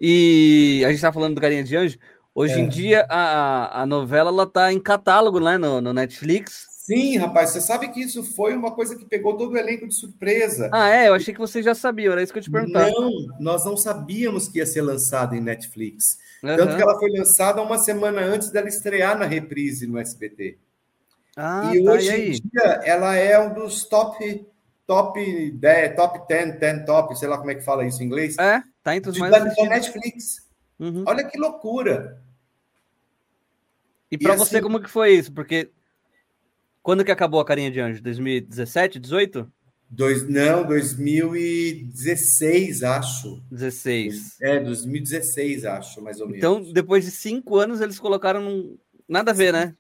E a gente está falando do Galinha de Anjo. Hoje é. em dia a, a novela ela tá em catálogo né, no, no Netflix. Sim, rapaz, você sabe que isso foi uma coisa que pegou todo o elenco de surpresa. Ah, é? Eu achei que você já sabia, era isso que eu te perguntava. Não, nós não sabíamos que ia ser lançada em Netflix. Uhum. Tanto que ela foi lançada uma semana antes dela estrear na reprise no SBT. Ah, e tá, hoje e em dia ela é um dos top top 10, top 10, 10 top, sei lá como é que fala isso em inglês. É, tá entre os mais da, da Netflix. Uhum. Olha que loucura. E para você, assim, como que foi isso? Porque quando que acabou a Carinha de Anjo? 2017, 18? Dois, não, 2016, acho. 16. É, 2016, acho, mais ou menos. Então, depois de cinco anos, eles colocaram num... nada a ver, né?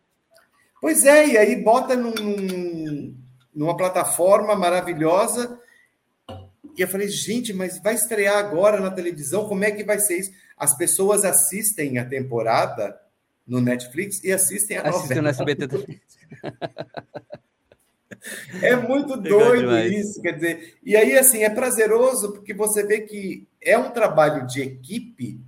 Pois é, e aí bota num, numa plataforma maravilhosa. E eu falei, gente, mas vai estrear agora na televisão? Como é que vai ser isso? As pessoas assistem a temporada no Netflix e assistem a Assistem novela. no SBT. É muito doido isso, quer dizer. E aí, assim, é prazeroso porque você vê que é um trabalho de equipe,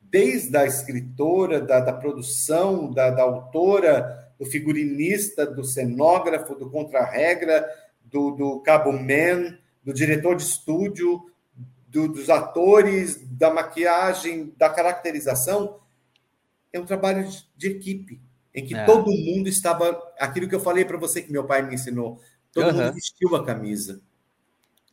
desde a escritora, da, da produção, da, da, autora, do figurinista, do cenógrafo, do contra-regra, do, do cabo man, do diretor de estúdio, do, dos atores, da maquiagem, da caracterização. É um trabalho de equipe em que é. todo mundo estava. Aquilo que eu falei para você que meu pai me ensinou. Todo uhum. mundo vestiu a camisa.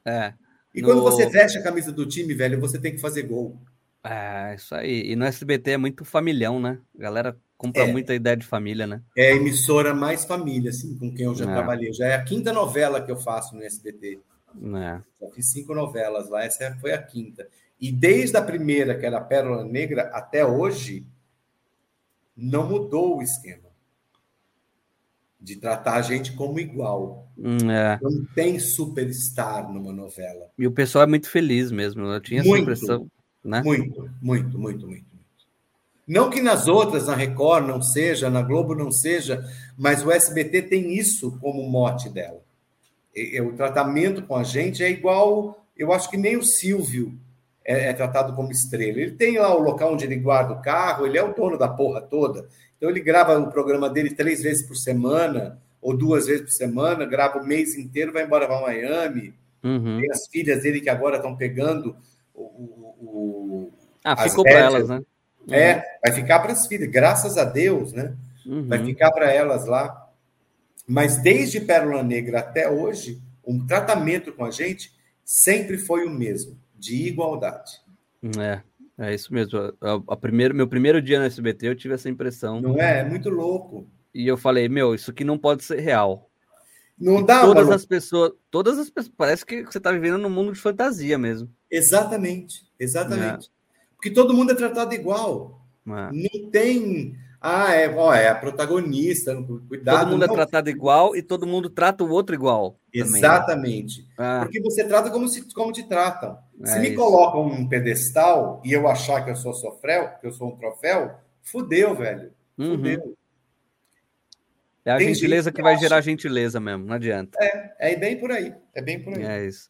É. E no... quando você veste a camisa do time, velho, você tem que fazer gol. É, isso aí. E no SBT é muito familhão, né? A galera compra é. muita ideia de família, né? É a emissora mais família, assim, com quem eu já é. trabalhei. Já é a quinta novela que eu faço no SBT. É. Já fiz cinco novelas lá, essa foi a quinta. E desde a primeira, que era a Pérola Negra, até hoje, não mudou o esquema de tratar a gente como igual. Hum, é. Não tem superstar numa novela. E o pessoal é muito feliz mesmo. Eu tinha muito, essa impressão. Né? Muito, muito, muito, muito. Não que nas outras, na Record não seja, na Globo não seja, mas o SBT tem isso como mote dela. E, o tratamento com a gente é igual, eu acho que nem o Silvio é, é, tratado como estrela. Ele tem lá o local onde ele guarda o carro, ele é o dono da porra toda. Então ele grava o programa dele três vezes por semana, ou duas vezes por semana, grava o mês inteiro, vai embora para Miami. Uhum. Tem as filhas dele que agora estão pegando o. o ah, ficou para elas, né? É, vai ficar para as filhas, graças a Deus, né? Uhum. Vai ficar para elas lá. Mas desde Pérola Negra até hoje, o um tratamento com a gente sempre foi o mesmo de igualdade. É, é isso mesmo. A, a primeiro, meu primeiro dia no SBT eu tive essa impressão. Não é? É muito louco. E eu falei, meu, isso aqui não pode ser real. Não e dá, Todas as pessoas, todas as pessoas, parece que você está vivendo num mundo de fantasia mesmo. Exatamente, exatamente. É. Porque todo mundo é tratado igual. É. Não tem ah, é, ó, é a protagonista, cuidado. Todo mundo é não. é tratado igual e todo mundo trata o outro igual. Também, né? Exatamente. Ah. Porque você trata como, se, como te tratam. É se me isso. colocam um pedestal e eu achar que eu sou sofreu, que eu sou um troféu, fudeu, velho. Uhum. Fudeu. É a Tem gentileza que, que vai gerar gentileza mesmo, não adianta. É, é bem por aí. É bem por aí. É isso.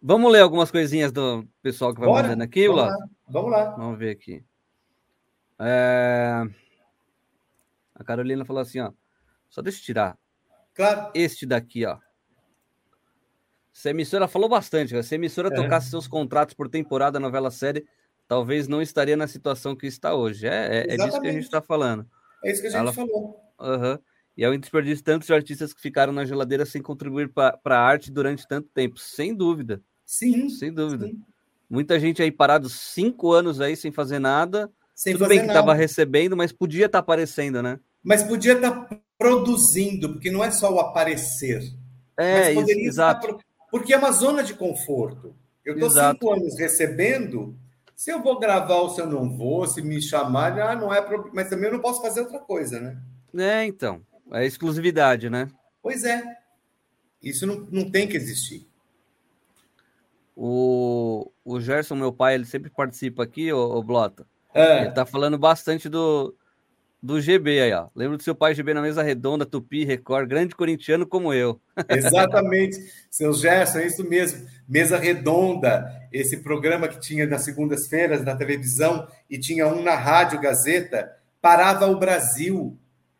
Vamos ler algumas coisinhas do pessoal que vai Bora. mandando aqui, Vamos lá. Vamos lá. Vamos ver aqui. É... A Carolina falou assim, ó. Só deixa eu tirar. Claro. Este daqui, ó. Se a emissora falou bastante, se a emissora é. tocasse seus contratos por temporada, novela série, talvez não estaria na situação que está hoje. É, é, é disso que a gente está falando. É isso que a gente Ela... falou. Uhum. E é um desperdício de tantos artistas que ficaram na geladeira sem contribuir para a arte durante tanto tempo. Sem dúvida. Sim. Sem dúvida. Sim. Muita gente aí parado cinco anos aí sem fazer nada sem Tudo bem que estava recebendo, mas podia estar tá aparecendo, né? Mas podia estar tá produzindo, porque não é só o aparecer. É, isso, exato. Estar... Porque é uma zona de conforto. Eu estou cinco anos recebendo, se eu vou gravar ou se eu não vou, se me chamar, ah, não é problema. Mas também eu não posso fazer outra coisa, né? É, então. É exclusividade, né? Pois é. Isso não, não tem que existir. O, o Gerson, meu pai, ele sempre participa aqui, o, o Blota. É. Ele tá falando bastante do, do GB aí, ó. Lembro do seu pai GB na mesa redonda, Tupi, Record, grande corintiano como eu. Exatamente, seu Gerson, é isso mesmo. Mesa redonda, esse programa que tinha nas segundas-feiras na televisão e tinha um na rádio Gazeta, parava o Brasil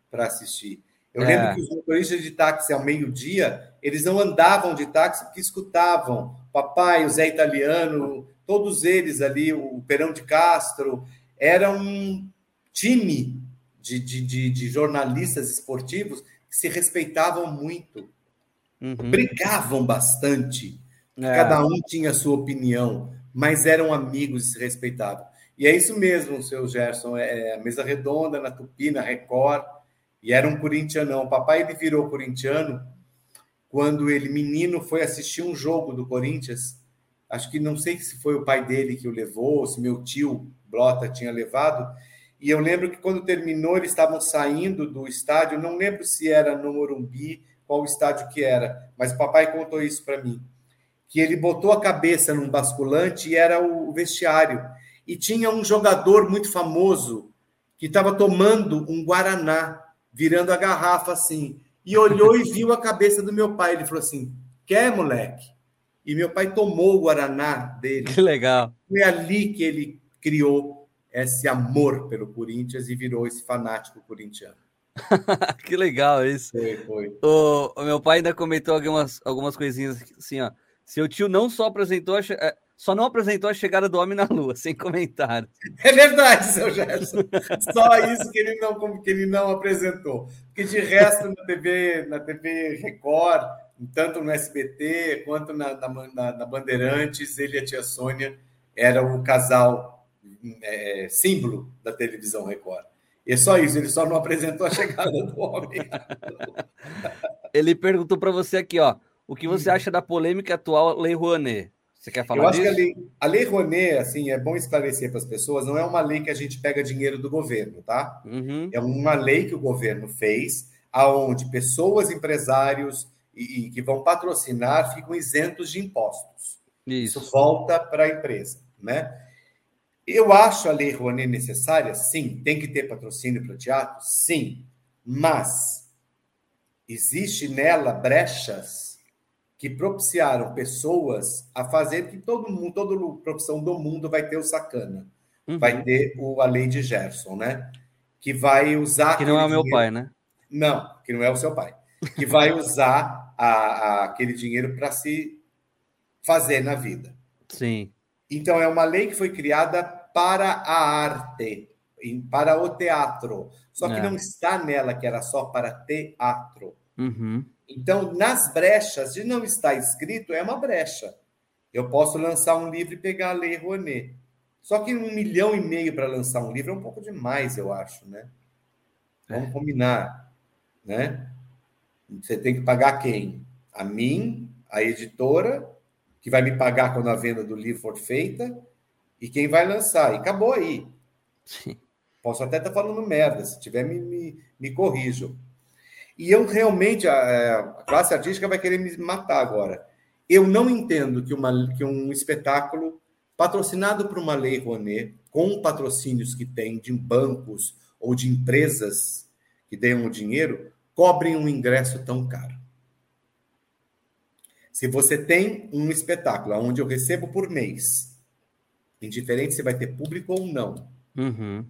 para assistir. Eu é. lembro que os motoristas de táxi ao meio-dia, eles não andavam de táxi porque escutavam papai, o Zé Italiano, todos eles ali, o Perão de Castro, era um time de, de, de, de jornalistas esportivos que se respeitavam muito, uhum. brigavam bastante, é. cada um tinha a sua opinião, mas eram amigos e se respeitavam. E é isso mesmo, seu Gerson, é, é a mesa redonda na Tupi, na Record, e era um corintianão. O papai ele virou corintiano quando ele, menino, foi assistir um jogo do Corinthians. Acho que não sei se foi o pai dele que o levou, se meu tio Blota tinha levado. E eu lembro que quando terminou, eles estavam saindo do estádio, não lembro se era no Morumbi, qual estádio que era, mas o papai contou isso para mim. Que ele botou a cabeça num basculante e era o vestiário. E tinha um jogador muito famoso que estava tomando um Guaraná, virando a garrafa assim. E olhou e viu a cabeça do meu pai. Ele falou assim: Quer, moleque? E meu pai tomou o Guaraná dele. Que legal. Foi ali que ele criou esse amor pelo Corinthians e virou esse fanático corintiano. que legal isso. Foi, foi. O, o, meu pai ainda comentou algumas, algumas coisinhas assim, ó. Seu tio não só apresentou a, é, só não apresentou a chegada do homem na Lua, sem comentário. É verdade, seu Gerson. Só isso que ele não, que ele não apresentou. Porque de resto, na TV, na TV Record, tanto no SBT quanto na, na, na Bandeirantes, ele e a tia Sônia eram o casal é, símbolo da televisão Record. E é só isso, ele só não apresentou a chegada do homem. ele perguntou para você aqui, ó, o que você hum. acha da polêmica atual Lei Rouanet? Você quer falar Eu acho disso? que a lei, a lei Rouanet, assim, é bom esclarecer para as pessoas, não é uma lei que a gente pega dinheiro do governo, tá? Uhum. É uma lei que o governo fez, aonde pessoas, empresários e, e que vão patrocinar ficam isentos de impostos. Isso, Isso volta para a empresa, né? Eu acho a Lei Rouanet necessária? Sim. Tem que ter patrocínio para o teatro? Sim. Mas existe nela brechas que propiciaram pessoas a fazer que todo mundo, toda profissão do mundo vai ter o sacana. Uhum. Vai ter o, a lei de Gerson, né? Que vai usar. Que não é o meu dinheiro... pai, né? Não, que não é o seu pai. Que vai usar a, a, aquele dinheiro para se fazer na vida. Sim. Então, é uma lei que foi criada para a arte, para o teatro. Só que é. não está nela que era só para teatro. Uhum. Então, nas brechas, de não estar escrito, é uma brecha. Eu posso lançar um livro e pegar a Lei Rouanet. Só que um milhão e meio para lançar um livro é um pouco demais, eu acho, né? Vamos é. combinar, né? Você tem que pagar quem? A mim, a editora que vai me pagar quando a venda do livro for feita e quem vai lançar. E acabou aí. Sim. Posso até estar falando merda, se tiver, me, me, me corrijam. E eu realmente, a, a, classe artística vai querer me matar agora. Eu não entendo que, uma, que um espetáculo patrocinado por uma lei Rouanet, com patrocínios que tem de bancos ou de empresas que deem o dinheiro, cobrem um ingresso tão caro. Se você tem um espetáculo onde eu recebo por mês, indiferente se vai ter público ou não, uhum.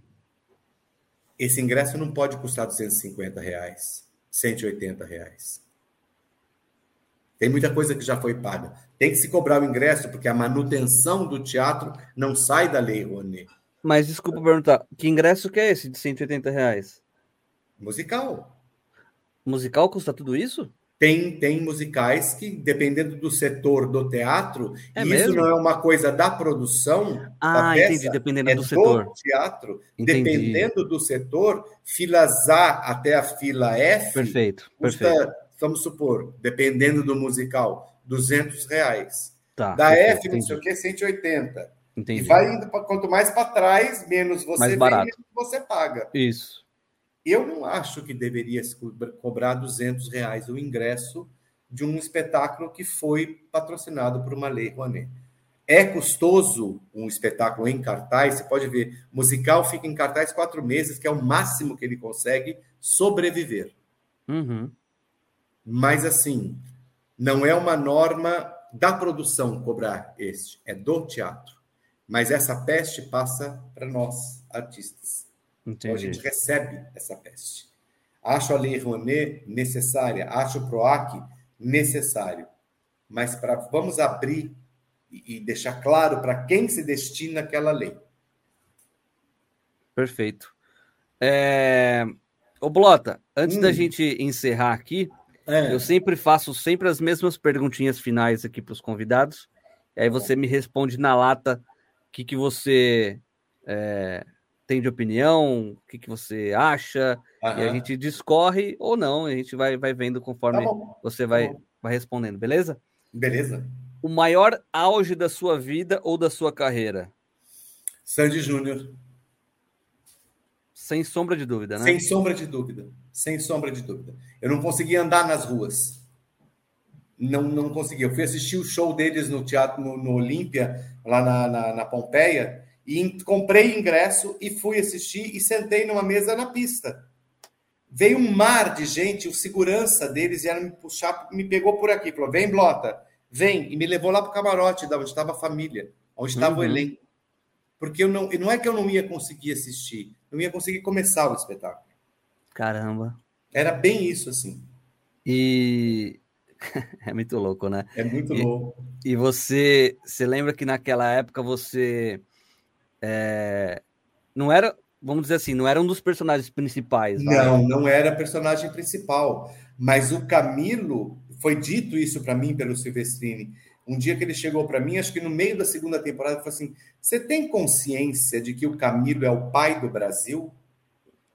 esse ingresso não pode custar 250 reais, 180 reais. Tem muita coisa que já foi paga. Tem que se cobrar o ingresso, porque a manutenção do teatro não sai da lei Rouanet. Mas desculpa perguntar, que ingresso que é esse de 180 reais? Musical. Musical custa tudo isso? Tem, tem musicais que, dependendo do setor do teatro, é e isso não é uma coisa da produção ah, da peça, entendi, dependendo é do, do setor. teatro. Entendi. Dependendo do setor, filas A até a fila F. Perfeito, custa, perfeito. Vamos supor, dependendo do musical, 200 reais. Tá, da perfeito, F, não sei o que, 180. Entendi. E vai indo, quanto mais para trás, menos você mais barato. menos você paga. Isso. Eu não acho que deveria se cobrar 200 reais o ingresso de um espetáculo que foi patrocinado por uma lei Rouanet. É custoso um espetáculo em cartaz, você pode ver, musical fica em cartaz quatro meses, que é o máximo que ele consegue sobreviver. Uhum. Mas, assim, não é uma norma da produção cobrar este, é do teatro. Mas essa peste passa para nós, artistas. Entendi. Então a gente recebe essa peste. Acho a Lei Rouanet necessária, acho o PROAC necessário. Mas para vamos abrir e, e deixar claro para quem se destina aquela lei. Perfeito. É... Ô, Blota, antes Hum. da gente encerrar aqui, É, eu sempre faço sempre as mesmas perguntinhas finais aqui para os convidados. E aí você me responde na lata o que, que você é, tem de opinião, o que, que você acha, e a gente discorre ou não, a gente vai, vai vendo Tá conforme bom, você vai, bom. vai respondendo, beleza? beleza. O maior auge da sua vida ou da sua carreira? Sandy Júnior, Sem sombra de dúvida, né? sem sombra de dúvida. Sem sombra de dúvida. Eu não conseguia andar nas ruas. Não, não conseguia. Eu fui assistir o show deles no teatro, no, no Olímpia, lá na, na, na Pompeia, e comprei ingresso e fui assistir e sentei numa mesa na pista. Veio um mar de gente, o segurança deles vieram me puxar, me pegou por aqui, falou: vem, Blota, vem, e me levou lá para o camarote, onde estava a família, onde estava o Uhum. elenco. Porque eu não, não é que eu não ia conseguir assistir, não ia conseguir começar o espetáculo. Caramba. Era bem isso, assim. E é muito louco, né? É muito E- louco. E você, você lembra que naquela época você é, não era, vamos dizer assim, não era um dos personagens principais, vai? Não, não era personagem principal. Mas o Camilo, foi dito isso para mim pelo Silvestrini. Um dia que ele chegou para mim, acho que no meio da segunda temporada, ele falou assim: Você tem consciência de que o Camilo é o pai do Brasil?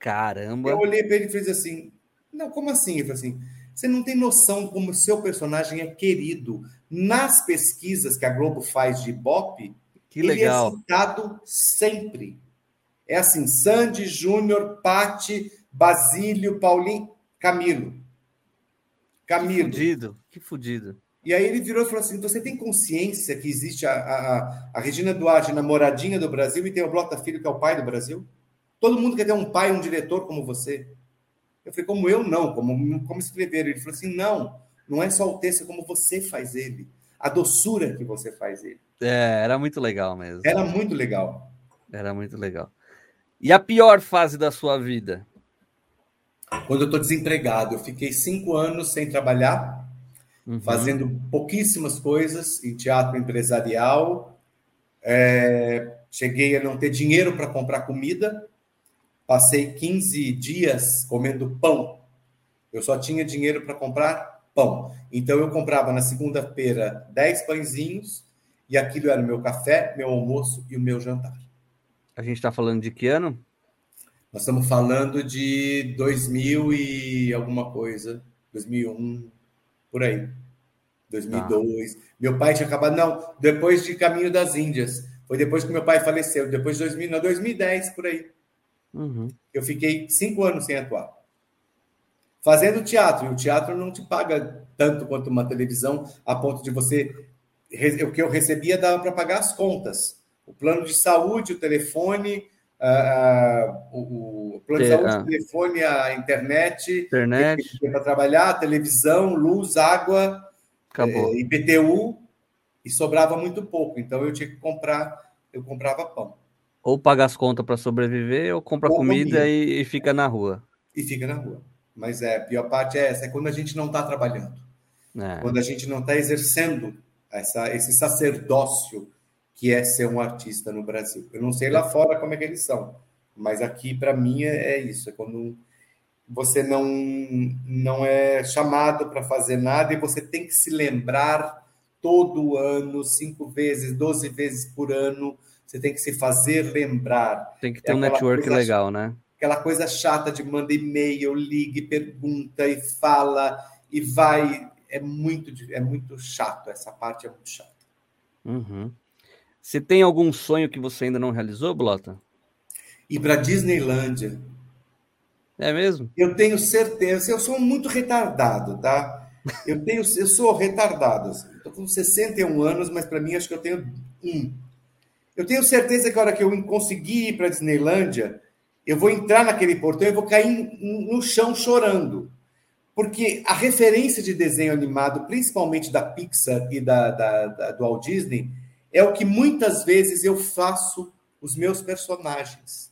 Caramba. Eu olhei para ele e fiz assim: Não, como assim? Ele falou assim: Você não tem noção como o seu personagem é querido. Nas pesquisas que a Globo faz de Ibope, Que ele legal. é citado sempre. É assim: Sandy, Júnior, Pati, Basílio, Paulinho, Camilo. Que Camilo. fudido, que fudido. E aí ele virou e falou assim: Você tem consciência que existe a, a, a Regina Duarte, namoradinha do Brasil, e tem o Blota Filho, que é o pai do Brasil? Todo mundo quer ter um pai, um diretor como você. Eu falei, como eu não, como, como escrever. Ele falou assim: não, não é só o texto, é como você faz ele. A doçura que você faz ele. É, era muito legal mesmo. Era muito legal. Era muito legal. E a pior fase da sua vida? Quando eu estou desempregado, eu fiquei cinco anos sem trabalhar, Uhum. fazendo pouquíssimas coisas em teatro empresarial. É, cheguei a não ter dinheiro para comprar comida. Passei 15 dias comendo pão. Eu só tinha dinheiro para comprar pão. Então eu comprava na segunda-feira 10 pãezinhos e aquilo era o meu café, meu almoço e o meu jantar. A gente tá falando de que ano? Nós estamos falando de 2000 e alguma coisa, 2001, por aí. 2002. Meu pai tinha acabado, não, depois de Caminho das Índias. Foi depois que meu pai faleceu, depois de 2000, não, 2010, por aí. Uhum. Eu fiquei cinco anos sem atuar. Fazendo teatro, e o teatro não te paga tanto quanto uma televisão, a ponto de você. O que eu recebia dava para pagar as contas. O plano de saúde, o telefone, ah, o, o plano de saúde, ah. o telefone, a internet, Internet, para trabalhar, televisão, luz, água, acabou. eh, IPTU, e sobrava muito pouco. Então eu tinha que comprar, eu comprava pão. Ou paga as contas para sobreviver, ou compra Ou comida comida. e, e fica na rua. e fica na rua. Mas é, a pior parte é essa, é quando a gente não está trabalhando, É. quando a gente não está exercendo essa, esse sacerdócio que é ser um artista no Brasil. Eu não sei lá fora como é que eles são, mas aqui para mim é, é isso, é quando você não não é chamado para fazer nada e você tem que se lembrar todo ano, cinco vezes, doze vezes por ano, você tem que se fazer lembrar Tem que ter É um network legal, né? Aquela coisa chata de manda e-mail, ligue, pergunta e fala e vai. É muito, é muito chato, essa parte é muito chata. Uhum. Você tem algum sonho que você ainda não realizou, Blota? E para Disneylândia, É mesmo? eu tenho certeza, eu sou muito retardado, tá? Eu tenho, eu sou retardado. Estou com 61 anos, mas para mim acho que eu tenho Um. Eu tenho certeza que a hora que eu conseguir ir para a Disneylândia, eu vou entrar naquele portão e vou cair no chão chorando. Porque a referência de desenho animado, principalmente da Pixar e da, da, da, do Walt Disney, é o que muitas vezes eu faço os meus personagens.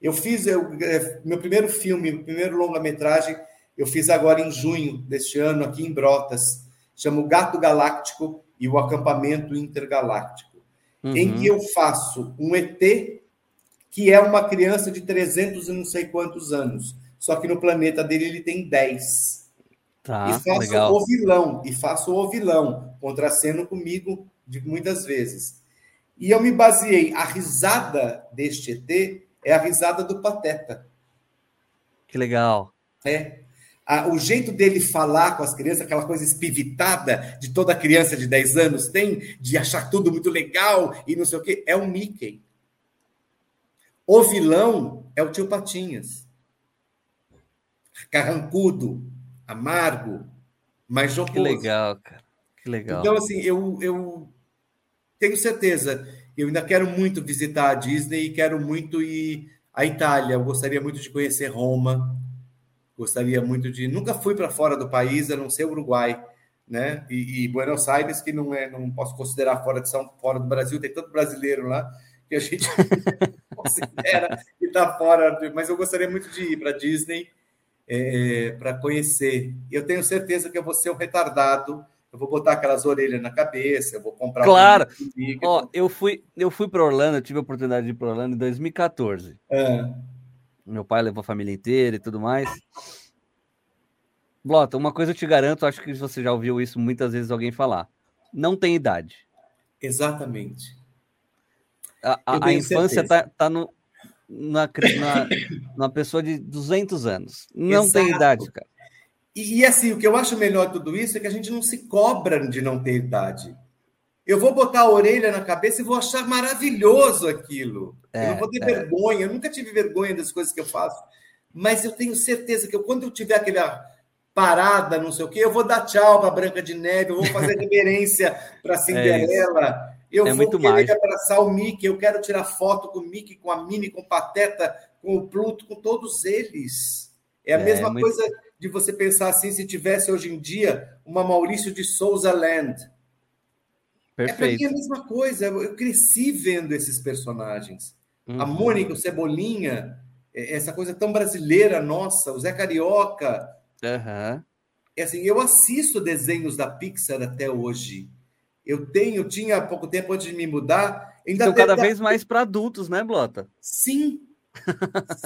Eu fiz eu, é, meu primeiro filme, meu primeiro longa-metragem, eu fiz agora em junho deste ano, aqui em Brotas. Chama O Gato Galáctico e o Acampamento Intergaláctico. Uhum. Em que eu faço um ET que é uma criança de 300 e não sei quantos anos. Só que no planeta dele ele tem 10. Tá, e faço legal. o vilão, e faço o vilão, contracendo comigo de muitas vezes. E eu me baseei, a risada deste ET é a risada do Pateta. Que legal. É. A, o jeito dele falar com as crianças, aquela coisa espivitada de toda criança de 10 anos tem, de achar tudo muito legal e não sei o quê, é o Mickey. O vilão é o tio Patinhas. Carrancudo, amargo, mas jocoso. Que legal, cara. Que legal. Então, assim, eu, eu tenho certeza. Eu ainda quero muito visitar a Disney e quero muito ir à Itália. Eu gostaria muito de conhecer Roma. Gostaria muito de. Nunca fui para fora do país, a não ser Uruguai, né? E, e, Buenos Aires, que não é, não posso considerar fora de São, fora do Brasil. Tem tanto brasileiro lá que a gente considera que está fora, mas eu gostaria muito de ir para Disney é, para conhecer. Eu tenho certeza que eu vou ser um retardado. Eu vou botar aquelas orelhas na cabeça, eu vou comprar. Claro. Um Ó, eu fui, eu fui para Orlando, eu tive a oportunidade de ir para Orlando em 2014. É. Meu pai levou a família inteira e tudo mais. Blota, uma coisa eu te garanto, acho que você já ouviu isso muitas vezes alguém falar. Não tem idade. Exatamente. A, a, a infância está tá no, na, na, na, pessoa de 200 anos. Não Exato. tem idade, cara. E, e, assim, o que eu acho melhor de tudo isso é que a gente não se cobra de não ter idade. Eu vou botar a orelha na cabeça e vou achar maravilhoso aquilo. É, eu não vou ter é. vergonha. Eu nunca tive vergonha das coisas que eu faço. Mas eu tenho certeza que eu, quando eu tiver aquela parada, não sei o quê, eu vou dar tchau para Branca de Neve, eu vou fazer reverência para é Cinderela. É eu é vou muito querer mágico. abraçar o Mickey, eu quero tirar foto com o Mickey, com a Minnie, com o Pateta, com o Pluto, com todos eles. É a é, mesma muito... coisa de você pensar assim, se tivesse hoje em dia uma Maurício de Souza Land. Perfeito. É para mim a mesma coisa. Eu cresci vendo esses personagens. Uhum. A Mônica, o Cebolinha, é, essa coisa tão brasileira nossa, o Zé Carioca. Uhum. É assim, eu assisto desenhos da Pixar até hoje. Eu tenho, tinha há pouco tempo antes de me mudar. Ainda Estão cada vez mais para adultos, né, Blota? Sim.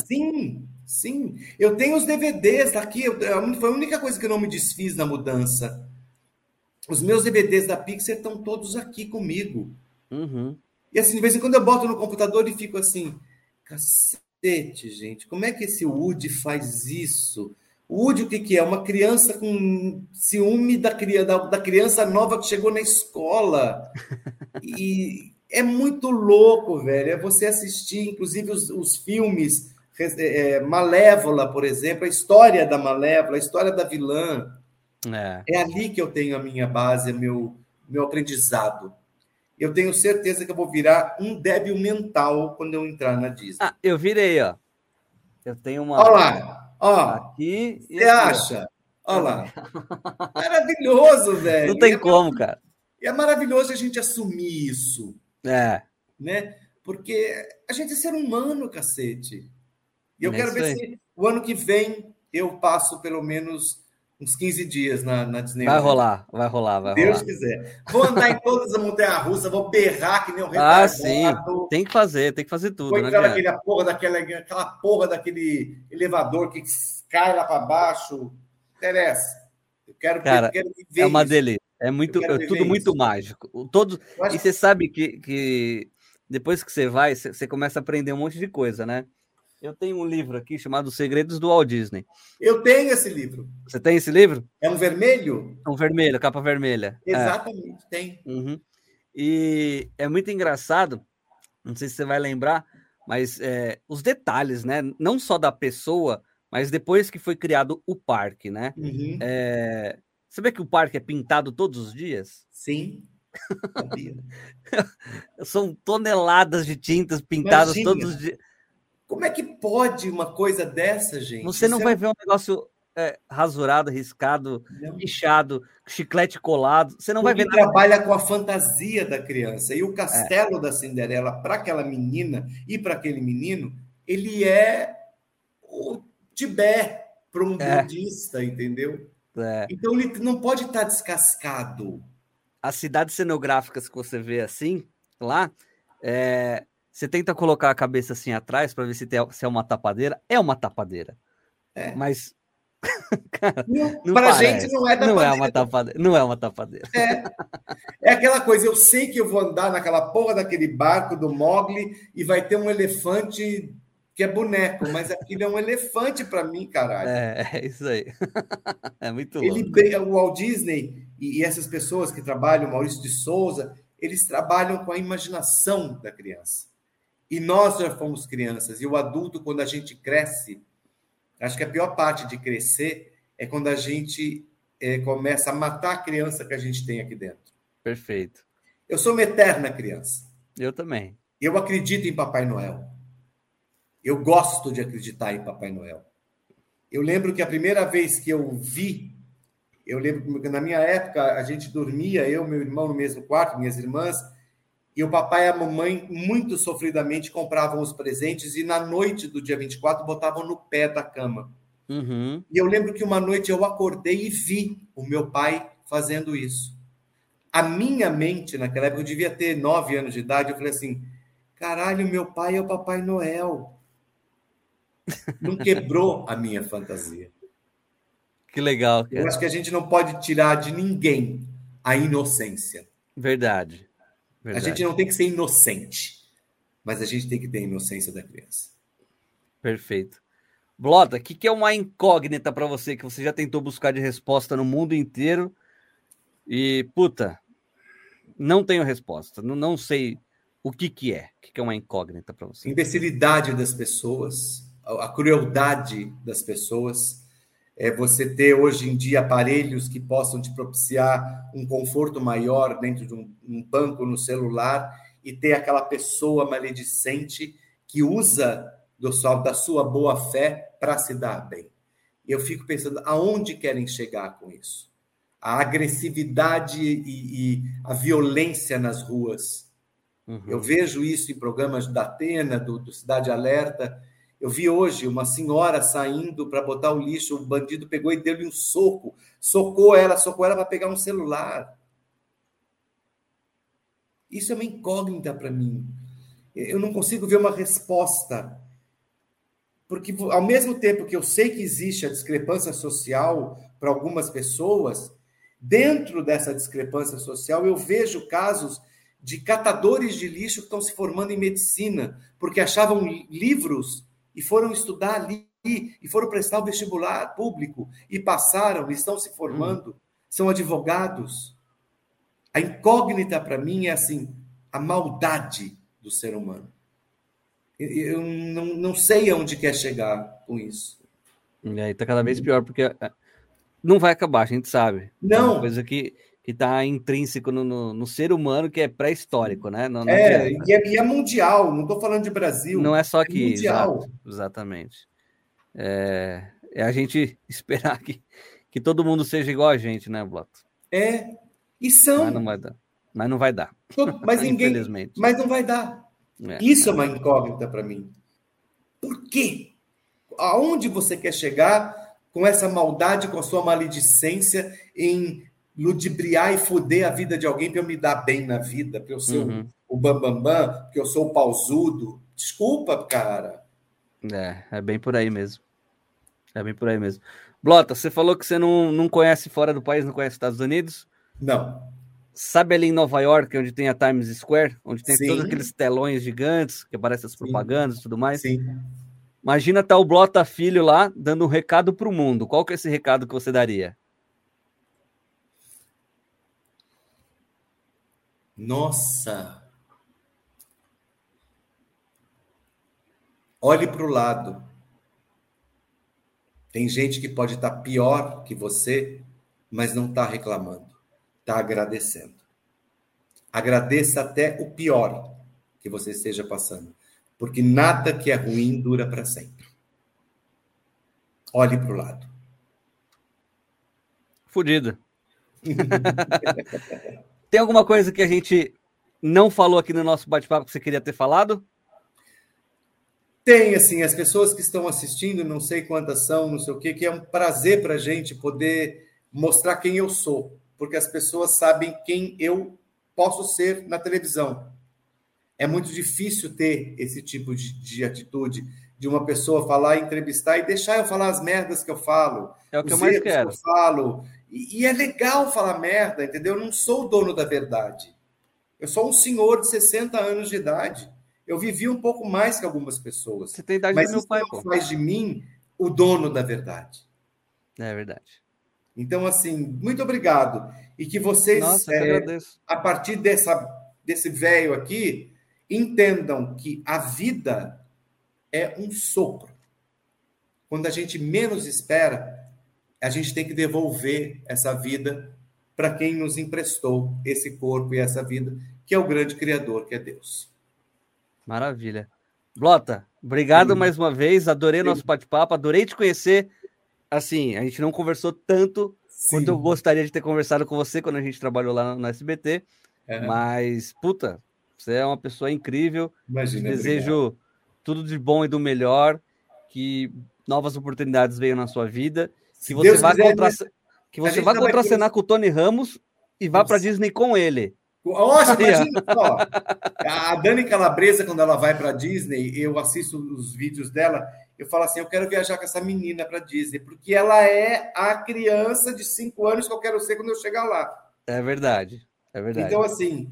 sim, sim. Eu tenho os DVDs aqui. Foi a única coisa que eu não me desfiz na mudança. Os meus DVDs da Pixar estão todos aqui comigo. Uhum. E assim, de vez em quando eu boto no computador e fico assim, cacete, gente, como é que esse Woody faz isso? O Woody, o que, que é? Uma criança com ciúme da, da, da criança nova que chegou na escola. E é muito louco, velho. É você assistir, inclusive, os, os filmes é, é, Malévola, por exemplo, a história da Malévola, a história da vilã. É. é ali que eu tenho a minha base, meu, meu aprendizado. Eu tenho certeza que eu vou virar um débil mental quando eu entrar na Disney. Ah, eu virei, ó. Eu tenho uma. Olha lá. Ó, aqui. Você acha? Olha lá. Maravilhoso, velho. Não tem é como, cara. E é maravilhoso a gente assumir isso. É. Né? Porque a gente é ser humano, cacete. E eu é quero ver aí. se o ano que vem eu passo pelo menos uns 15 dias na, na Disney. Vai rolar, vai rolar, vai Deus rolar. quiser. Vou andar em todas as montanhas russas, vou berrar que nem um retardado. Ah, sim. Tem que fazer, tem que fazer tudo. Vou entrar naquela porra, daquela, aquela porra daquele elevador que cai lá para baixo. Interessa. Eu quero, Cara, eu quero É uma delícia. É muito, é tudo muito isso. mágico. Todo, acho... E você sabe que, que depois que você vai, você começa a aprender um monte de coisa, né? Eu tenho um livro aqui chamado Segredos do Walt Disney. Eu tenho esse livro. Você tem esse livro? É um vermelho? É um vermelho, capa vermelha. É. Exatamente, é. tem. Uhum. E é muito engraçado, não sei se você vai lembrar, mas é, os detalhes, né? Não só da pessoa, mas depois que foi criado o parque, né? Uhum. É, você vê que o parque é pintado todos os dias? Sim. São toneladas de tintas pintadas Imagina. todos os dias. Como é que pode uma coisa dessa, gente? Você não Isso vai é... ver um negócio é, rasurado, riscado, pichado, chiclete colado. Você não vai ver Porque nada. trabalha com a fantasia da criança. E o castelo da Cinderela, para aquela menina e para aquele menino, ele é o Tibete para um É. budista, entendeu? É, Então ele não pode estar descascado. as cidades cenográficas que você vê assim, lá, é, você tenta colocar a cabeça assim atrás para ver se, tem, se é uma tapadeira. É uma tapadeira. É. Mas. Não Para a parece. gente não é da Não é uma tapadeira. Não é uma tapadeira. É aquela coisa, eu sei que eu vou andar naquela porra daquele barco do Mogli e vai ter um elefante que é boneco, mas aquilo é um elefante para mim, caralho. É, é isso aí. É muito Ele, louco. o Walt Disney e, e essas pessoas que trabalham, Maurício de Souza, eles trabalham com a imaginação da criança. E nós já fomos crianças, e o adulto, quando a gente cresce, acho que a pior parte de crescer é quando a gente eh, começa a matar a criança que a gente tem aqui dentro. Perfeito. Eu sou uma eterna criança. Eu também. Eu acredito em Papai Noel. Eu gosto de acreditar em Papai Noel. Eu lembro que a primeira vez que eu vi, eu lembro que na minha época a gente dormia, eu, meu irmão no mesmo quarto, minhas irmãs, e o papai e a mamãe muito sofridamente compravam os presentes e na noite do dia 24 botavam no pé da cama. Uhum. E eu lembro que uma noite eu acordei e vi o meu pai fazendo isso. A minha mente, naquela época, eu devia ter nove anos de idade, eu falei assim: caralho, meu pai é o Papai Noel. Não quebrou a minha fantasia. Que legal. Eu cara. acho que a gente não pode tirar de ninguém a inocência. Verdade. A Verdade. gente não tem que ser inocente, mas a gente tem que ter a inocência da criança. Perfeito. Blota, o que, que é uma incógnita para você que você já tentou buscar de resposta no mundo inteiro e, puta, não tenho resposta. Não, não sei o que, que é. O que, que é uma incógnita para A você? imbecilidade das pessoas, a a crueldade das pessoas, é você ter hoje em dia aparelhos que possam te propiciar um conforto maior dentro de um, um banco no celular e ter aquela pessoa maledicente que usa do sua, da sua boa fé para se dar bem. Eu fico pensando aonde querem chegar com isso. A agressividade e, e a violência nas ruas. Uhum. Eu vejo isso em programas da Atena, do, do Cidade Alerta. Eu vi hoje uma senhora saindo para botar o lixo, o bandido pegou e deu-lhe um soco, socou ela, socou ela para pegar um celular. Isso é uma incógnita para mim. Eu não consigo ver uma resposta. Porque, ao mesmo tempo que eu sei que existe a discrepância social para algumas pessoas, dentro dessa discrepância social, eu vejo casos de catadores de lixo que estão se formando em medicina, porque achavam livros e foram estudar ali e foram prestar o vestibular público e passaram, e estão se formando, são advogados. A incógnita para mim é assim, a maldade do ser humano. Eu não, não sei aonde quer chegar com isso. E aí tá cada vez pior, porque é, não vai acabar, a gente sabe. É Não. uma coisa que, que tá intrínseco no, no, no ser humano, que é pré-histórico, né? Não, não É, e é, e é mundial, não estou falando de Brasil. Não é só aqui, mundial. exato, exatamente. É, é a gente esperar que, que todo mundo seja igual a gente, né, Bloto? É. E são. Mas não vai dar. Mas não vai dar, todo- mas ninguém. infelizmente. Mas não vai dar. É. Isso é uma incógnita para mim. Por quê? Aonde você quer chegar com essa maldade, com a sua maledicência em ludibriar e foder a vida de alguém para eu me dar bem na vida, para eu ser Uhum. o, bambambam, bam, bam, porque eu sou o pausudo? Desculpa, cara. É, é bem por aí mesmo. É bem por aí mesmo. Blota, você falou que você não, não conhece fora do país, não conhece Estados Unidos. Não. Sabe ali em Nova York, onde tem a Times Square, onde tem Sim. todos aqueles telões gigantes que aparecem as Sim. propagandas e tudo mais? Sim. Imagina tá o Blota Filho lá dando um recado para o mundo. Qual que é esse recado que você daria? Nossa. Olhe para o lado. Tem gente que pode estar pior que você, mas não está reclamando, está agradecendo. Agradeça até o pior que você esteja passando, porque nada que é ruim dura para sempre. Olhe para o lado. Fudido. Tem alguma coisa que a gente não falou aqui no nosso bate-papo que você queria ter falado? Tem, assim, as pessoas que estão assistindo, não sei quantas são, não sei o quê, que é um prazer para a gente poder mostrar quem eu sou, porque as pessoas sabem quem eu posso ser na televisão. É muito difícil ter esse tipo de, de atitude de uma pessoa falar, entrevistar e deixar eu falar as merdas que eu falo. É o que eu mais quero. Que eu falo. E, e, é legal falar merda, entendeu? Eu não sou o dono da verdade. Eu sou um senhor de 60 anos de idade. Eu vivi um pouco mais que algumas pessoas. Você tem idade mas do meu pai, não faz de mim o dono da verdade. É verdade. Então, assim, muito obrigado. E que vocês, Nossa, é, que a partir dessa, desse velho aqui, entendam que a vida é um sopro. Quando a gente menos espera, a gente tem que devolver essa vida para quem nos emprestou esse corpo e essa vida, que é o grande Criador, que é Deus. Maravilha. Blota, obrigado Sim. mais uma vez. Adorei Sim. nosso bate-papo, adorei te conhecer. Assim, a gente não conversou tanto Sim. quanto eu gostaria de ter conversado com você quando a gente trabalhou lá no SBT. É. Mas, puta, você é uma pessoa incrível. Imagina, Desejo obrigado. tudo de bom e do melhor. Que novas oportunidades venham na sua vida. Que você Deus vá, quiser, contra... que você vá contracenar com o Tony Ramos e vá para Disney com ele. Nossa, imagina só. A Dani Calabresa, quando ela vai para Disney, eu assisto os vídeos dela, eu falo assim: eu quero viajar com essa menina para Disney, porque ela é a criança de cinco anos que eu quero ser quando eu chegar lá. É verdade, é verdade. Então, assim,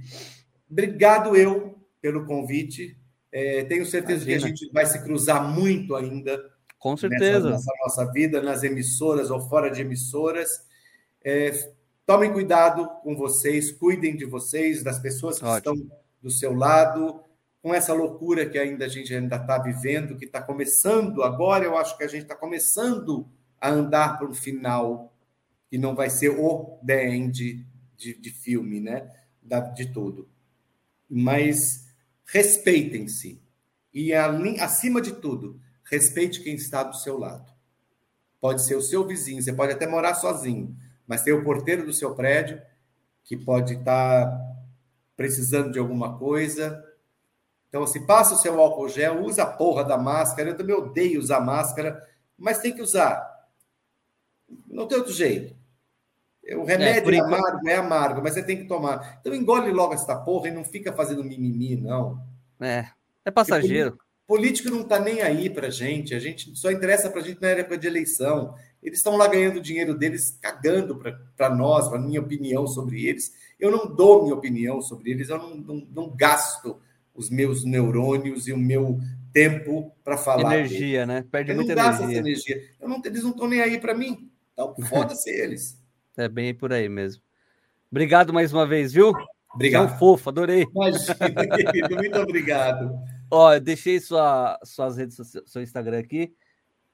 obrigado eu pelo convite. É, tenho certeza Imagina. que a gente vai se cruzar muito ainda. Com certeza. Nessa, nessa nossa vida, nas emissoras ou fora de emissoras. É, Tomem cuidado com vocês, cuidem de vocês, das pessoas que Ótimo. estão do seu lado, com essa loucura que ainda a gente ainda está vivendo, que está começando agora, eu acho que a gente está começando a andar para um final que não vai ser o the end de, de filme, né? Da, de tudo. Mas respeitem-se. E, acima de tudo, respeite quem está do seu lado. Pode ser o seu vizinho, você pode até morar sozinho, mas tem o porteiro do seu prédio que pode estar precisando de alguma coisa. Então, assim, passa o seu álcool gel, usa a porra da máscara. Eu também odeio usar máscara, mas tem que usar. Não tem outro jeito. O remédio é, é amargo, é amargo, mas você tem que tomar. Então engole logo essa porra e não fica fazendo mimimi, não. É, é passageiro. Político não está nem aí para gente, a gente só interessa para a gente na época de eleição. Eles estão lá ganhando o dinheiro deles, cagando para nós, para minha opinião sobre eles. Eu não dou minha opinião sobre eles, eu não, não, não gasto os meus neurônios e o meu tempo para falar. Energia, deles. né? Perde eu muita não gasto energia. essa energia. Eu não, eles não estão nem aí para mim. Então, foda-se eles. É bem por aí mesmo. Obrigado mais uma vez, viu? Obrigado. Tão fofo, adorei. Imagina, querido, muito obrigado. Ó, eu deixei sua, suas redes, seu Instagram aqui,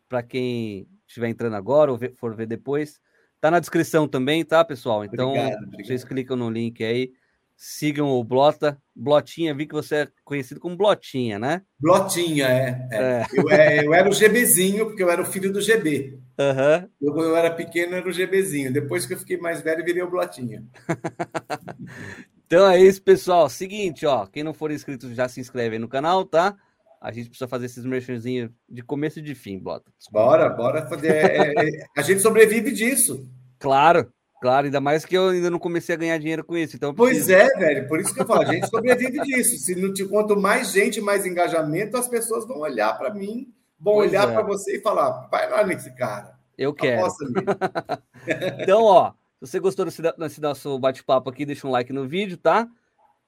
para quem estiver entrando agora ou for ver depois. Tá na descrição também, tá, pessoal? Então, obrigado, obrigado. vocês clicam no link aí, sigam o Blota. Blotinha, vi que você é conhecido como Blotinha, né? Blotinha, é. é. é. Eu, é, eu, era o GBzinho, porque eu era o filho do GB. Uhum. Eu, quando eu era pequeno, era o GBzinho. Depois que eu fiquei mais velho, virei o Blotinha. então é isso, pessoal. Seguinte, ó. Quem não for inscrito, já se inscreve aí no canal, tá? A gente precisa fazer esses merchanzinhos de começo e de fim, bota. Bora, bora fazer. É, é, a gente sobrevive disso. Claro, claro, ainda mais que eu ainda não comecei a ganhar dinheiro com isso. Então pois é, velho, por isso que eu falo, a gente sobrevive disso. Se não te, quanto mais gente, mais engajamento, as pessoas vão olhar para mim, vão pois olhar é. para você e falar: vai lá nesse cara. Eu quero. então, ó, você gostou desse, nosso bate-papo aqui, deixa um like no vídeo, tá?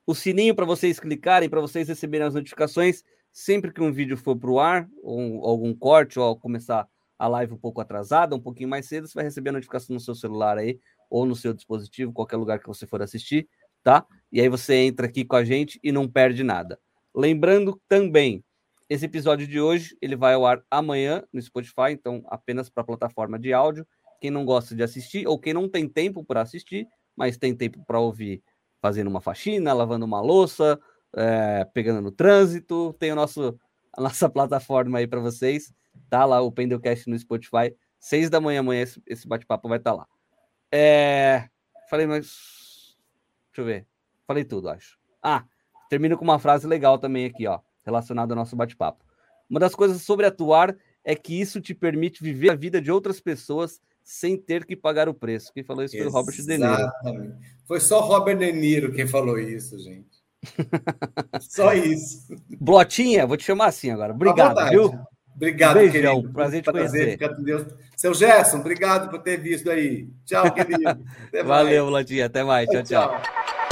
O sininho para vocês clicarem, para vocês receberem as notificações sempre que um vídeo for para o ar, ou algum corte, ou começar a live um pouco atrasada, um pouquinho mais cedo, você vai receber a notificação no seu celular aí, ou no seu dispositivo, qualquer lugar que você for assistir, tá? E aí você entra aqui com a gente e não perde nada. Lembrando também, esse episódio de hoje, ele vai ao ar amanhã no Spotify, então apenas para a plataforma de áudio. Quem não gosta de assistir, ou quem não tem tempo para assistir, mas tem tempo para ouvir fazendo uma faxina, lavando uma louça, é, pegando no trânsito. Tem o nosso, a nossa plataforma aí para vocês. Tá lá o Pendelcast no Spotify. Seis da manhã amanhã esse, esse bate-papo vai estar tá lá. É, falei, mas. Deixa eu ver. Falei tudo, acho. Ah, termino com uma frase legal também aqui, ó, relacionada ao nosso bate-papo. Uma das coisas sobre atuar é que isso te permite viver a vida de outras pessoas sem ter que pagar o preço. Quem falou isso foi o Robert De Niro. Foi só Robert De Niro quem falou isso, gente. só isso. Blotinha, vou te chamar assim agora. Obrigado, viu? Obrigado, Beijão, querido. Prazer te prazer, conhecer. Deus. Seu Gerson, obrigado por ter visto aí. Tchau, querido. Valeu, Blotinha. Até mais. tchau. tchau. tchau.